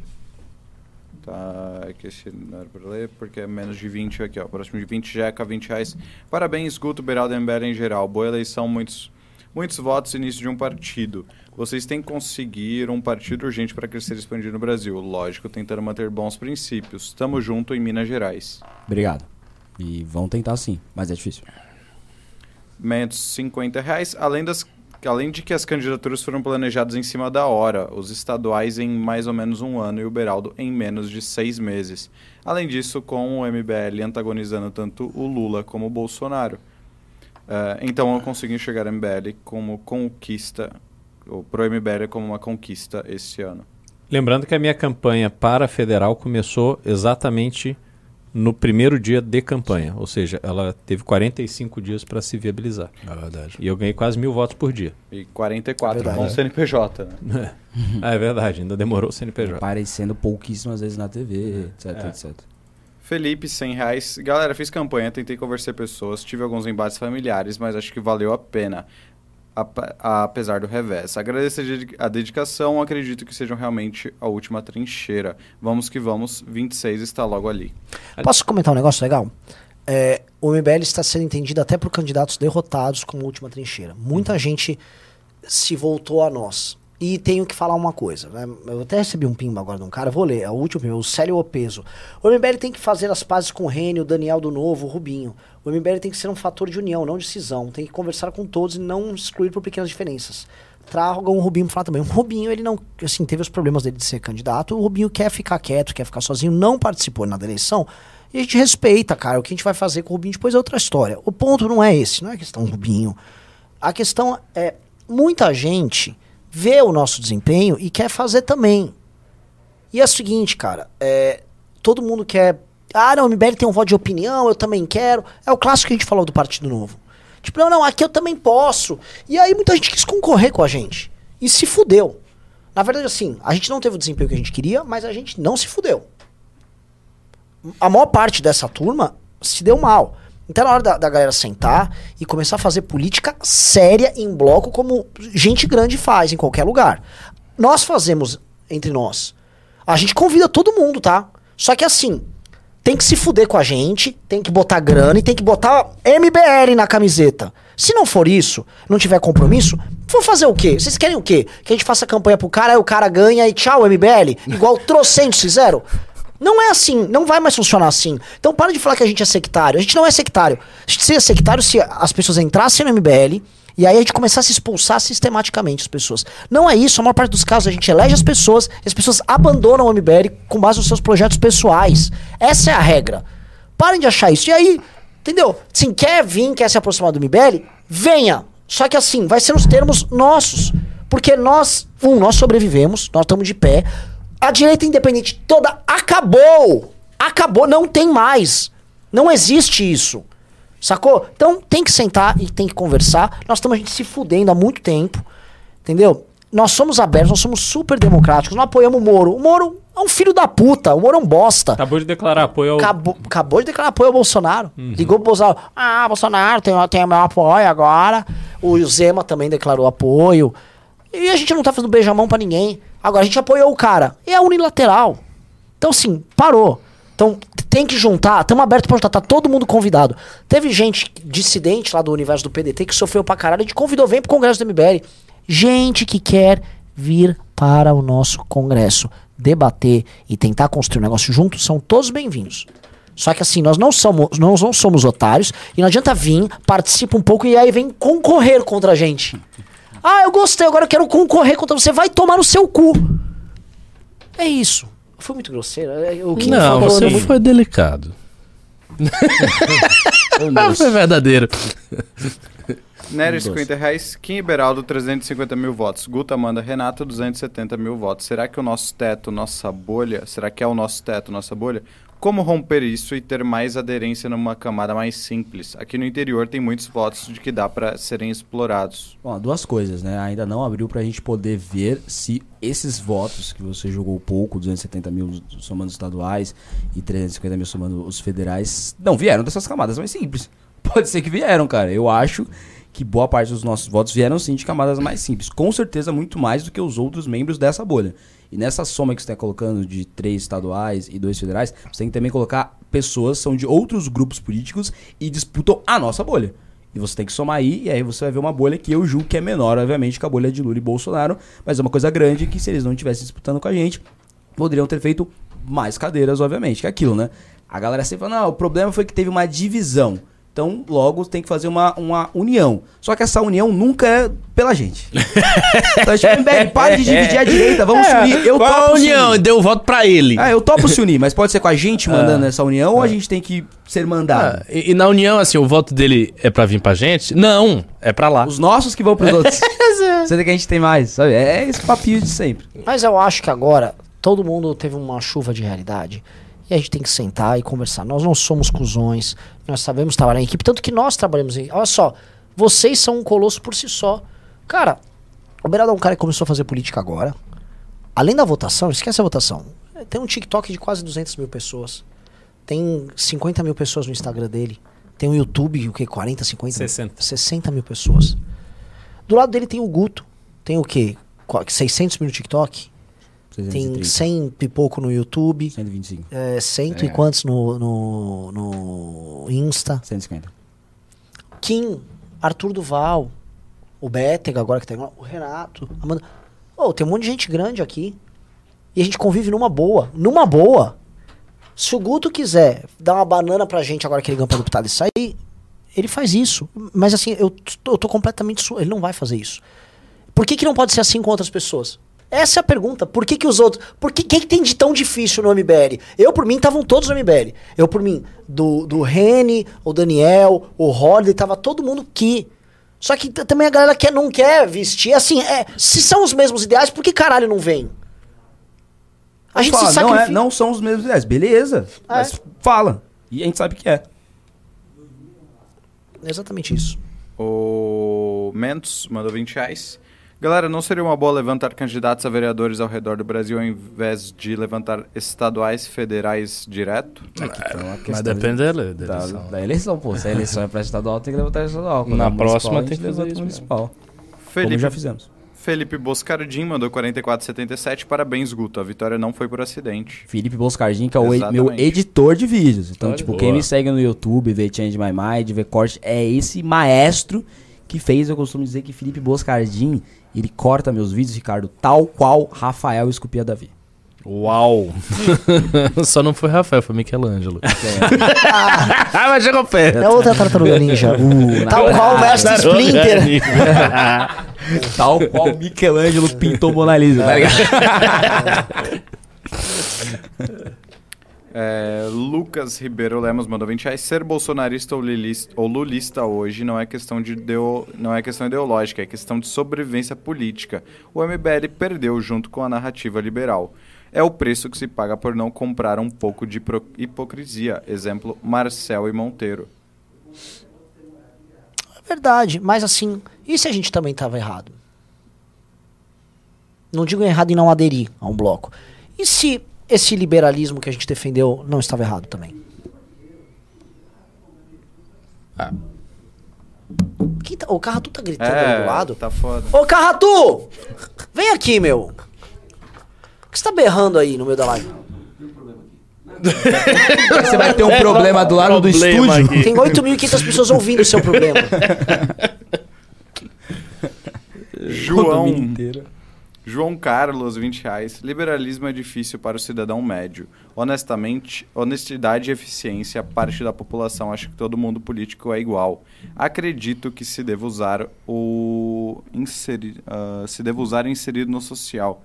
Tá, é que esse não era pra ler, porque é menos de 20 aqui, ó. Próximo de 20, Jeca, 20 reais. Parabéns, Guto, Beraldo e MBL em geral. Boa eleição, muitos, muitos votos, início de um partido. Vocês têm que conseguir um partido urgente para crescer e expandir no Brasil. Lógico, tentando manter bons princípios. Tamo junto em Minas Gerais. Obrigado. E vão tentar sim, mas é difícil. Menos 50 reais. Além, das, além de que as candidaturas foram planejadas em cima da hora, os estaduais em mais ou menos um ano e o Beraldo em menos de seis meses. Além disso, com o MBL antagonizando tanto o Lula como o Bolsonaro. Eh, então eu consigo enxergar o MBL como conquista, ou pro MBL como uma conquista esse ano. Lembrando que a minha campanha para federal começou exatamente no primeiro dia de campanha, ou seja, ela teve 45 dias para se viabilizar. É verdade. E eu ganhei quase mil votos por dia. E 44 Verdade. com o CNPJ, né? ah, é verdade, ainda demorou o CNPJ. Aparecendo pouquíssimas vezes na TV, etc, É. etc. Felipe, 100 reais. Galera, fiz campanha, tentei convencer pessoas, tive alguns embates familiares, mas acho que valeu a pena. Ap- Apesar do revés. Agradeço a dedi- a dedicação, acredito que sejam realmente a última trincheira. Vamos que vamos, 26 está logo ali. Posso comentar um negócio legal? é, o MBL está sendo entendido até por candidatos derrotados como última trincheira. Muita gente se voltou a nós. E tenho que falar uma coisa, né? Eu até recebi um pimba agora de um cara, vou ler, é o último pimba, o Célio Opeso. O MBL tem que fazer as pazes com o Rênio, o Daniel do Novo, o Rubinho. O MBL tem que ser um fator de união, não de cisão. Tem que conversar com todos e não excluir por pequenas diferenças. Tragam o Rubinho pra falar também. O Rubinho, ele não, assim, teve os problemas dele de ser candidato. O Rubinho quer ficar quieto, quer ficar sozinho, não participou na eleição. E a gente respeita, cara. O que a gente vai fazer com o Rubinho depois é outra história. O ponto não é esse, não é questão do Rubinho. A questão é, muita gente vê o nosso desempenho e quer fazer também. E é o seguinte, cara, é, todo mundo quer. Ah, não, o MBL tem um voto de opinião, eu também quero. É o clássico que a gente falou do Partido Novo. Tipo, não, não, aqui eu também posso. E aí muita gente quis concorrer com a gente. E se fudeu. Na verdade, assim, a gente não teve o desempenho que a gente queria, mas a gente não se fudeu. A maior parte dessa turma se deu mal. Então na hora da, da galera sentar e começar a fazer política séria em bloco, como gente grande faz em qualquer lugar. Nós fazemos entre nós. A gente convida todo mundo, tá? Só que assim, tem que se fuder com a gente, tem que botar grana e tem que botar MBL na camiseta. Se não for isso, não tiver compromisso, for fazer o quê? Vocês querem o quê? Que a gente faça campanha pro cara, aí o cara ganha e tchau, MBL? Igual trocentos fizeram? Não é assim, não vai mais funcionar assim. Então para de falar que a gente é sectário. A gente não é sectário. A gente seria sectário se as pessoas entrassem no MBL e aí a gente começasse a expulsar sistematicamente as pessoas. Não é isso, a maior parte dos casos a gente elege as pessoas e as pessoas abandonam o MBL com base nos seus projetos pessoais. Essa é a regra. Parem de achar isso. E aí, entendeu? Sim, quer vir, quer se aproximar do MBL? Venha. Só que assim, vai ser nos termos nossos. Porque nós, um, nós sobrevivemos, nós estamos de pé. A direita independente toda acabou. Acabou, não tem mais. Não existe isso. Sacou? Então tem que sentar e tem que conversar. Nós estamos a gente se fudendo há muito tempo. Entendeu? Nós somos abertos, nós somos super democráticos, não apoiamos o Moro. O Moro é um filho da puta, o Moro é um bosta. Acabou de declarar apoio ao. Acabou, acabou de declarar apoio ao Bolsonaro. Ligou pro Bolsonaro. Ah, Bolsonaro tem, tem meu apoio agora. O Zema também declarou apoio. E a gente não tá fazendo beijamão pra ninguém. Agora a gente apoiou o cara. E é unilateral. Então, assim, parou. Então, tem que juntar, estamos abertos pra juntar, tá todo mundo convidado. Teve gente dissidente lá do universo do PDT que sofreu pra caralho, a gente convidou, vem pro Congresso do MBL. Gente que quer vir para o nosso Congresso, debater e tentar construir um negócio junto, são todos bem-vindos. Só que assim, nós não somos, nós não somos otários e não adianta vir, participa um pouco e aí vem concorrer contra a gente. Ah, eu gostei, agora eu quero concorrer contra você. Vai tomar no seu cu. É isso. Foi muito grosseiro. é- O que Não, falou você é muito- foi delicado. Não, foi verdadeiro. Nery, 50 reais. Kim Iberaldo, 350 mil votos. Guta Amanda Renato, 270 mil votos. Será que o nosso teto, nossa bolha, será que é o nosso teto, nossa bolha? Como romper isso e ter mais aderência numa camada mais simples? Aqui no interior tem muitos votos de que dá para serem explorados. Bom, duas coisas, né? Ainda não abriu pra gente poder ver se esses votos que você jogou pouco, 270 mil somando os estaduais e 350 mil somando os federais, não vieram dessas camadas mais simples. Pode ser que vieram, cara. Eu acho que boa parte dos nossos votos vieram sim de camadas mais simples. Com certeza muito mais do que os outros membros dessa bolha. E nessa soma que você está colocando de três estaduais e dois federais, você tem que também colocar pessoas que são de outros grupos políticos e disputam a nossa bolha. E você tem que somar aí, e aí você vai ver uma bolha que eu julgo que é menor, obviamente, que a bolha de Lula e Bolsonaro, mas é uma coisa grande que se eles não estivessem disputando com a gente, poderiam ter feito mais cadeiras, obviamente, que é aquilo, né? A galera sempre fala, não, o problema foi que teve uma divisão. Então, logo tem que fazer uma, uma união. Só que essa união nunca é pela gente. então, tipo, MBL, pare de dividir a direita, vamos se unir. Eu Qual a topo se união? unir. Deu voto pra ele. Ah, eu topo se unir, mas pode ser com a gente mandando essa união ou a gente tem que ser mandado? Ah, e, e na união, assim, o voto dele é pra vir pra gente? Não, é pra lá. Os nossos que vão pros outros. Sendo que a gente tem mais, sabe? É esse papinho de sempre. Mas eu acho que agora todo mundo teve uma chuva de realidade. E a gente tem que sentar e conversar. Nós não somos cuzões, nós sabemos trabalhar em equipe, tanto que nós trabalhamos em. Olha só, vocês são um colosso por si só. Cara, o Beraldo é um cara que começou a fazer política agora. Além da votação, esquece a votação. Tem um TikTok de quase 200 mil pessoas. Tem 50 mil pessoas no Instagram dele. Tem um YouTube, o que? 40, 50? 60. 60 mil pessoas. Do lado dele tem o Guto. Tem o quê? Qu- 600 mil no TikTok? Tem 630, 100 e pouco no YouTube. 125. É, cento e É. quantos no, no, no, Insta. 150. Kim, Arthur Duval, o Bétega agora que tá igual, o Renato, Amanda. Ô, tem um monte de gente grande aqui. E a gente convive numa boa. Numa boa. Se o Guto quiser dar uma banana pra gente agora que ele ganhou pra deputado e sair, ele faz isso. Mas assim, eu, t- eu tô completamente. Su... Ele não vai fazer isso. Por que, que não pode ser assim com outras pessoas? Essa é a pergunta. Por que, que os outros. Por que, quem que tem de tão difícil no MBL? Eu, por mim, estavam todos no MBL. Eu, por mim, do, do Rene, o Daniel, o Holiday, tava todo mundo aqui. Só que também a galera quer, não quer vestir. Assim, é, se são os mesmos ideais, por que caralho não vem? A gente Fala, se não, sacrifica. é, não são os mesmos ideias. Beleza. É. Mas fala. E a gente sabe que é. Exatamente isso. O Mentos mandou 20 reais. Galera, não seria uma boa levantar candidatos a vereadores ao redor do Brasil ao invés de levantar estaduais, federais direto? Então, a Mas questão depende da, ele- da, da eleição. da eleição, pô. Se a eleição é pra estadual, tem que levantar estadual. Quando Na é próxima tem que levanta fazer isso municipal. Como Felipe, já fizemos. Felipe Boscardin mandou 44,77. Parabéns, Guto. A vitória não foi por acidente. Felipe Boscardin, que é o e- meu editor de vídeos. Então, Olha, tipo, boa. quem me segue no YouTube, vê Change My Mind, vê corte, é esse maestro que fez, eu costumo dizer que Felipe Boscardin, ele corta meus vídeos, Ricardo, tal qual Rafael esculpia Davi. Uau! Só não foi Rafael, foi Michelangelo. ah, mas chegou perto. É outra tartaruga ninja. Uh, Tal qual o mestre Splinter. Tal qual Michelangelo pintou Mona Lisa, tá ligado? É, Lucas Ribeiro Lemos mandou 20 reais. Ser bolsonarista ou, lilista, ou lulista hoje não é, questão de ideo, não é questão ideológica, é questão de sobrevivência política. O MBL perdeu junto com a narrativa liberal. É o preço que se paga por não comprar um pouco de hipocrisia. Exemplo, Marcel e Monteiro. É verdade, mas assim, e se a gente também tava errado? Não digo errado em não aderir a um bloco. E se esse liberalismo que a gente defendeu não estava errado também? Ah. Quem tá- o Carratu tá gritando ali do lado? tá foda. Ô Carratu! Vem aqui, meu! O que você tá berrando aí no meio da live? Você vai ter um problema do lado do estúdio. aqui. Tem 8.500 pessoas ouvindo o seu problema. João. João Carlos, 20 reais. Liberalismo é difícil para o cidadão médio. Honestamente, honestidade e eficiência, parte da população acha que todo mundo político é igual. Acredito que se deva usar o ah, se deva usar inserido no social.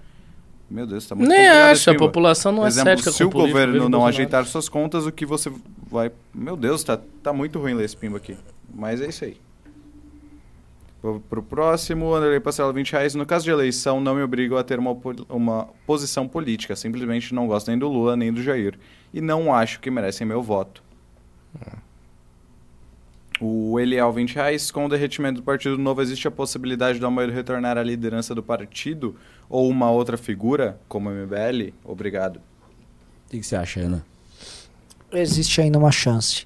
Meu Deus, tá muito Nem acho, a população não é Exemplo, cética se o político, governo não Bolsonaro. ajeitar suas contas, o que você vai... Meu Deus, tá, tá muito ruim ler esse pimba aqui. Mas é isso aí. Vou pro próximo, Anderlei Parcela 20 reais. No caso de eleição, não me obrigo a ter uma, uma posição política. Simplesmente não gosto nem do Lula, nem do Jair. E não acho que merecem meu voto. O Eliel 20 reais. Com o derretimento do Partido Novo, existe a possibilidade do Amoedo retornar à liderança do partido? Ou uma outra figura, como o MBL? Obrigado. O que que você acha, Ana? Existe ainda uma chance.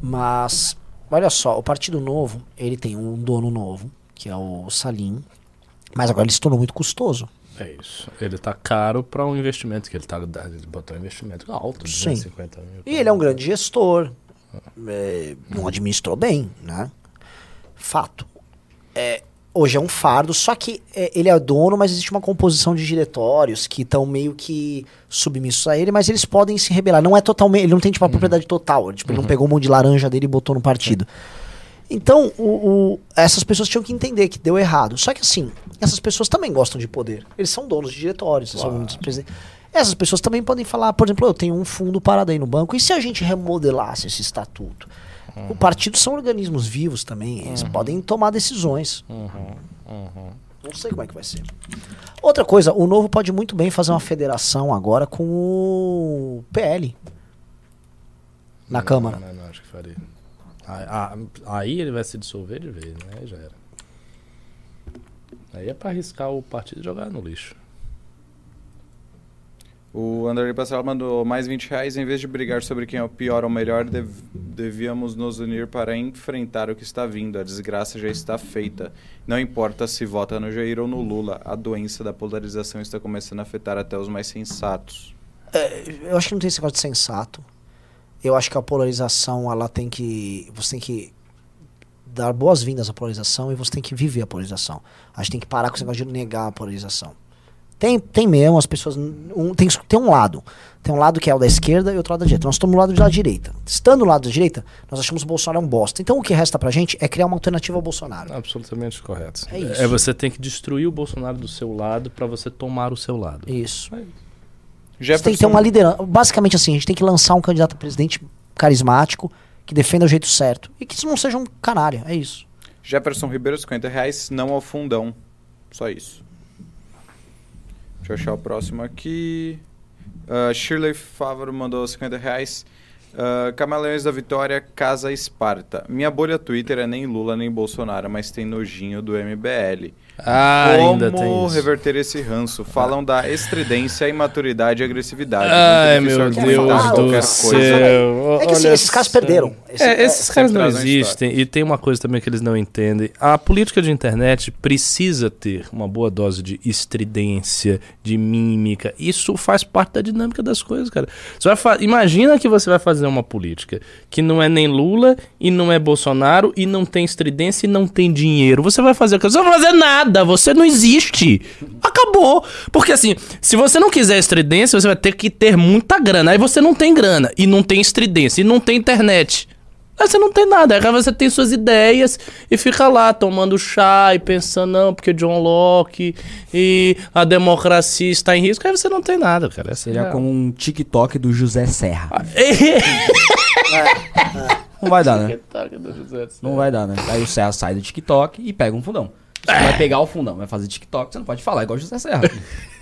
Mas, olha só, o Partido Novo, ele tem um dono novo, que é o Salim. Mas agora ele se tornou muito custoso. É isso. Ele tá caro para um investimento que ele tá ele botou um investimento alto, Sim. 250 mil. E ele é um grande gestor. é, não administrou bem, né? Fato. É, hoje é um fardo, só que é, ele é dono, mas existe uma composição de diretórios que estão meio que submissos a ele, mas eles podem se rebelar. Não é totalmente. Ele não tem tipo a propriedade total. Tipo, ele não pegou um monte de laranja dele e botou no partido. Então, o- o- essas pessoas tinham que entender que deu errado. Só que assim, essas pessoas também gostam de poder. Eles são donos de diretórios, são dos presidentes. Essas pessoas também podem falar, por exemplo, eu tenho um fundo parado aí no banco, e se a gente remodelasse esse estatuto? O partido são organismos vivos também, eles podem tomar decisões. Não sei como é que vai ser. Outra coisa, o Novo pode muito bem fazer uma federação agora com o PL. Na Não, Câmara. Não, não, acho que faria. Aí, ele vai se dissolver de vez, né? Já era. Aí é pra arriscar o partido e jogar no lixo. O André Passarela mandou mais 20 reais. Em vez de brigar sobre quem é o pior ou melhor, dev- devíamos nos unir para enfrentar o que está vindo. A desgraça já está feita. Não importa se vota no Jair ou no Lula, a doença da polarização está começando a afetar até os mais sensatos. Eu acho que não tem esse negócio de sensato. Eu acho que a polarização, ela tem que. Você tem que dar boas-vindas à polarização e você tem que viver a polarização. A gente tem que parar com esse negócio de negar a polarização. Tem, tem mesmo, as pessoas. Um, tem, tem um lado. Tem um lado que é o da esquerda e outro lado da direita. Nós estamos no lado da direita. Estando no lado da direita, nós achamos o Bolsonaro um bosta. Então o que resta pra gente é criar uma alternativa ao Bolsonaro. Absolutamente correto. É isso. É você tem que destruir o Bolsonaro do seu lado para você tomar o seu lado. Isso. Você tem que ter Jefferson, uma liderança. Basicamente assim, a gente tem que lançar um candidato a presidente carismático, que defenda o jeito certo. E que isso não seja um canalha. É isso. Jefferson Ribeiro, 50 reais, não ao fundão. Só isso. Deixa eu achar o próximo aqui. Ah, Shirley Favaro mandou 50 reais. Ah, Camaleões da Vitória, Casa Esparta. Minha bolha Twitter é nem Lula nem Bolsonaro, mas tem nojinho do MBL. Ah, Como ainda tem isso. reverter esse ranço? Falam da estridência, imaturidade e agressividade. Ai, meu Deus do céu. É que assim, esses caras perderam. Esse- É, esses é, caras não existem. E tem uma coisa também que eles não entendem. A política de internet precisa ter uma boa dose de estridência, de mímica. Isso faz parte da dinâmica das coisas, cara. Você vai fa- Imagina que você vai fazer uma política que não é nem Lula e não é Bolsonaro e não tem estridência e não tem dinheiro. Você vai fazer o quê? Você não vai fazer nada. Você não existe. Acabou. Porque assim, se você não quiser estridência, você vai ter que ter muita grana. Aí você não tem grana e não tem estridência e não tem internet. Aí você não tem nada, aí você tem suas ideias e fica lá tomando chá e pensando, não, porque John Locke e a democracia está em risco, aí você não tem nada, cara. Seria é como um TikTok do José Serra. É. Não vai dar, né? Não vai dar, né? Aí o Serra sai do TikTok e pega um fundão. Você vai pegar o fundão, vai fazer TikTok, você não pode falar igual José Serra.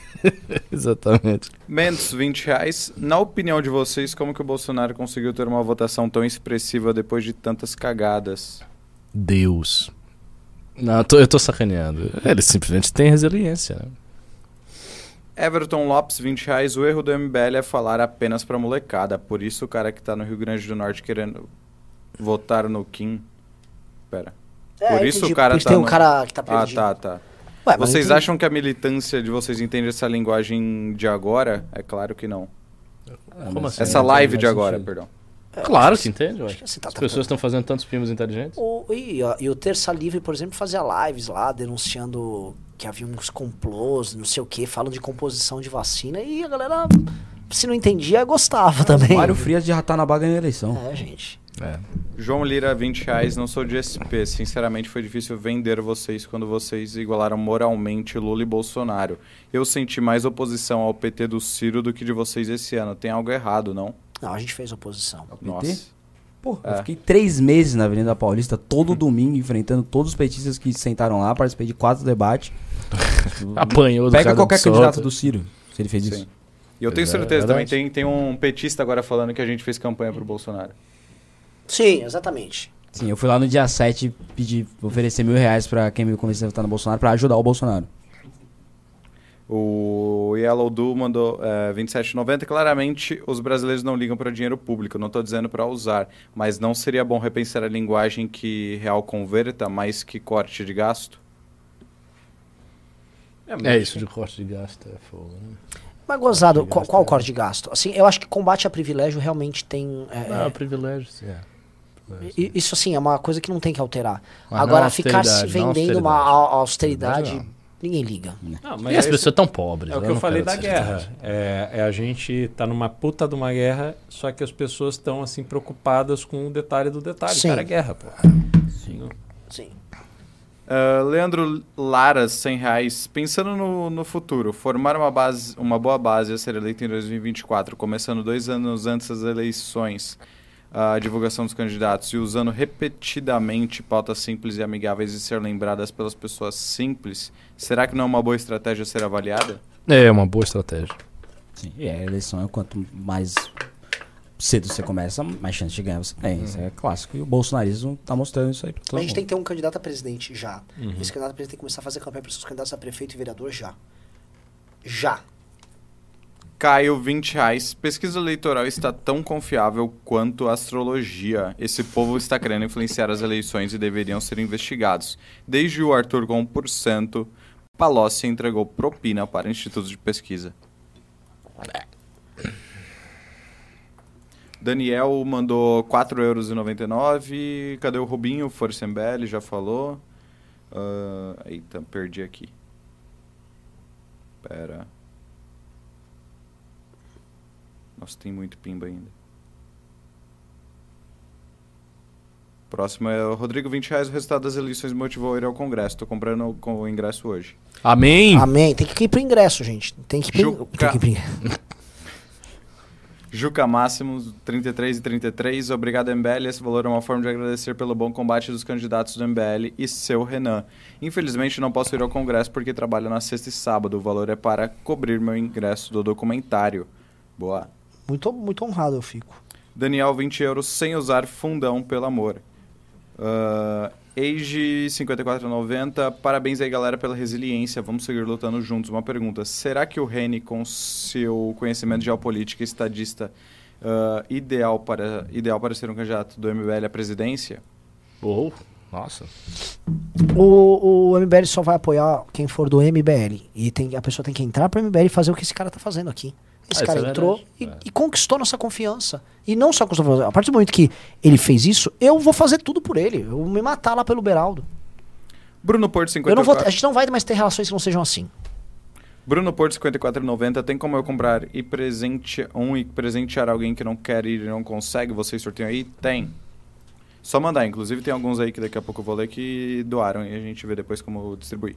Exatamente. Mendes, 20 reais. Na opinião de vocês, como que o Bolsonaro conseguiu ter uma votação tão expressiva depois de tantas cagadas? Deus. Não, eu tô, eu tô sacaneando. Ele simplesmente tem resiliência, né? Everton Lopes, 20 reais. O erro do MBL é falar apenas pra molecada. Por isso o cara que tá no Rio Grande do Norte querendo votar no Kim. Pera. Por isso o cara Porque tá tem um no- cara que tá Ah, perdido. tá, tá. Ué, Vocês entendi. acham que a militância de vocês entende essa linguagem de agora? É claro que não. Como assim? Essa live de agora, perdão. Claro que entende, ué. Que você tá As pessoas estão fazendo tantos primos inteligentes. O, e, ó, e o Terça Livre, por exemplo, fazia lives lá denunciando que havia uns complôs, não sei o que, falam de composição de vacina e a galera, se não entendia, gostava também. Mário Frias já tá na baga na eleição. É, gente. João Lira, 20 reais. Não sou de SP. Sinceramente, foi difícil vender vocês quando vocês igualaram moralmente Lula e Bolsonaro. Eu senti mais oposição ao PT do Ciro do que de vocês esse ano. Tem algo errado, não? Não, a gente fez oposição. Nossa. Pô, eu É. fiquei três meses na Avenida Paulista, todo domingo, enfrentando todos os petistas que sentaram lá, participei de quatro debates. Apanhou do Pega qualquer candidato do Ciro, se ele fez Sim. isso. E eu tenho É certeza também, verdade. tem, tem um petista agora falando que a gente fez campanha pro Bolsonaro. Sim, exatamente. Sim, eu fui lá no dia 7 pedir, oferecer mil reais pra quem me convenceu a votar no Bolsonaro pra ajudar o Bolsonaro. O Yellow Do mandou é, 27,90. Claramente, os brasileiros não ligam para dinheiro público. Não estou dizendo para usar, mas não seria bom repensar a linguagem que real converta, mais que corte de gasto? É isso de corte de gasto, é fogo, né? Mas gozado, qual, gasto, qual o é. corte de gasto? Assim, eu acho que combate a privilégio realmente tem. é, Ah, é, privilégio, sim. É. i- isso assim, é uma coisa que não tem que alterar. Mas Agora, não ficar se não vendendo uma austeridade. au- austeridade, Austeridade ninguém liga. Não, E mas as é, pessoas estão pobres. é o que eu não falei da guerra. É, é a gente tá numa puta de uma guerra, só que as pessoas estão assim preocupadas com o detalhe do detalhe. Sim. Cara, é guerra, pô. Sim. Sim. Ah, Leandro Laras, 100 reais. Pensando no, no futuro, formar uma, base, uma boa base a ser eleita em 2024, começando dois anos antes das eleições, a divulgação dos candidatos e usando repetidamente pautas simples e amigáveis e ser lembradas pelas pessoas simples, será que não é uma boa estratégia ser avaliada? É uma boa estratégia. Sim. E a eleição é quanto mais cedo você começa, mais chance de ganhar você tem. Isso é clássico. E o bolsonarismo tá mostrando isso aí pra todo Mas a gente mundo. tem que ter um candidato a presidente já. Esse candidato a presidente tem que começar a fazer campanha para seus candidatos a prefeito e vereador já. Já. Caio, 20 reais. Pesquisa eleitoral está tão confiável quanto a astrologia. Esse povo está querendo influenciar as eleições e deveriam ser investigados. Desde o Arthur com 1%, Palocci entregou propina para institutos de pesquisa. Daniel mandou 4,99 euros. Cadê o Rubinho? Força MBL, já falou. Ah, eita, perdi aqui. Pera. Nossa, tem muito pimba ainda. Próximo é o Rodrigo, 20 reais. O resultado das eleições me motivou a ir ao Congresso. Tô comprando com o ingresso hoje. Amém. Amém. Tem que ir pro ingresso, gente. Tem que Juca. tem que ir pro... Juca Máximos, 33 e 33. Obrigado, MBL. Esse valor é uma forma de agradecer pelo bom combate dos candidatos do MBL e seu Renan. Infelizmente, não posso ir ao Congresso porque trabalho na sexta e sábado. O valor é para cobrir meu ingresso do documentário. Boa. Muito, muito honrado eu fico. Daniel, 20 euros sem usar fundão, pelo amor. Uh, Age 5490, parabéns aí galera pela resiliência, vamos seguir lutando juntos. Uma pergunta, será que o Reni com seu conhecimento de geopolítica e estadista ah, ideal, para, ideal para ser um candidato do MBL à presidência? Oh, nossa. O, o MBL só vai apoiar quem for do MBL. E tem, a pessoa tem que entrar pro MBL e fazer o que esse cara tá fazendo aqui. Esse Ah, cara é entrou e, verdade. e conquistou nossa confiança. E não só conquistou. A partir do momento que ele fez isso, eu vou fazer tudo por ele. Eu vou me matar lá pelo Beraldo. Bruno Porto Eu não vou, 54. a gente não vai mais ter relações que não sejam assim. Bruno Porto 5490, tem como eu comprar e presente um e presentear alguém que não quer ir e não consegue? Vocês sorteiam aí? Tem. Só mandar, inclusive tem alguns aí que daqui a pouco eu vou ler que doaram e a gente vê depois como distribuir.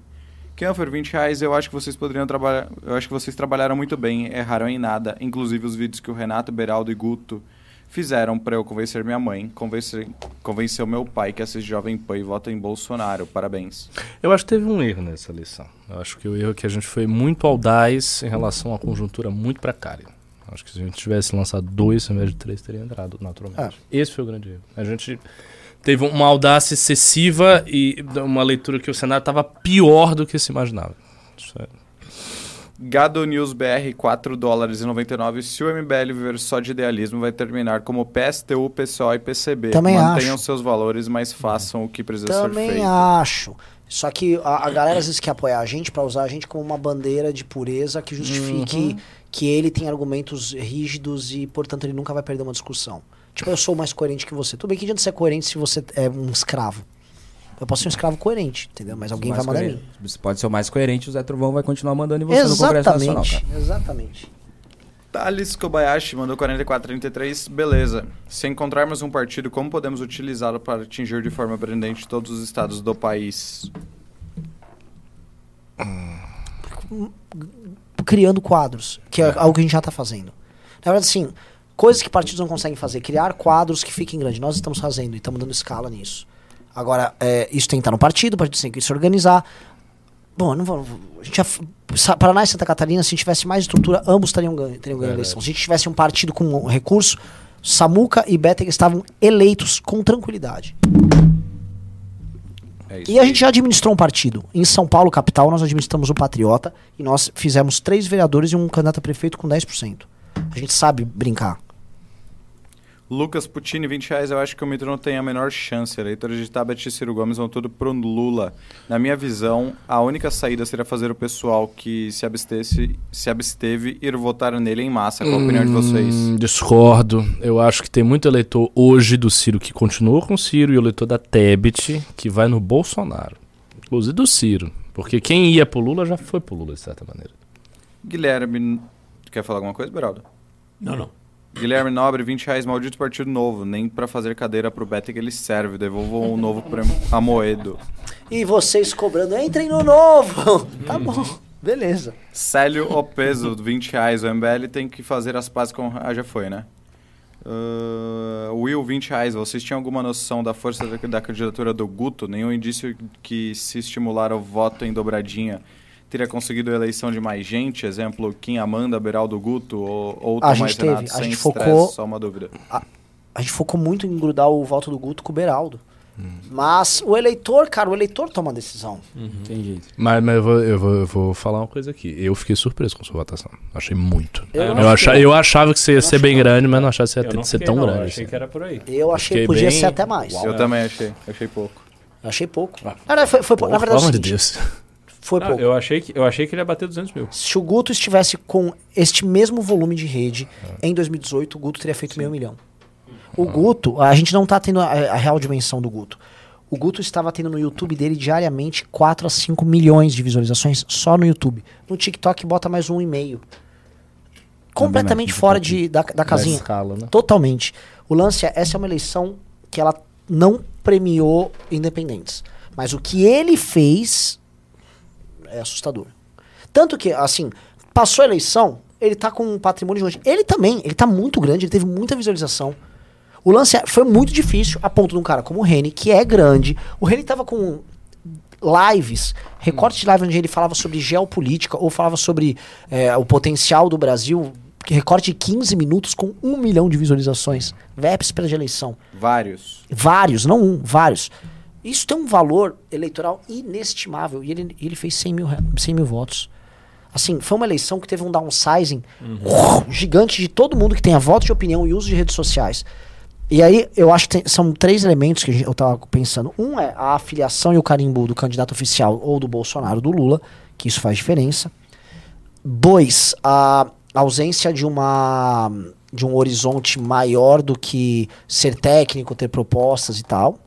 Kenfer, 20 reais, eu acho que vocês poderiam trabalhar. Eu acho que vocês trabalharam muito bem, erraram em nada. Inclusive os vídeos que o Renato, Beraldo e Guto fizeram para eu convencer minha mãe, convencer, convencer o meu pai que assiste Jovem Pan e vota em Bolsonaro. Parabéns. Eu acho que teve um erro nessa lição. Eu acho que o erro é que a gente foi muito audaz em relação a uma conjuntura muito precária. Acho que se a gente tivesse lançado dois ao invés de três, teria entrado naturalmente. Esse foi o grande erro. A gente teve uma audácia excessiva e uma leitura que o cenário estava pior do que se imaginava. Isso é- Gado News BR, 4 dólares e 99. Se o MBL viver só de idealismo, vai terminar como PSTU, PSOL e PCB. Também Mantenham acho. seus valores, mas façam o que precisa ser Também feito. acho. Só que a, a galera às vezes quer apoiar a gente pra usar a gente como uma bandeira de pureza que justifique que ele tem argumentos rígidos e, portanto, ele nunca vai perder uma discussão. Tipo, eu sou mais coerente que você. Tudo bem que adianta ser coerente se você é um escravo. Eu posso ser um escravo coerente, entendeu? Mas alguém vai mandar em mim. Você pode ser o mais coerente, o Zé Trovão vai continuar mandando em você no Congresso Nacional, Exatamente. cara. Exatamente. Thales Kobayashi mandou 4433. Beleza. Se encontrarmos um partido, como podemos utilizá-lo para atingir de forma abrangente todos os estados do país? criando quadros, que é, algo que a gente já está fazendo. Na verdade, assim, coisas que partidos não conseguem fazer, criar quadros que fiquem grandes. Nós estamos fazendo e estamos dando escala nisso. Agora, é, isso tem que estar no partido, o partido tem que se organizar. Bom, eu não vou. A gente já, Paraná e Santa Catarina, se a gente tivesse mais estrutura, ambos teriam ganho, teriam ganho a eleição. Se a gente tivesse um partido com um recurso, Samuca e Betting estavam eleitos com tranquilidade. É E a gente já administrou um partido. Em São Paulo, capital, nós administramos o Patriota e nós fizemos três vereadores e um candidato a prefeito com 10%. A gente sabe brincar. Lucas Puccini, 20 reais. Eu acho que o Mitro não tem a menor chance. Eleitores de Tabet e Ciro Gomes vão tudo pro Lula. Na minha visão, a única saída seria fazer o pessoal que se, abstesse, se absteve ir votar nele em massa. Qual a opinião de vocês? Hum, discordo. Eu acho que tem muito eleitor hoje do Ciro que continua com o Ciro e o eleitor da Tebet que vai no Bolsonaro. Inclusive do Ciro. Porque quem ia pro Lula já foi pro Lula, de certa maneira. Guilherme. Quer falar alguma coisa, Beraldo? Não, não. Guilherme Nobre, 20 reais, maldito partido novo. Nem pra fazer cadeira pro Beta que ele serve. Devolvam um novo prêmio a Moedo. E vocês cobrando, entrem no novo! tá bom, beleza. Célio Opeso, 20 reais. O MBL tem que fazer as pazes com. Ah, já foi, né? Ah, Will, 20 reais. Vocês tinham alguma noção da força da, da candidatura do Guto? Nenhum indício que se estimular o voto em dobradinha teria conseguido a eleição de mais gente? Exemplo, Kim Amanda, Beraldo Guto ou, ou A Tomás gente teve, Renato? a sem gente estresse, focou- Só uma dúvida. A gente focou muito em grudar o voto do Guto com o Beraldo. Mas o eleitor, cara, o eleitor toma a decisão. Tem jeito. Mas, mas eu, vou, eu, vou, eu vou falar uma coisa aqui. Eu fiquei surpreso com sua votação. Achei muito. Eu Eu, não acha, fiquei. eu achava que você ia ser bem grande, mas não achava que você ia ter de ser tão não, grande. eu achei assim. que era por aí. Eu achei que podia bem- ser até mais. Eu também achei. Achei pouco. Achei pouco. Na verdade, foi, foi, Pô, na verdade, é pelo o amor de Deus. Foi Não, pouco. eu, achei que, eu achei que ele ia bater 200 mil. Se o Guto estivesse com este mesmo volume de rede em 2018, o Guto teria feito meio milhão. O Guto, a gente não tá tendo a, a real dimensão do Guto. O Guto estava tendo no YouTube dele diariamente 4 a 5 milhões de visualizações só no YouTube. No TikTok bota mais um e meio. Completamente fora de, da, da casinha. escala, né? Totalmente. O lance é, essa é uma eleição que ela não premiou independentes. Mas o que ele fez é assustador. Tanto que, assim, passou a eleição, ele tá com um patrimônio gigante. Ele também, ele tá muito grande, ele teve muita visualização. O lance é- foi muito difícil, a ponto de um cara como o Reni, que é grande. O Reni tava com lives, recortes de live onde ele falava sobre geopolítica ou falava sobre é, o potencial do Brasil, que recorte de 15 minutos com um milhão de visualizações. Véspera de eleição. Vários. Vários, não um, vários. Isso tem um valor eleitoral inestimável. E ele, ele fez 100 mil, re- 100 mil votos. Assim, foi uma eleição que teve um downsizing gigante de todo mundo que tenha voto de opinião e uso de redes sociais. E aí, eu acho que tem- são três elementos que eu tava pensando. Um é a afiliação e o carimbo do candidato oficial ou do Bolsonaro do Lula, que isso faz diferença. Dois, a ausência de uma de um horizonte maior do que ser técnico, ter propostas e tal.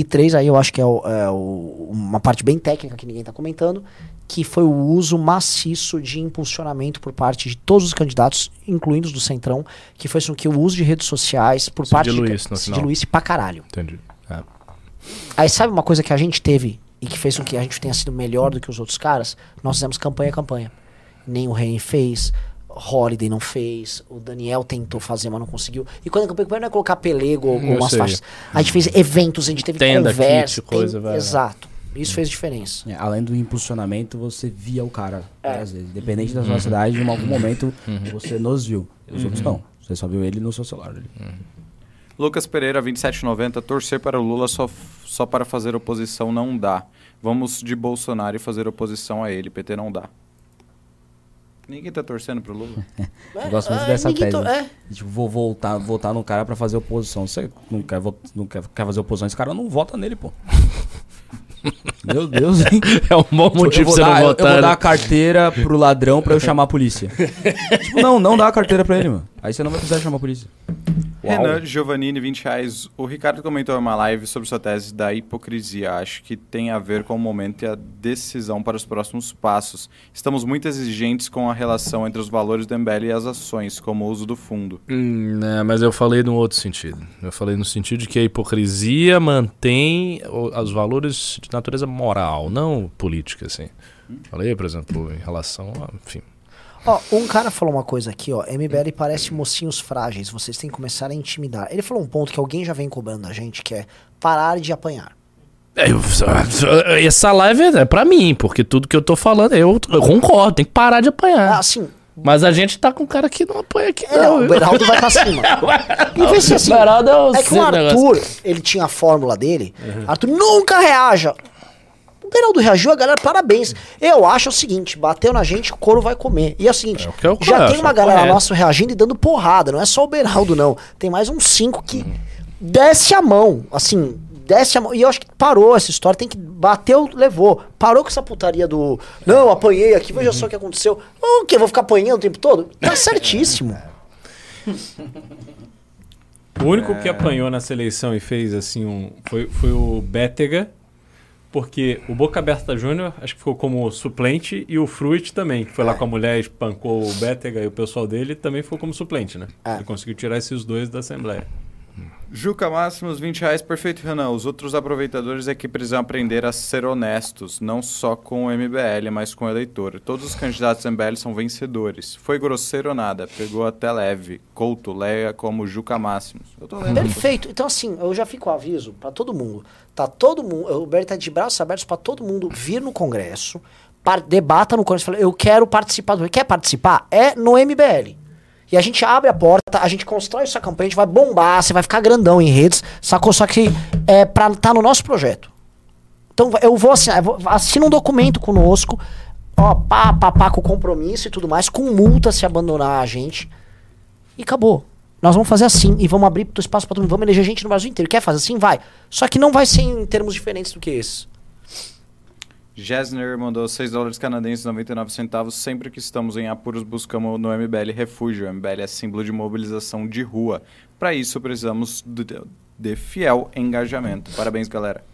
E três, aí eu acho que é, o- é o- uma parte bem técnica que ninguém está comentando, que foi o uso maciço de impulsionamento por parte de todos os candidatos, incluindo os do Centrão, que foi com que o uso de redes sociais por Se parte diluísse de no se final. diluísse pra caralho. Entendi. É. Aí sabe uma coisa que a gente teve e que fez com que a gente tenha sido melhor do que os outros caras? Nós fizemos campanha a campanha. Nem o Reni fez, Holiday não fez, o Daniel tentou fazer, mas não conseguiu. E quando a campanha a campanha não é colocar pelego ou, Eu umas faixas. A gente fez eventos, a gente teve Tenda, conversa. kit, coisa, tem- vai. Exato. Isso fez diferença. É, além do impulsionamento, você via o cara É. várias vezes. Independente da sua cidade, em algum momento você nos viu. Os outros não. Você só viu ele no seu celular. ali. Lucas Pereira, 2790. Torcer para o Lula só, só para fazer oposição não dá. Vamos de Bolsonaro e fazer oposição a ele. PT não dá. Ninguém tá torcendo pro Lula. Eu gosto muito É, dessa tese. to- né? Tipo, vou voltar, votar no cara pra fazer oposição. Você não quer, não quer, quer fazer oposição, esse cara não vota nele, pô. Meu Deus, hein? É um bom motivo pra você dar, não eu- eu votar. vou né? dar a carteira pro ladrão pra eu chamar a polícia. tipo, não, não dá a carteira pra ele, mano. Aí você não vai precisar chamar a polícia. Renan Giovannini, 20 reais. O Ricardo comentou em uma live sobre sua tese da hipocrisia. Acho que tem a ver com o momento e a decisão para os próximos passos. Estamos muito exigentes com a relação entre os valores do MBL e as ações, como o uso do fundo. Hum, né, mas eu falei num outro sentido. Eu falei no sentido de que a hipocrisia mantém os valores de natureza moral, não política, assim. Falei, por exemplo, em relação a. Enfim. Ó, um cara falou uma coisa aqui, ó. MBL parece mocinhos frágeis, vocês têm que começar a intimidar. Ele falou um ponto que alguém já vem cobrando da gente, que é parar de apanhar. É, essa live é pra mim, porque tudo que eu tô falando, eu, eu concordo, tem que parar de Ah, apanhar. assim, Mas a gente tá com um cara que não apanha aqui, é, não, não. o? Beraldo vai pra cima. E vê se assim, Beraldo é o é que o do negócio. Arthur, ele tinha a fórmula dele. Arthur nunca reaja. O Beraldo reagiu, a galera, parabéns. Eu acho o seguinte, bateu na gente, o couro vai comer. E é o seguinte, É o que eu já tem uma é galera correto. nossa reagindo e dando porrada. Não é só o Beraldo, não. Tem mais uns cinco que desce a mão, assim, desce a mão. E eu acho que parou essa história, tem que bateu, levou. Parou com essa putaria do, não, apanhei aqui, veja só o que aconteceu. O quê, vou ficar apanhando o tempo todo? Tá certíssimo. O único que apanhou nessa eleição e fez assim um. Foi, foi o Bétega, porque o Boca Aberta Júnior acho que ficou como suplente e o Fruit também, que foi lá com a mulher, espancou o Bétega e o pessoal dele, também ficou como suplente, né? É. Ele conseguiu tirar esses dois da Assembleia. Juca Máximos, 20 reais. Perfeito, Renan. Os outros aproveitadores é que precisam aprender a ser honestos, não só com o MBL, mas com o eleitor. Todos os candidatos MBL são vencedores. Foi grosseiro ou nada? Pegou até leve. Couto, leia como Juca Máximos. Eu tô lendo. Perfeito. Então, assim, eu já fico o aviso pra todo mundo. Tá todo mundo. O Berto tá de braços abertos pra todo mundo vir no Congresso, par- debata no Congresso. Fala, eu quero participar do. Quer participar? É no MBL. E a gente abre a porta, a gente constrói essa campanha, a gente vai bombar, você vai ficar grandão em redes, sacou? Só que é pra estar no nosso projeto. Então eu vou assinar, eu vou, assina um documento conosco, ó, pá, pá, pá, com compromisso e tudo mais, com multa se abandonar a gente. E acabou. Nós vamos fazer assim e vamos abrir espaço para todo mundo. Vamos eleger gente no Brasil inteiro. Quer fazer assim? Vai. Só que não vai ser em termos diferentes do que esses. Gessner mandou 6 dólares canadenses 99 centavos. Sempre que estamos em apuros, buscamos no MBL refúgio. O MBL é símbolo de mobilização de rua. Para isso, precisamos de, de fiel engajamento. Parabéns, galera.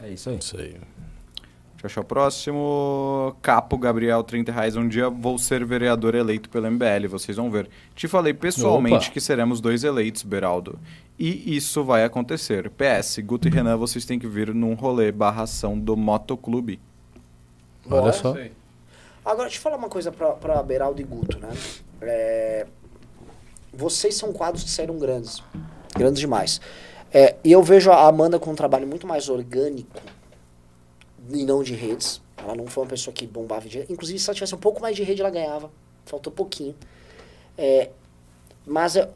É isso aí. Isso aí. Deixa eu achar o próximo. Capo Gabriel, 30 reais. Um dia vou ser vereador eleito pelo MBL, vocês vão ver. Te falei pessoalmente Opa. que seremos dois eleitos, Beraldo. E isso vai acontecer. PS, Guto e Renan, vocês têm que vir num rolê barra ação do Motoclube. Olha Bora. só. Agora, deixa eu falar uma coisa pra, pra Beraldo e Guto, né? É, vocês são quadros que saíram grandes. Grandes demais. É, e eu vejo a Amanda com um trabalho muito mais orgânico e não de redes. Ela não foi uma pessoa que bombava de Inclusive, se ela tivesse um pouco mais de rede, ela ganhava. Faltou pouquinho. É, mas é,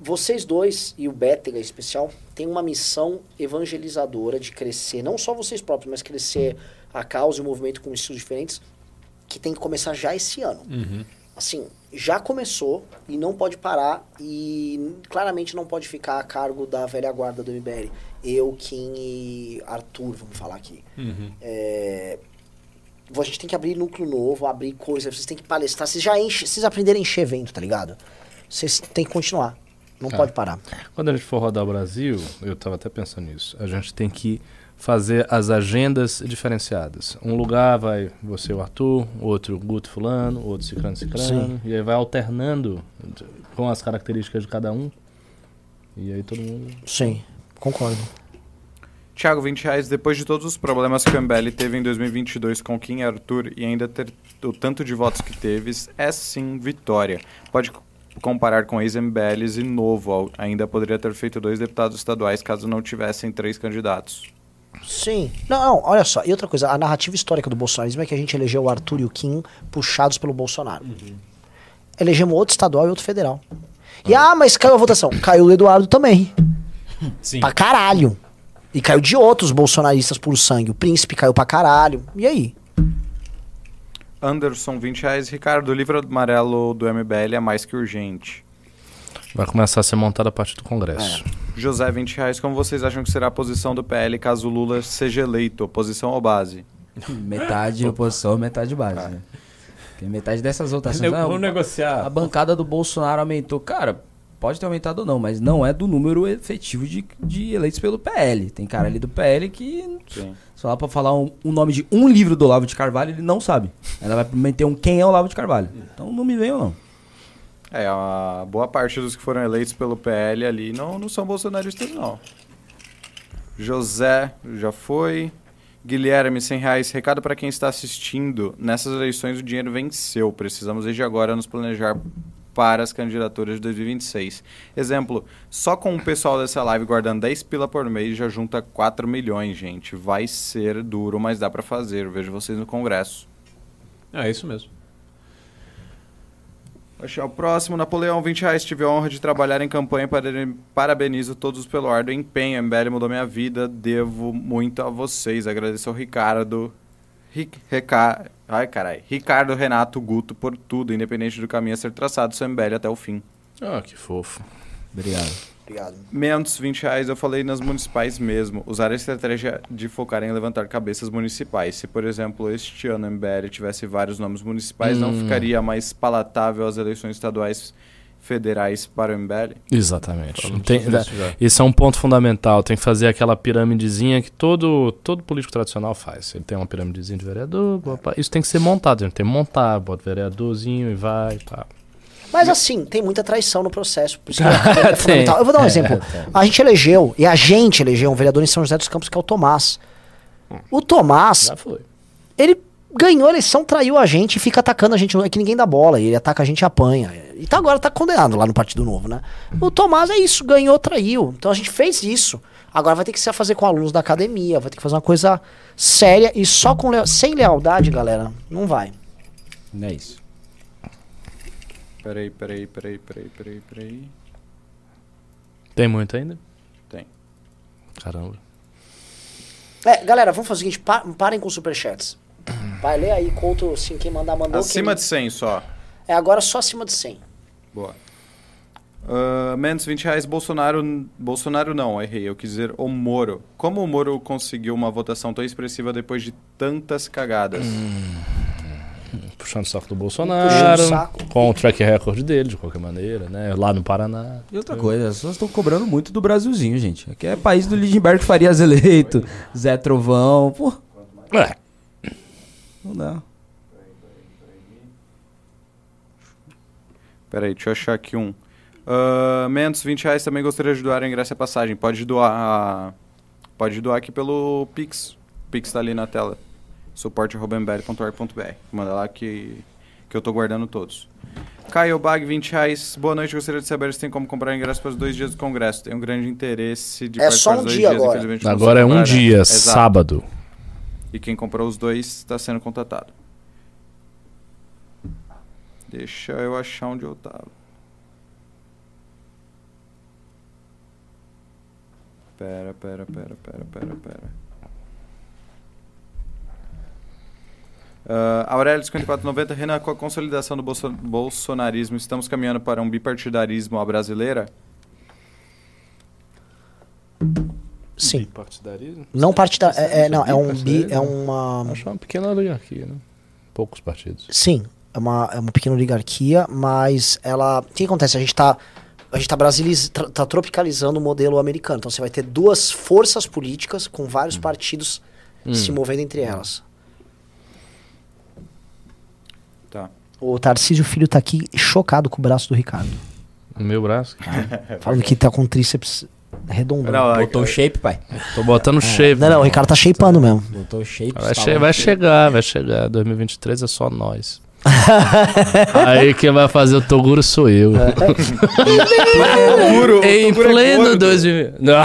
vocês dois, e o Bétega em especial, têm uma missão evangelizadora de crescer, não só vocês próprios, mas crescer a causa e o movimento com estilos diferentes, que tem que começar já esse ano. Assim, já começou e não pode parar e claramente não pode ficar a cargo da velha guarda do MBL. Eu, Kim e Arthur, vamos falar aqui. É, a gente tem que abrir núcleo novo, abrir coisas, vocês têm que palestrar, vocês já enchem, vocês aprenderem a encher evento, tá ligado? Vocês têm que continuar, não Tá. pode parar. Quando a gente for rodar o Brasil, eu estava até pensando nisso, a gente tem que fazer as agendas diferenciadas. Um lugar vai você, o Arthur, outro o Guto Fulano, outro Cicrano Cicrano, e aí vai alternando com as características de cada um. E aí todo mundo... Sim, concordo. Thiago, 20 reais. Depois de todos os problemas que o MBL teve em 2022 com Kim e Arthur e ainda ter o tanto de votos que teve, é sim vitória. Pode comparar com ex-MBLs e novo. Ainda poderia ter feito dois deputados estaduais caso não tivessem três candidatos. Sim. Não, não, olha só. E outra coisa, a narrativa histórica do bolsonarismo é que a gente elegeu o Arthur e o Kim puxados pelo Bolsonaro. Elegemos outro estadual e outro federal. E ah, mas caiu a votação. Caiu o Eduardo também. Sim. Pra caralho. E caiu de outros bolsonaristas por sangue. O príncipe caiu pra caralho. E aí? Anderson, 20 reais. Ricardo, o livro amarelo do MBL é mais que urgente. Vai começar a ser montado a partir do Congresso. José, 20 reais. Como vocês acham que será a posição do PL caso Lula seja eleito? Oposição ou base? Metade oposição, metade base. Né? Porque metade dessas votações. Ah, Vamos negociar. a bancada do Bolsonaro aumentou. Cara, pode ter aumentado ou não, mas não é do número efetivo de, de eleitos pelo PL. Tem cara ali do PL que. Sim. Se falar pra falar um, um nome de um livro do Olavo de Carvalho, ele não sabe. Ela vai meter um quem é o Olavo de Carvalho. Então não me venham, não. É, a boa parte dos que foram eleitos pelo PL ali não, não são bolsonaristas, não. José, já foi. Guilherme, 100 reais. Recado para quem está assistindo. Nessas eleições o dinheiro venceu. Precisamos desde agora nos planejar para as candidaturas de 2026. Exemplo, só com o pessoal dessa live guardando 10 pila por mês já junta 4 milhões, gente. Vai ser duro, mas dá para fazer. Vejo vocês no congresso. É isso mesmo. Achar o próximo, Napoleão, 20 reais. Tive a honra de trabalhar em campanha. Parabenizo todos pelo árduo empenho. MBL mudou minha vida. Devo muito a vocês. Agradeço ao Ricardo. Ric, Reca, ai, carai. Ricardo, Renato, Guto por tudo, independente do caminho a ser traçado, seu MBL até o fim. Ah, que fofo. Obrigado. Obrigado. Mentos, 20 reais, eu falei nas municipais mesmo. Usar a estratégia de focar em levantar cabeças municipais. Se, por exemplo, este ano o MBL tivesse vários nomes municipais, não ficaria mais palatável as eleições estaduais federais para o MBL? Exatamente. Tem- isso é um ponto fundamental. Tem que fazer aquela piramidezinha que todo, todo político tradicional faz. Ele tem uma piramidezinha de vereador. pá, Isso tem que ser montado. A gente tem que montar, bota vereadorzinho e vai. Pá. Mas assim, tem muita traição no processo. Por isso que é Tem. fundamental. Eu vou dar um exemplo. A gente elegeu, e a gente elegeu um vereador em São José dos Campos, que é o Tomás. O Tomás, Já foi. ele ganhou a eleição, traiu a gente e fica atacando a gente. É que ninguém dá bola. Ele ataca a gente e apanha. E tá agora tá condenado lá no Partido Novo, né? O Tomás é isso, ganhou, traiu. Então a gente fez isso. Agora vai ter que se fazer com alunos da academia, vai ter que fazer uma coisa séria e só com lea- sem lealdade, galera, não vai. Não é isso. Peraí, peraí, peraí, peraí, peraí, peraí. Tem muito ainda? Tem. Caramba. É, galera, vamos fazer o seguinte, pa- parem com os superchats. Vai, lê aí, Couto, assim, quem mandar, mandou. Acima quem... de 100 só. É agora só acima de 100. Boa. Ah, menos 20 reais, Bolsonaro. Bolsonaro não, errei. Eu quis dizer o Moro. Como o Moro conseguiu uma votação tão expressiva depois de tantas cagadas? Puxando o saco do Bolsonaro, saco. com o track record dele, de qualquer maneira, né? Lá no Paraná. E outra coisa, as pessoas estão cobrando muito do Brasilzinho, gente. Aqui é país do Lindenberg Farias eleito, Zé Trovão, pô, É, não dá. Peraí, deixa eu achar aqui um. Ah, Mentos, 20 reais também gostaria de doar em graça a passagem. Pode doar. Pode doar aqui pelo Pix. O Pix tá ali na tela. suporte.mbl.org.br. Manda lá que, que eu tô guardando todos. Caio Bag, 20 reais. Boa noite, gostaria de saber se tem como comprar ingresso para os dois dias do congresso. Tenho um grande interesse de É só participar um dos dois dia dias, agora. agora é um comprar, né? dia, Exato. sábado. E quem comprou os dois está sendo contatado. Deixa eu achar onde eu tava. Pera, pera, pera, pera, pera, pera. Uh, Aurélio 5490, Renan, com a consolidação do bolso- bolsonarismo, estamos caminhando para um bipartidarismo à brasileira? Sim. Partidarismo? Não partida. É, é, não, é um bi. É uma. Acho uma pequena oligarquia, né? Poucos partidos. Sim, é uma, é uma pequena oligarquia, mas ela. O que acontece? A gente tá. A gente tá, tra- tá tropicalizando o modelo americano. Então você vai ter duas forças políticas com vários partidos se movendo entre elas. Tá. O Tarcísio Filho tá aqui chocado com o braço do Ricardo. No meu braço. Falando que tá com o tríceps redondo. Não, é- Botou o shape, pai. Tô botando shape. Não, não, o Ricardo tá shapeando mesmo. Botou o shape. Vai, tá che- vai chegar, vai chegar. 2023 é só nós. Aí quem vai fazer o Toguro sou eu. Toguro, em o Toguro é pleno gordo. 2000. Não,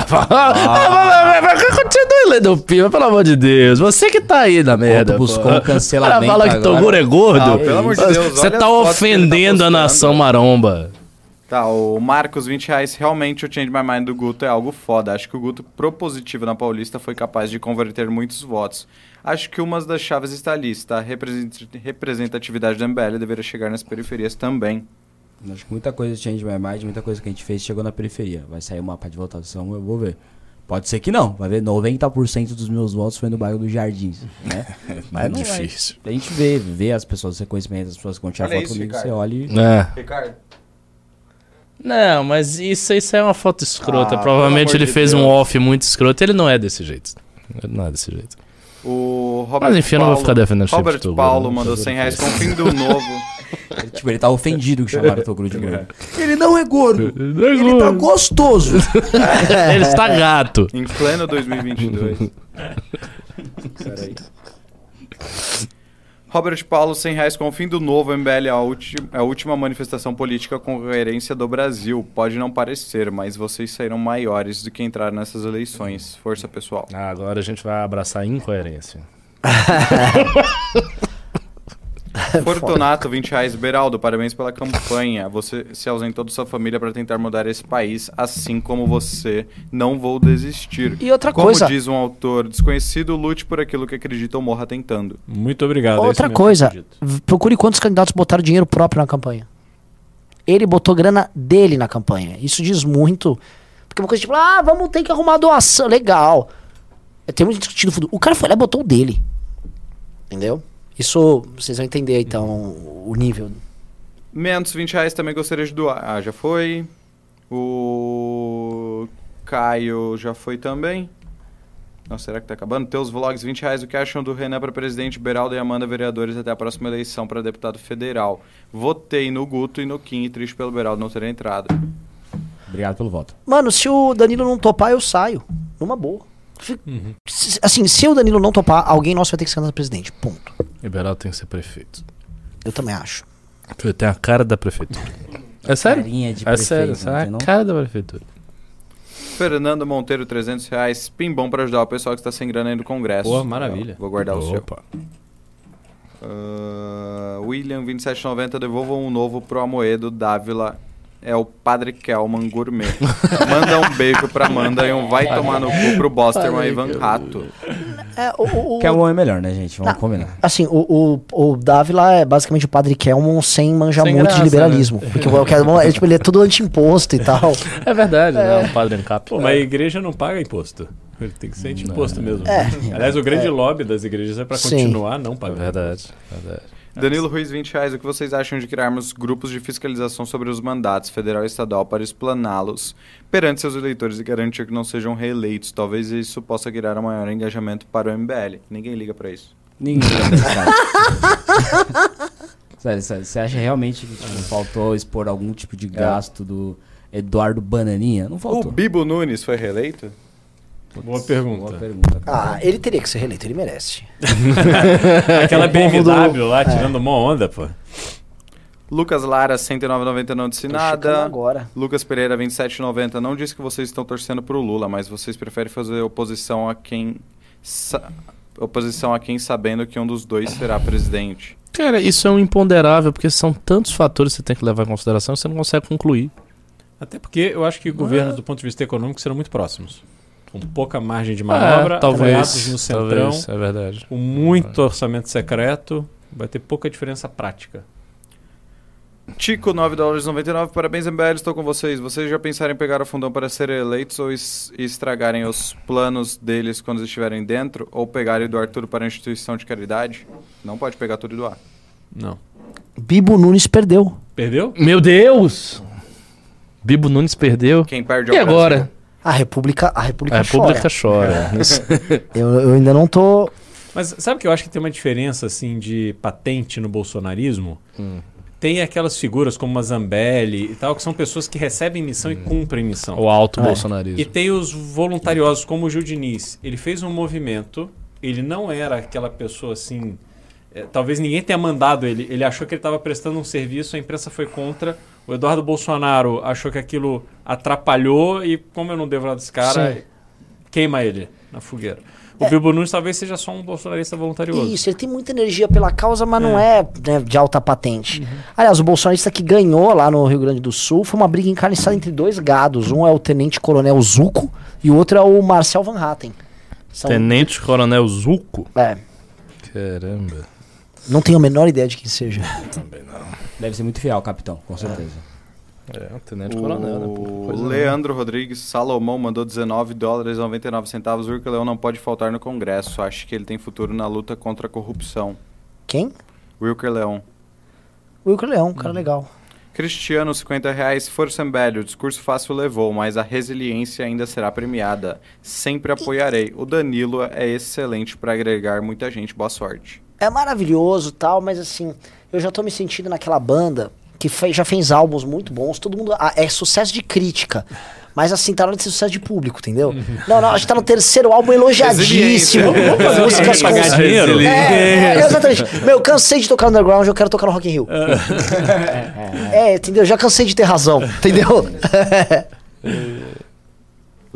Continue lendo Pima, pelo amor de Deus. Você que tá aí na merda. Outro buscou pô. um cancelamento Cara, fala que. Toguro é gordo. Ah, pelo amor de Deus, Você tá tá ofendendo a nação maromba. Tá, o Marcos, 20 reais. Realmente o Change My Mind do Guto é algo foda. Acho que o Guto propositivo na Paulista foi capaz de converter muitos votos. Acho que uma das chaves está ali, está? Representatividade do MBL deveria chegar nas periferias também. Acho que muita coisa de Change My Mind, muita coisa que a gente fez chegou na periferia. Vai sair o mapa de votação, eu vou ver. Pode ser que não, vai ver 90% dos meus votos foi no bairro dos Jardins, né? Mas não vai. difícil. A gente vê, vê as pessoas do reconhecimento, as pessoas que vão tirar Olha foto isso, comigo, Ricardo. você olha e... É. Ricardo. Não, mas isso, isso é uma foto escrota. Ah, Provavelmente ele de fez um Deus. off muito escroto. Ele não é desse jeito. Ele não é desse jeito. O Robert Mas enfim, eu não vou ficar defendendo Robert Toguro, Paulo não. mandou Toguro 100 reais com o fim do novo. Ele, tipo, ele tá ofendido que chamaram o Toguro de gordo. Ele não é gordo, Ele é ele tá gostoso. Ele está gato. em pleno 2022. Peraí. Robert Paulo, 100 reais com o fim do novo MBL, a, ulti- a última manifestação política com coerência do Brasil. Pode não parecer, mas vocês saíram maiores do que entrar nessas eleições. Força, pessoal. Ah, agora a gente vai abraçar a incoerência. Fortunato, 20 reais. Beraldo, parabéns pela campanha. Você se ausentou da sua família para tentar mudar esse país, assim como você. Não vou desistir. E outra como coisa- diz um autor desconhecido, lute por aquilo que acredita ou morra tentando. Muito obrigado. é Outra eu coisa, procure quantos candidatos botaram dinheiro próprio na campanha. Ele botou grana dele na campanha. Isso diz muito. Porque uma coisa tipo, ah, vamos ter que arrumar doação. Legal. Tem muito discutido fundo. O cara foi lá e botou o dele. Entendeu? Isso, vocês vão entender então o nível. Menos 20 reais também gostaria de doar. Ah, já foi. O Caio já foi também. Nossa, será que tá acabando? Teus vlogs, 20 reais. O que acham do Renan para presidente, Beraldo e Amanda vereadores até a próxima eleição para deputado federal? Votei no Guto e no Kim e triste pelo Beraldo não ter entrado. Obrigado pelo voto. Mano, se o Danilo não topar, eu saio. Numa boa. Se- Assim, se o Danilo não topar, alguém nosso vai ter que ser candidato a presidente. Ponto. Liberal tem que ser prefeito. Eu também acho. Ele tem a cara da prefeitura. É sério? Carinha de É sério, prefeito, é não a cara da prefeitura. Fernando Monteiro, 300 reais. Pimbom para ajudar o pessoal que está sem grana aí no Congresso. Pô, maravilha. Vou guardar o seu. Opa. Ah, William 2790 devolvam um novo pro Amoedo Dávila. É o Padre Kelman Gourmet. Manda um beijo pra Amanda e um vai tomar no cu pro Bosterman e Ivan Rato. É, o, o- o- Kelmon é melhor, né, gente? Vamos Não. combinar. Assim, o, o, o Dávila é basicamente o padre Kelmon sem manjar Sem muito graça, de liberalismo. Porque o Kelmon é, tipo, ele é tudo anti-imposto e tal. É verdade, né? Um padre em cap. Pô, mas a igreja não paga imposto. Ele tem que ser de imposto mesmo. É. Aliás, o grande lobby das igrejas é pra Sim. continuar não É pagando. verdade, verdade. Danilo Ruiz, 20 reais. O que vocês acham de criarmos grupos de fiscalização sobre os mandatos federal e estadual para explaná-los perante seus eleitores e garantir que não sejam reeleitos? Talvez isso possa criar um maior engajamento para o MBL. Ninguém liga para isso. Ninguém liga pra sério, sério, você acha realmente que tipo, faltou expor algum tipo de gasto do Eduardo Bananinha? Não O faltou. Bibo Nunes foi reeleito? Boa pergunta. Boa pergunta. Ah, ele teria que ser reeleito, ele merece. Aquela BMW do- lá, tirando uma onda, pô. Lucas Lara, 109,90 não disse Tô nada. agora. Lucas Pereira, 27,90 não disse que vocês estão torcendo pro Lula, mas vocês preferem fazer oposição a quem... sa- Oposição a quem sabendo que um dos dois será presidente. Cara, isso é um imponderável, porque são tantos fatores que você tem que levar em consideração que você não consegue concluir. Até porque eu acho que governos, do ponto de vista econômico, serão muito próximos. Com pouca margem de manobra, É, talvez, no centrão, talvez, é verdade. com muito orçamento secreto, vai ter pouca diferença prática. Tico, 9 dólares 99. Parabéns, MBL, estou com vocês. Vocês já pensaram em pegar o fundão para serem eleitos ou es- estragarem os planos deles quando estiverem dentro? Ou pegarem do Arthur para a instituição de caridade? Não pode pegar tudo e doar. Não. Bibo Nunes perdeu. Perdeu? Meu Deus! Bibo Nunes perdeu. Quem perde é E o Brasil. agora? A República, a República, A República chora. Eu, eu ainda não tô. Mas sabe que eu acho que tem uma diferença assim de patente no bolsonarismo? Hum. Tem aquelas figuras como a Zambelli e tal, que são pessoas que recebem missão e cumprem missão. O alto É. bolsonarismo. E tem os voluntariosos, como o Gil Diniz. Ele fez um movimento, ele não era aquela pessoa assim. é, talvez ninguém tenha mandado ele. Ele achou que ele estava prestando um serviço, a imprensa foi contra. O Eduardo Bolsonaro achou que aquilo atrapalhou e, como eu não devo nada desse cara, Sim. queima ele na fogueira. O Bilbo Nunes talvez seja só um bolsonarista voluntarioso. Isso, ele tem muita energia pela causa, mas não é né, de alta patente. Aliás, o bolsonarista que ganhou lá no Rio Grande do Sul foi uma briga encarniçada entre dois gados. Um é o Tenente Coronel Zuco e o outro é o Marcel Van Hatten. São, Tenente Coronel Zuco. é, Caramba. não tenho a menor ideia de quem seja. Deve ser muito fiel, capitão, com certeza. É, um Tenente Coronel, né? pô? O Coisa não. Leandro Rodrigues Salomão mandou 19 dólares e 99 centavos. O Urca Leão não pode faltar no Congresso. Acho que ele tem futuro na luta contra a corrupção. Quem? Wilker Leão. Wilker Leão, um cara legal. Cristiano, 50 reais. Força Mbelli, o discurso fácil levou, mas a resiliência ainda será premiada. Sempre apoiarei. O Danilo é excelente para agregar muita gente. Boa sorte. É maravilhoso tal, mas assim, eu já tô me sentindo naquela banda que fe- já fez álbuns muito bons, todo mundo. ah, é sucesso de crítica. Mas assim, tá na hora de ser sucesso de público, entendeu? Não, não, a gente tá no terceiro álbum elogiadíssimo. Músicas com. dinheiro. É, é, exatamente. Meu, cansei de tocar no underground, eu quero tocar no Rock in Rio. É, entendeu? Já cansei de ter razão, entendeu?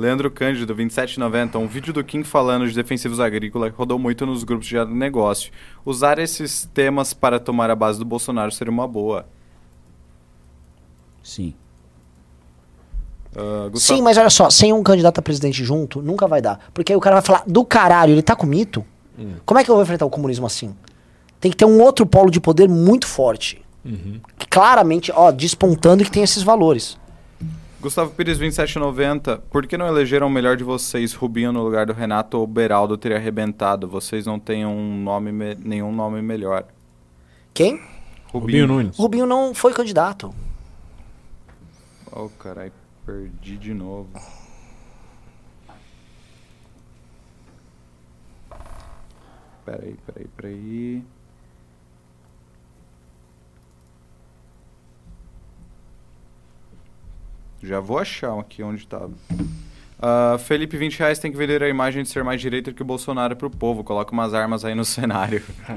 Leandro Cândido, 27,90. Um vídeo do Kim falando de defensivos agrícolas rodou muito nos grupos de negócio. Usar esses temas para tomar a base do Bolsonaro seria uma boa. Sim. Gustavo- Sim, mas olha só, sem um candidato a presidente junto, nunca vai dar. Porque aí o cara vai falar, do caralho, ele tá com mito? Como é que eu vou enfrentar o comunismo assim? Tem que ter um outro polo de poder muito forte. Que claramente, ó, despontando que tem esses valores. Gustavo Pires, 27,90. Por que não elegeram o melhor de vocês, Rubinho, no lugar do Renato ou Beraldo teria arrebentado? Vocês não têm um nome me- nenhum nome melhor. Quem? Rubinho Nunes. O Rubinho não foi candidato. Oh, carai, perdi de novo. Peraí, peraí, peraí. Já vou achar aqui onde tava. Ah, Felipe, 20 reais tem que vender a imagem de ser mais direita que o Bolsonaro pro povo. Coloca umas armas aí no cenário.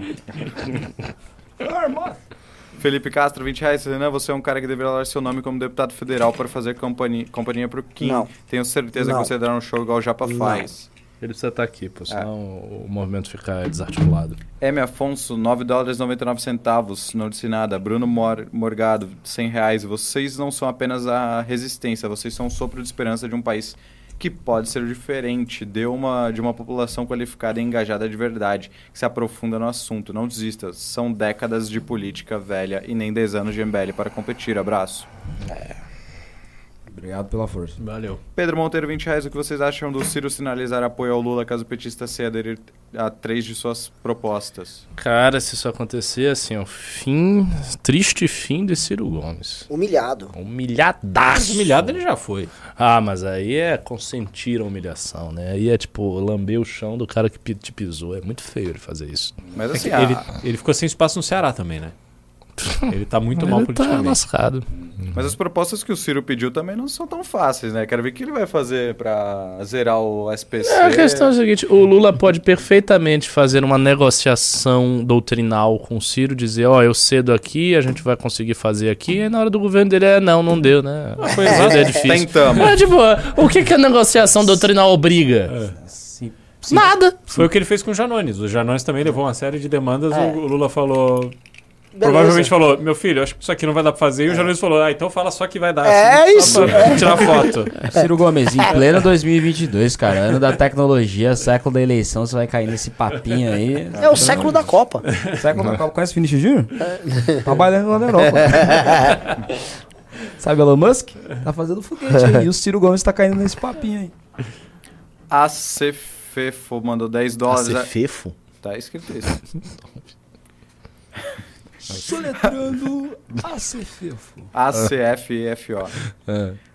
Felipe Castro, 20 reais. Renan, você é um cara que deveria dar seu nome como deputado federal para fazer companhia, companhia pro Kim. Não. Tenho certeza Não. que você dará um show igual o Japa Não. faz. Ele precisa estar aqui, pô, senão o movimento fica desarticulado. M. Afonso, 9 dólares e 99 centavos. Não disse nada. Bruno Mor Morgado, 100 reais. Vocês não são apenas a resistência, vocês são um sopro de esperança de um país que pode ser diferente, de uma, de uma população qualificada e engajada de verdade, que se aprofunda no assunto. Não desista. São décadas de política velha e nem 10 anos de MBL para competir. Abraço. Obrigado pela força. Valeu. Pedro Monteiro, 20 reais. O que vocês acham do Ciro sinalizar apoio ao Lula caso o petista se aderir a três de suas propostas? Cara, se isso acontecer, assim, o fim, triste fim de Ciro Gomes. Humilhado. Humilhadaço. Humilhado ele já foi. Ah, mas aí é consentir a humilhação, né? Aí é tipo lamber o chão do cara que te pisou. É muito feio ele fazer isso. Mas assim, Ele, a- ele ficou sem espaço no Ceará também, né? Ele tá muito mal ele tá politicamente. lascado. mas as propostas que o Ciro pediu também não são tão fáceis, né? Quero ver o que ele vai fazer pra zerar o SPC. É, a questão é a seguinte: o Lula pode perfeitamente fazer uma negociação doutrinal com o Ciro, dizer, ó, eu cedo aqui, a gente vai conseguir fazer aqui, e na hora do governo dele é não, não deu, né? foi é, é difícil. Tentamos. É, tipo, o que, que a negociação doutrinal obriga? Sim. Nada. Foi o que ele fez com o Janones. O Janones também levou uma série de demandas. É. O Lula falou. Beleza. Provavelmente falou: Meu filho, acho que isso aqui não vai dar pra fazer. E o Janones falou: Ah, então fala só que vai dar. É assim, isso. Pra tirar foto. Ciro Gomes, em pleno 2022, cara, ano da tecnologia, século da eleição, você vai cair nesse papinho aí. É o século da Copa. Século da Copa, conhece o Vinicius Júnior? Trabalhando lá na Europa. Sabe Elon Musk? Tá fazendo foguete aí. E o Ciro Gomes tá caindo nesse papinho aí. A Cefefo mandou 10 dólares. Nossa, fefo. Tá escrito isso. Soletrando ACFEFO. ACFFO.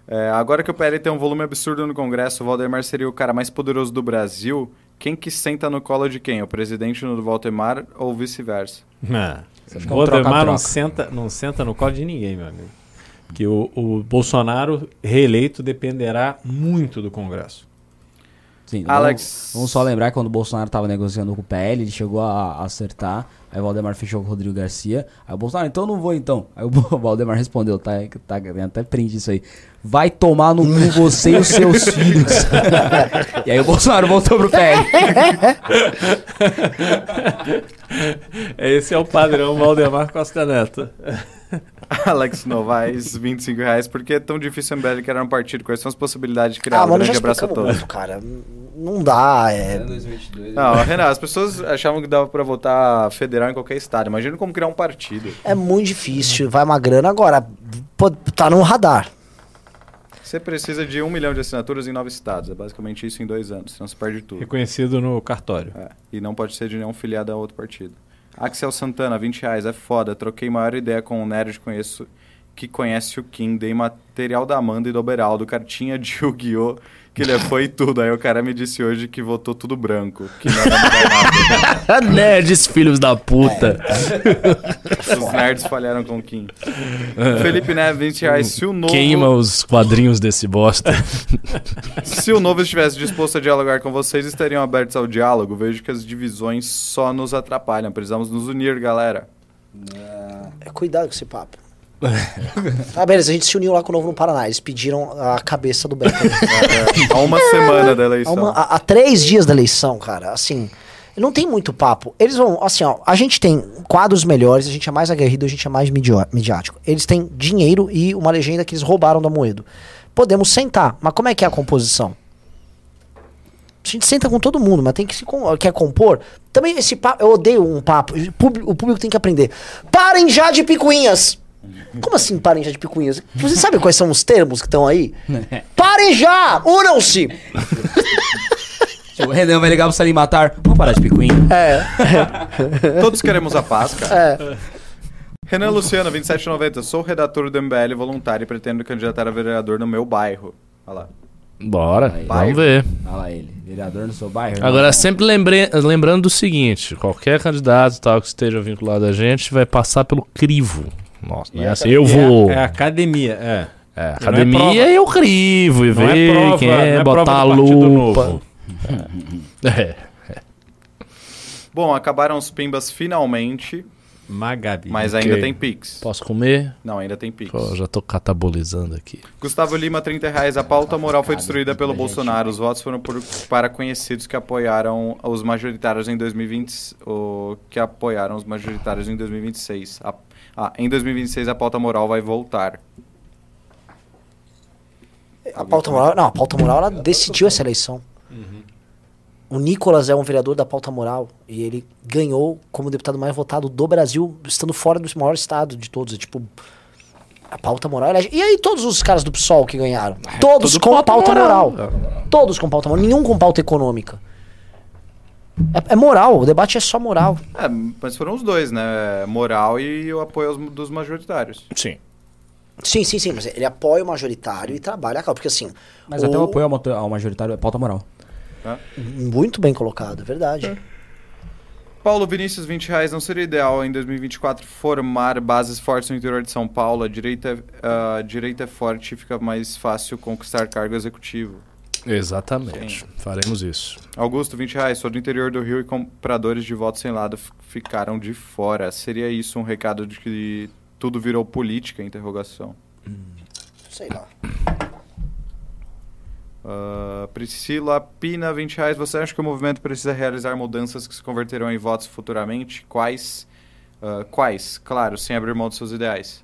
É, agora que o PL tem um volume absurdo no Congresso, o Valdemar seria o cara mais poderoso do Brasil. Quem que senta no colo de quem? O presidente no Valdemar ou vice-versa? Um O Valdemar não senta, não senta no colo de ninguém, meu amigo. Que o, o Bolsonaro reeleito dependerá muito do Congresso. Sim, Alex- Vamos, vamos só lembrar que quando o Bolsonaro tava negociando com o PL, ele chegou a, a acertar. Aí o Valdemar fechou com o Rodrigo Garcia. Aí o Bolsonaro, então eu não vou então. Aí o Valdemar respondeu, tá, tá tem até print isso aí. Vai tomar no cu você e os seus filhos. e aí o Bolsonaro voltou pro PL. Esse é o padrão Valdemar Costa Neto. Alex Novaes, 25 reais. Por que é tão difícil o MBL criar um partido? Quais são as possibilidades de criar Ah, um mano, já grande abraço a todos? muito, cara. Não dá, é... Não, Renan, as pessoas achavam que dava pra votar federal em qualquer estado. Imagina como criar um partido. É muito difícil, vai uma grana agora. pô, Tá no radar. Você precisa de um milhão de assinaturas em nove estados. É basicamente isso em dois anos, senão você perde tudo. Reconhecido no cartório. É, e não pode ser de nenhum filiado a outro partido. Axel Santana, 20 reais, é foda. Troquei maior ideia com um nerd conheço, que conhece o Kim. Dei material da Amanda e do Beraldo, cartinha de Yu-Gi-Oh! Que ele foi tudo. Aí o cara me disse hoje que votou tudo branco. Que era nada. Nerds, filhos da puta. Os nerds falharam com o Kim. Felipe Neves, 20 reais. Se o novo, Queima os quadrinhos desse bosta. se o novo estivesse disposto a dialogar com vocês, estariam abertos ao diálogo. Vejo que as divisões só nos atrapalham. Precisamos nos unir, galera. É, Cuidado com esse papo. Ah, beleza, a gente se uniu lá com o Novo no Paraná. Eles pediram a cabeça do Beto. Há uma semana da Há, eleição. uma- há- há três dias da eleição, cara, assim, não tem muito papo. Eles vão, assim, ó, a gente tem quadros melhores, a gente é mais aguerrido, a gente é mais midiático. Eles têm dinheiro e uma legenda que eles roubaram da Moedo. Podemos sentar, mas como é que é a composição? A gente senta com todo mundo, mas tem que se quer compor. Também esse papo, eu odeio um papo. O público, o público tem que aprender. Parem já de picuinhas. Como assim parem já de picuinhas? Você sabe quais são os termos que estão aí? Parem já! Unam-se! o Renan vai ligar pro Salim Matar. Vamos parar de picuinha. É. Todos queremos a paz, cara. É. Renan Luciano, 2790. Sou redator do MBL voluntário e pretendo candidatar a vereador no meu bairro. Olha lá. Bora, Aí. vamos ver. Olha lá ele, vereador no seu bairro. Agora, sempre lembre- lembrando do seguinte: qualquer candidato tal que esteja vinculado a gente vai passar pelo crivo. Nossa, não é assim, eu vou. É, é academia, é. É, é academia e eu crivo e é ver prova, quem é, é botar a lupa. É. Bom, acabaram os pimbas finalmente, Magabi. mas ainda tem Pix. Posso comer? Não, ainda tem Pix. Pô, já tô catabolizando aqui. Gustavo Lima, 30 reais. A pauta moral foi destruída pelo Bolsonaro. Os votos foram por- para conhecidos que apoiaram os majoritários em 2020, o, que apoiaram os majoritários em 2026. A- ah, em 2026 a pauta moral vai voltar. A pauta moral. Não, a pauta moral ela decidiu essa eleição. O Nicolas é um vereador da pauta moral e ele ganhou como deputado mais votado do Brasil, estando fora do maior estado de todos. É tipo. A pauta moral elege. E aí todos os caras do PSOL que ganharam? Todos tudo com pauta pauta, moral. moral. Todos com pauta moral. Nenhum com pauta econômica. É, é moral, o debate é só moral. É, mas foram os dois, né? Moral e o apoio aos- dos majoritários. Sim. Sim, sim, sim, mas ele apoia o majoritário e trabalha a causa. Porque assim. Mas até o apoio ao, ao majoritário é pauta moral. Muito bem colocado, é verdade. Paulo Vinícius, 20 reais. Não seria ideal em 2024 formar bases fortes no interior de São Paulo? A direita, a direita é forte e fica mais fácil conquistar cargo executivo. Exatamente. Faremos isso. Augusto, 20 reais. Sou do interior do Rio e compradores de voto sem lado ficaram de fora. Seria isso um recado de que tudo virou política? Interrogação. Sei lá. Ah, Priscila Pina, 20 reais. Você acha que o movimento precisa realizar mudanças que se converterão em votos futuramente? Quais? Ah, quais? Claro, sem abrir mão dos seus ideais.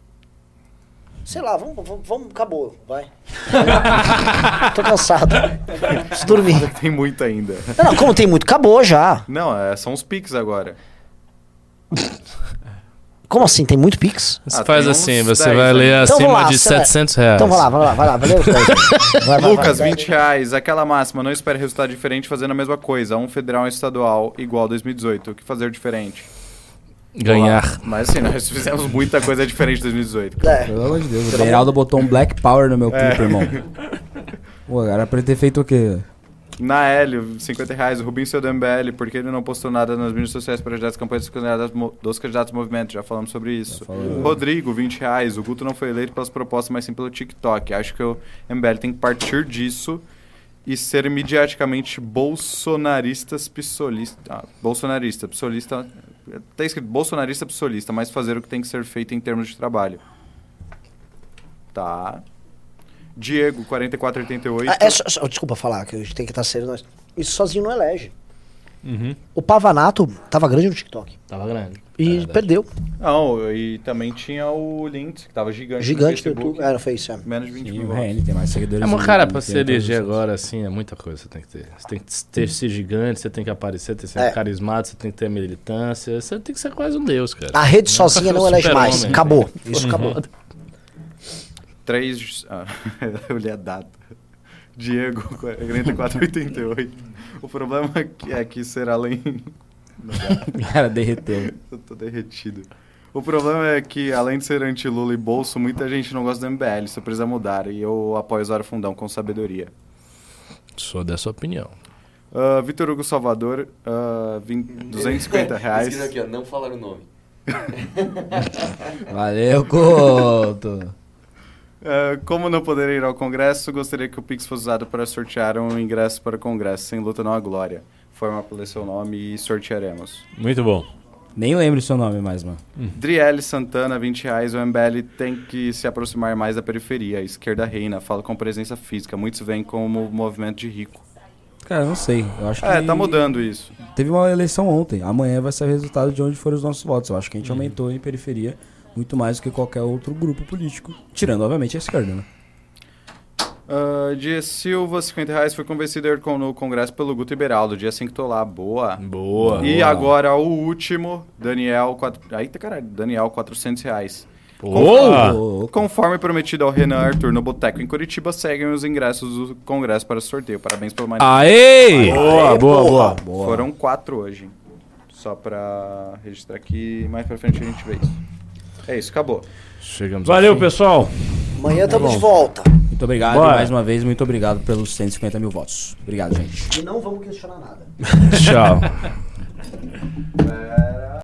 Sei lá, vamos, vamos, vamos acabou, vai. Tô cansado. Preciso dormir. Tem muito ainda. Não, não, como tem muito, acabou já. Não, é, são os piques agora. Como assim? Tem muito Pix? Você Ah, faz tem assim, uns você 10 vai ler Então acima vamos lá, de você vai- 700 reais. Então vai lá, vai lá, vai lá, valeu. Vai, vai, Lucas, vai, 20 reais. Aquela máxima, não espere resultado diferente fazendo a mesma coisa. Um federal e um estadual igual 2018. O que fazer diferente? Ganhar. Mas assim, nós fizemos muita coisa diferente em 2018. É. Pelo amor de Deus. O Beraldo botou um Black Power no meu clipe, irmão. Pô, era pra ele ter feito o quê? Na Hélio, 50 reais. O Rubinho saiu do MBL porque ele não postou nada nas mídias sociais para ajudar as campanhas dos candidatos, mo- dos candidatos do movimento. Já falamos sobre isso. Rodrigo, 20 reais. O Guto não foi eleito pelas propostas, mas sim pelo TikTok. Acho que o MBL tem que partir disso e ser mediaticamente bolsonaristas psolista. Ah, bolsonarista, psolista. Tá escrito bolsonarista psolista, mas fazer o que tem que ser feito em termos de trabalho. Tá. Diego, 4488. Ah, é só- só- desculpa falar, que a gente tem que estar sério. Nós. Isso sozinho não elege. Uhum. O Pavanato tava grande no TikTok. Tava grande. E perdeu. Não, e também tinha o Lindsay, que tava gigante, Gigante no. YouTube. É, não isso, é. Menos de 20 E mil votos. RN tem mais seguidores. É, mas, cara, pra tem se todas eleger agora, assim, é muita coisa que você tem que ter. Você tem que ter ser gigante, você tem que aparecer, tem que ser É. carismático, você tem que ter militância, você tem que ser quase um deus, cara. A rede sozinha não elege mais. né? Acabou. Isso acabou. 3. Ah, eu li a data. Diego, 4488. O problema é que, é ser além. Cara, derreteu. Eu tô derretido. O problema é que, além de ser anti-Lula e bolso, muita gente não gosta do MBL. Isso precisa mudar. E eu apoio o Zara Fundão com sabedoria. Sou dessa opinião. Ah, Vitor Hugo Salvador, ah, 20 250 reais. Aqui, ó, não falar o nome. Valeu, Couto. Ah, como não poder ir ao Congresso, gostaria que o Pix fosse usado para sortear um ingresso para o Congresso. Sem luta não há glória. Forma pelo seu nome e sortearemos. Muito bom. Nem lembro o seu nome mais, mano. Driele Santana, 20 reais. O MBL tem que se aproximar mais da periferia. A esquerda reina, fala com presença física. Muitos veem como movimento de rico. Cara, eu não sei. Eu acho que. É, tá mudando isso. Teve uma eleição ontem. Amanhã vai ser o resultado de onde foram os nossos votos. Eu acho que a gente aumentou em periferia muito mais do que qualquer outro grupo político. Tirando, obviamente, a esquerda, né? Uh, Dia Silva, 50 reais. Foi convencido a ir com- no Congresso pelo Guto Iberaldo. Dia 5 tô lá. Boa. Boa. E agora o último, Daniel. Quatro... Eita caralho, Daniel, 400 reais. Boa! Conforme prometido ao Renan Arthur no Boteco em Curitiba, seguem os ingressos do Congresso para sorteio. Parabéns pelo mais. Aê! Boa, boa, boa. boa. Foram quatro hoje. Só pra registrar aqui. Mais pra frente a gente vê isso. É isso, acabou. Chegamos Valeu, ao fim. pessoal. Amanhã estamos bom. de volta. Muito obrigado. Bora. E mais uma vez, muito obrigado pelos 150 mil votos. Obrigado, gente. E não vamos questionar nada. Tchau.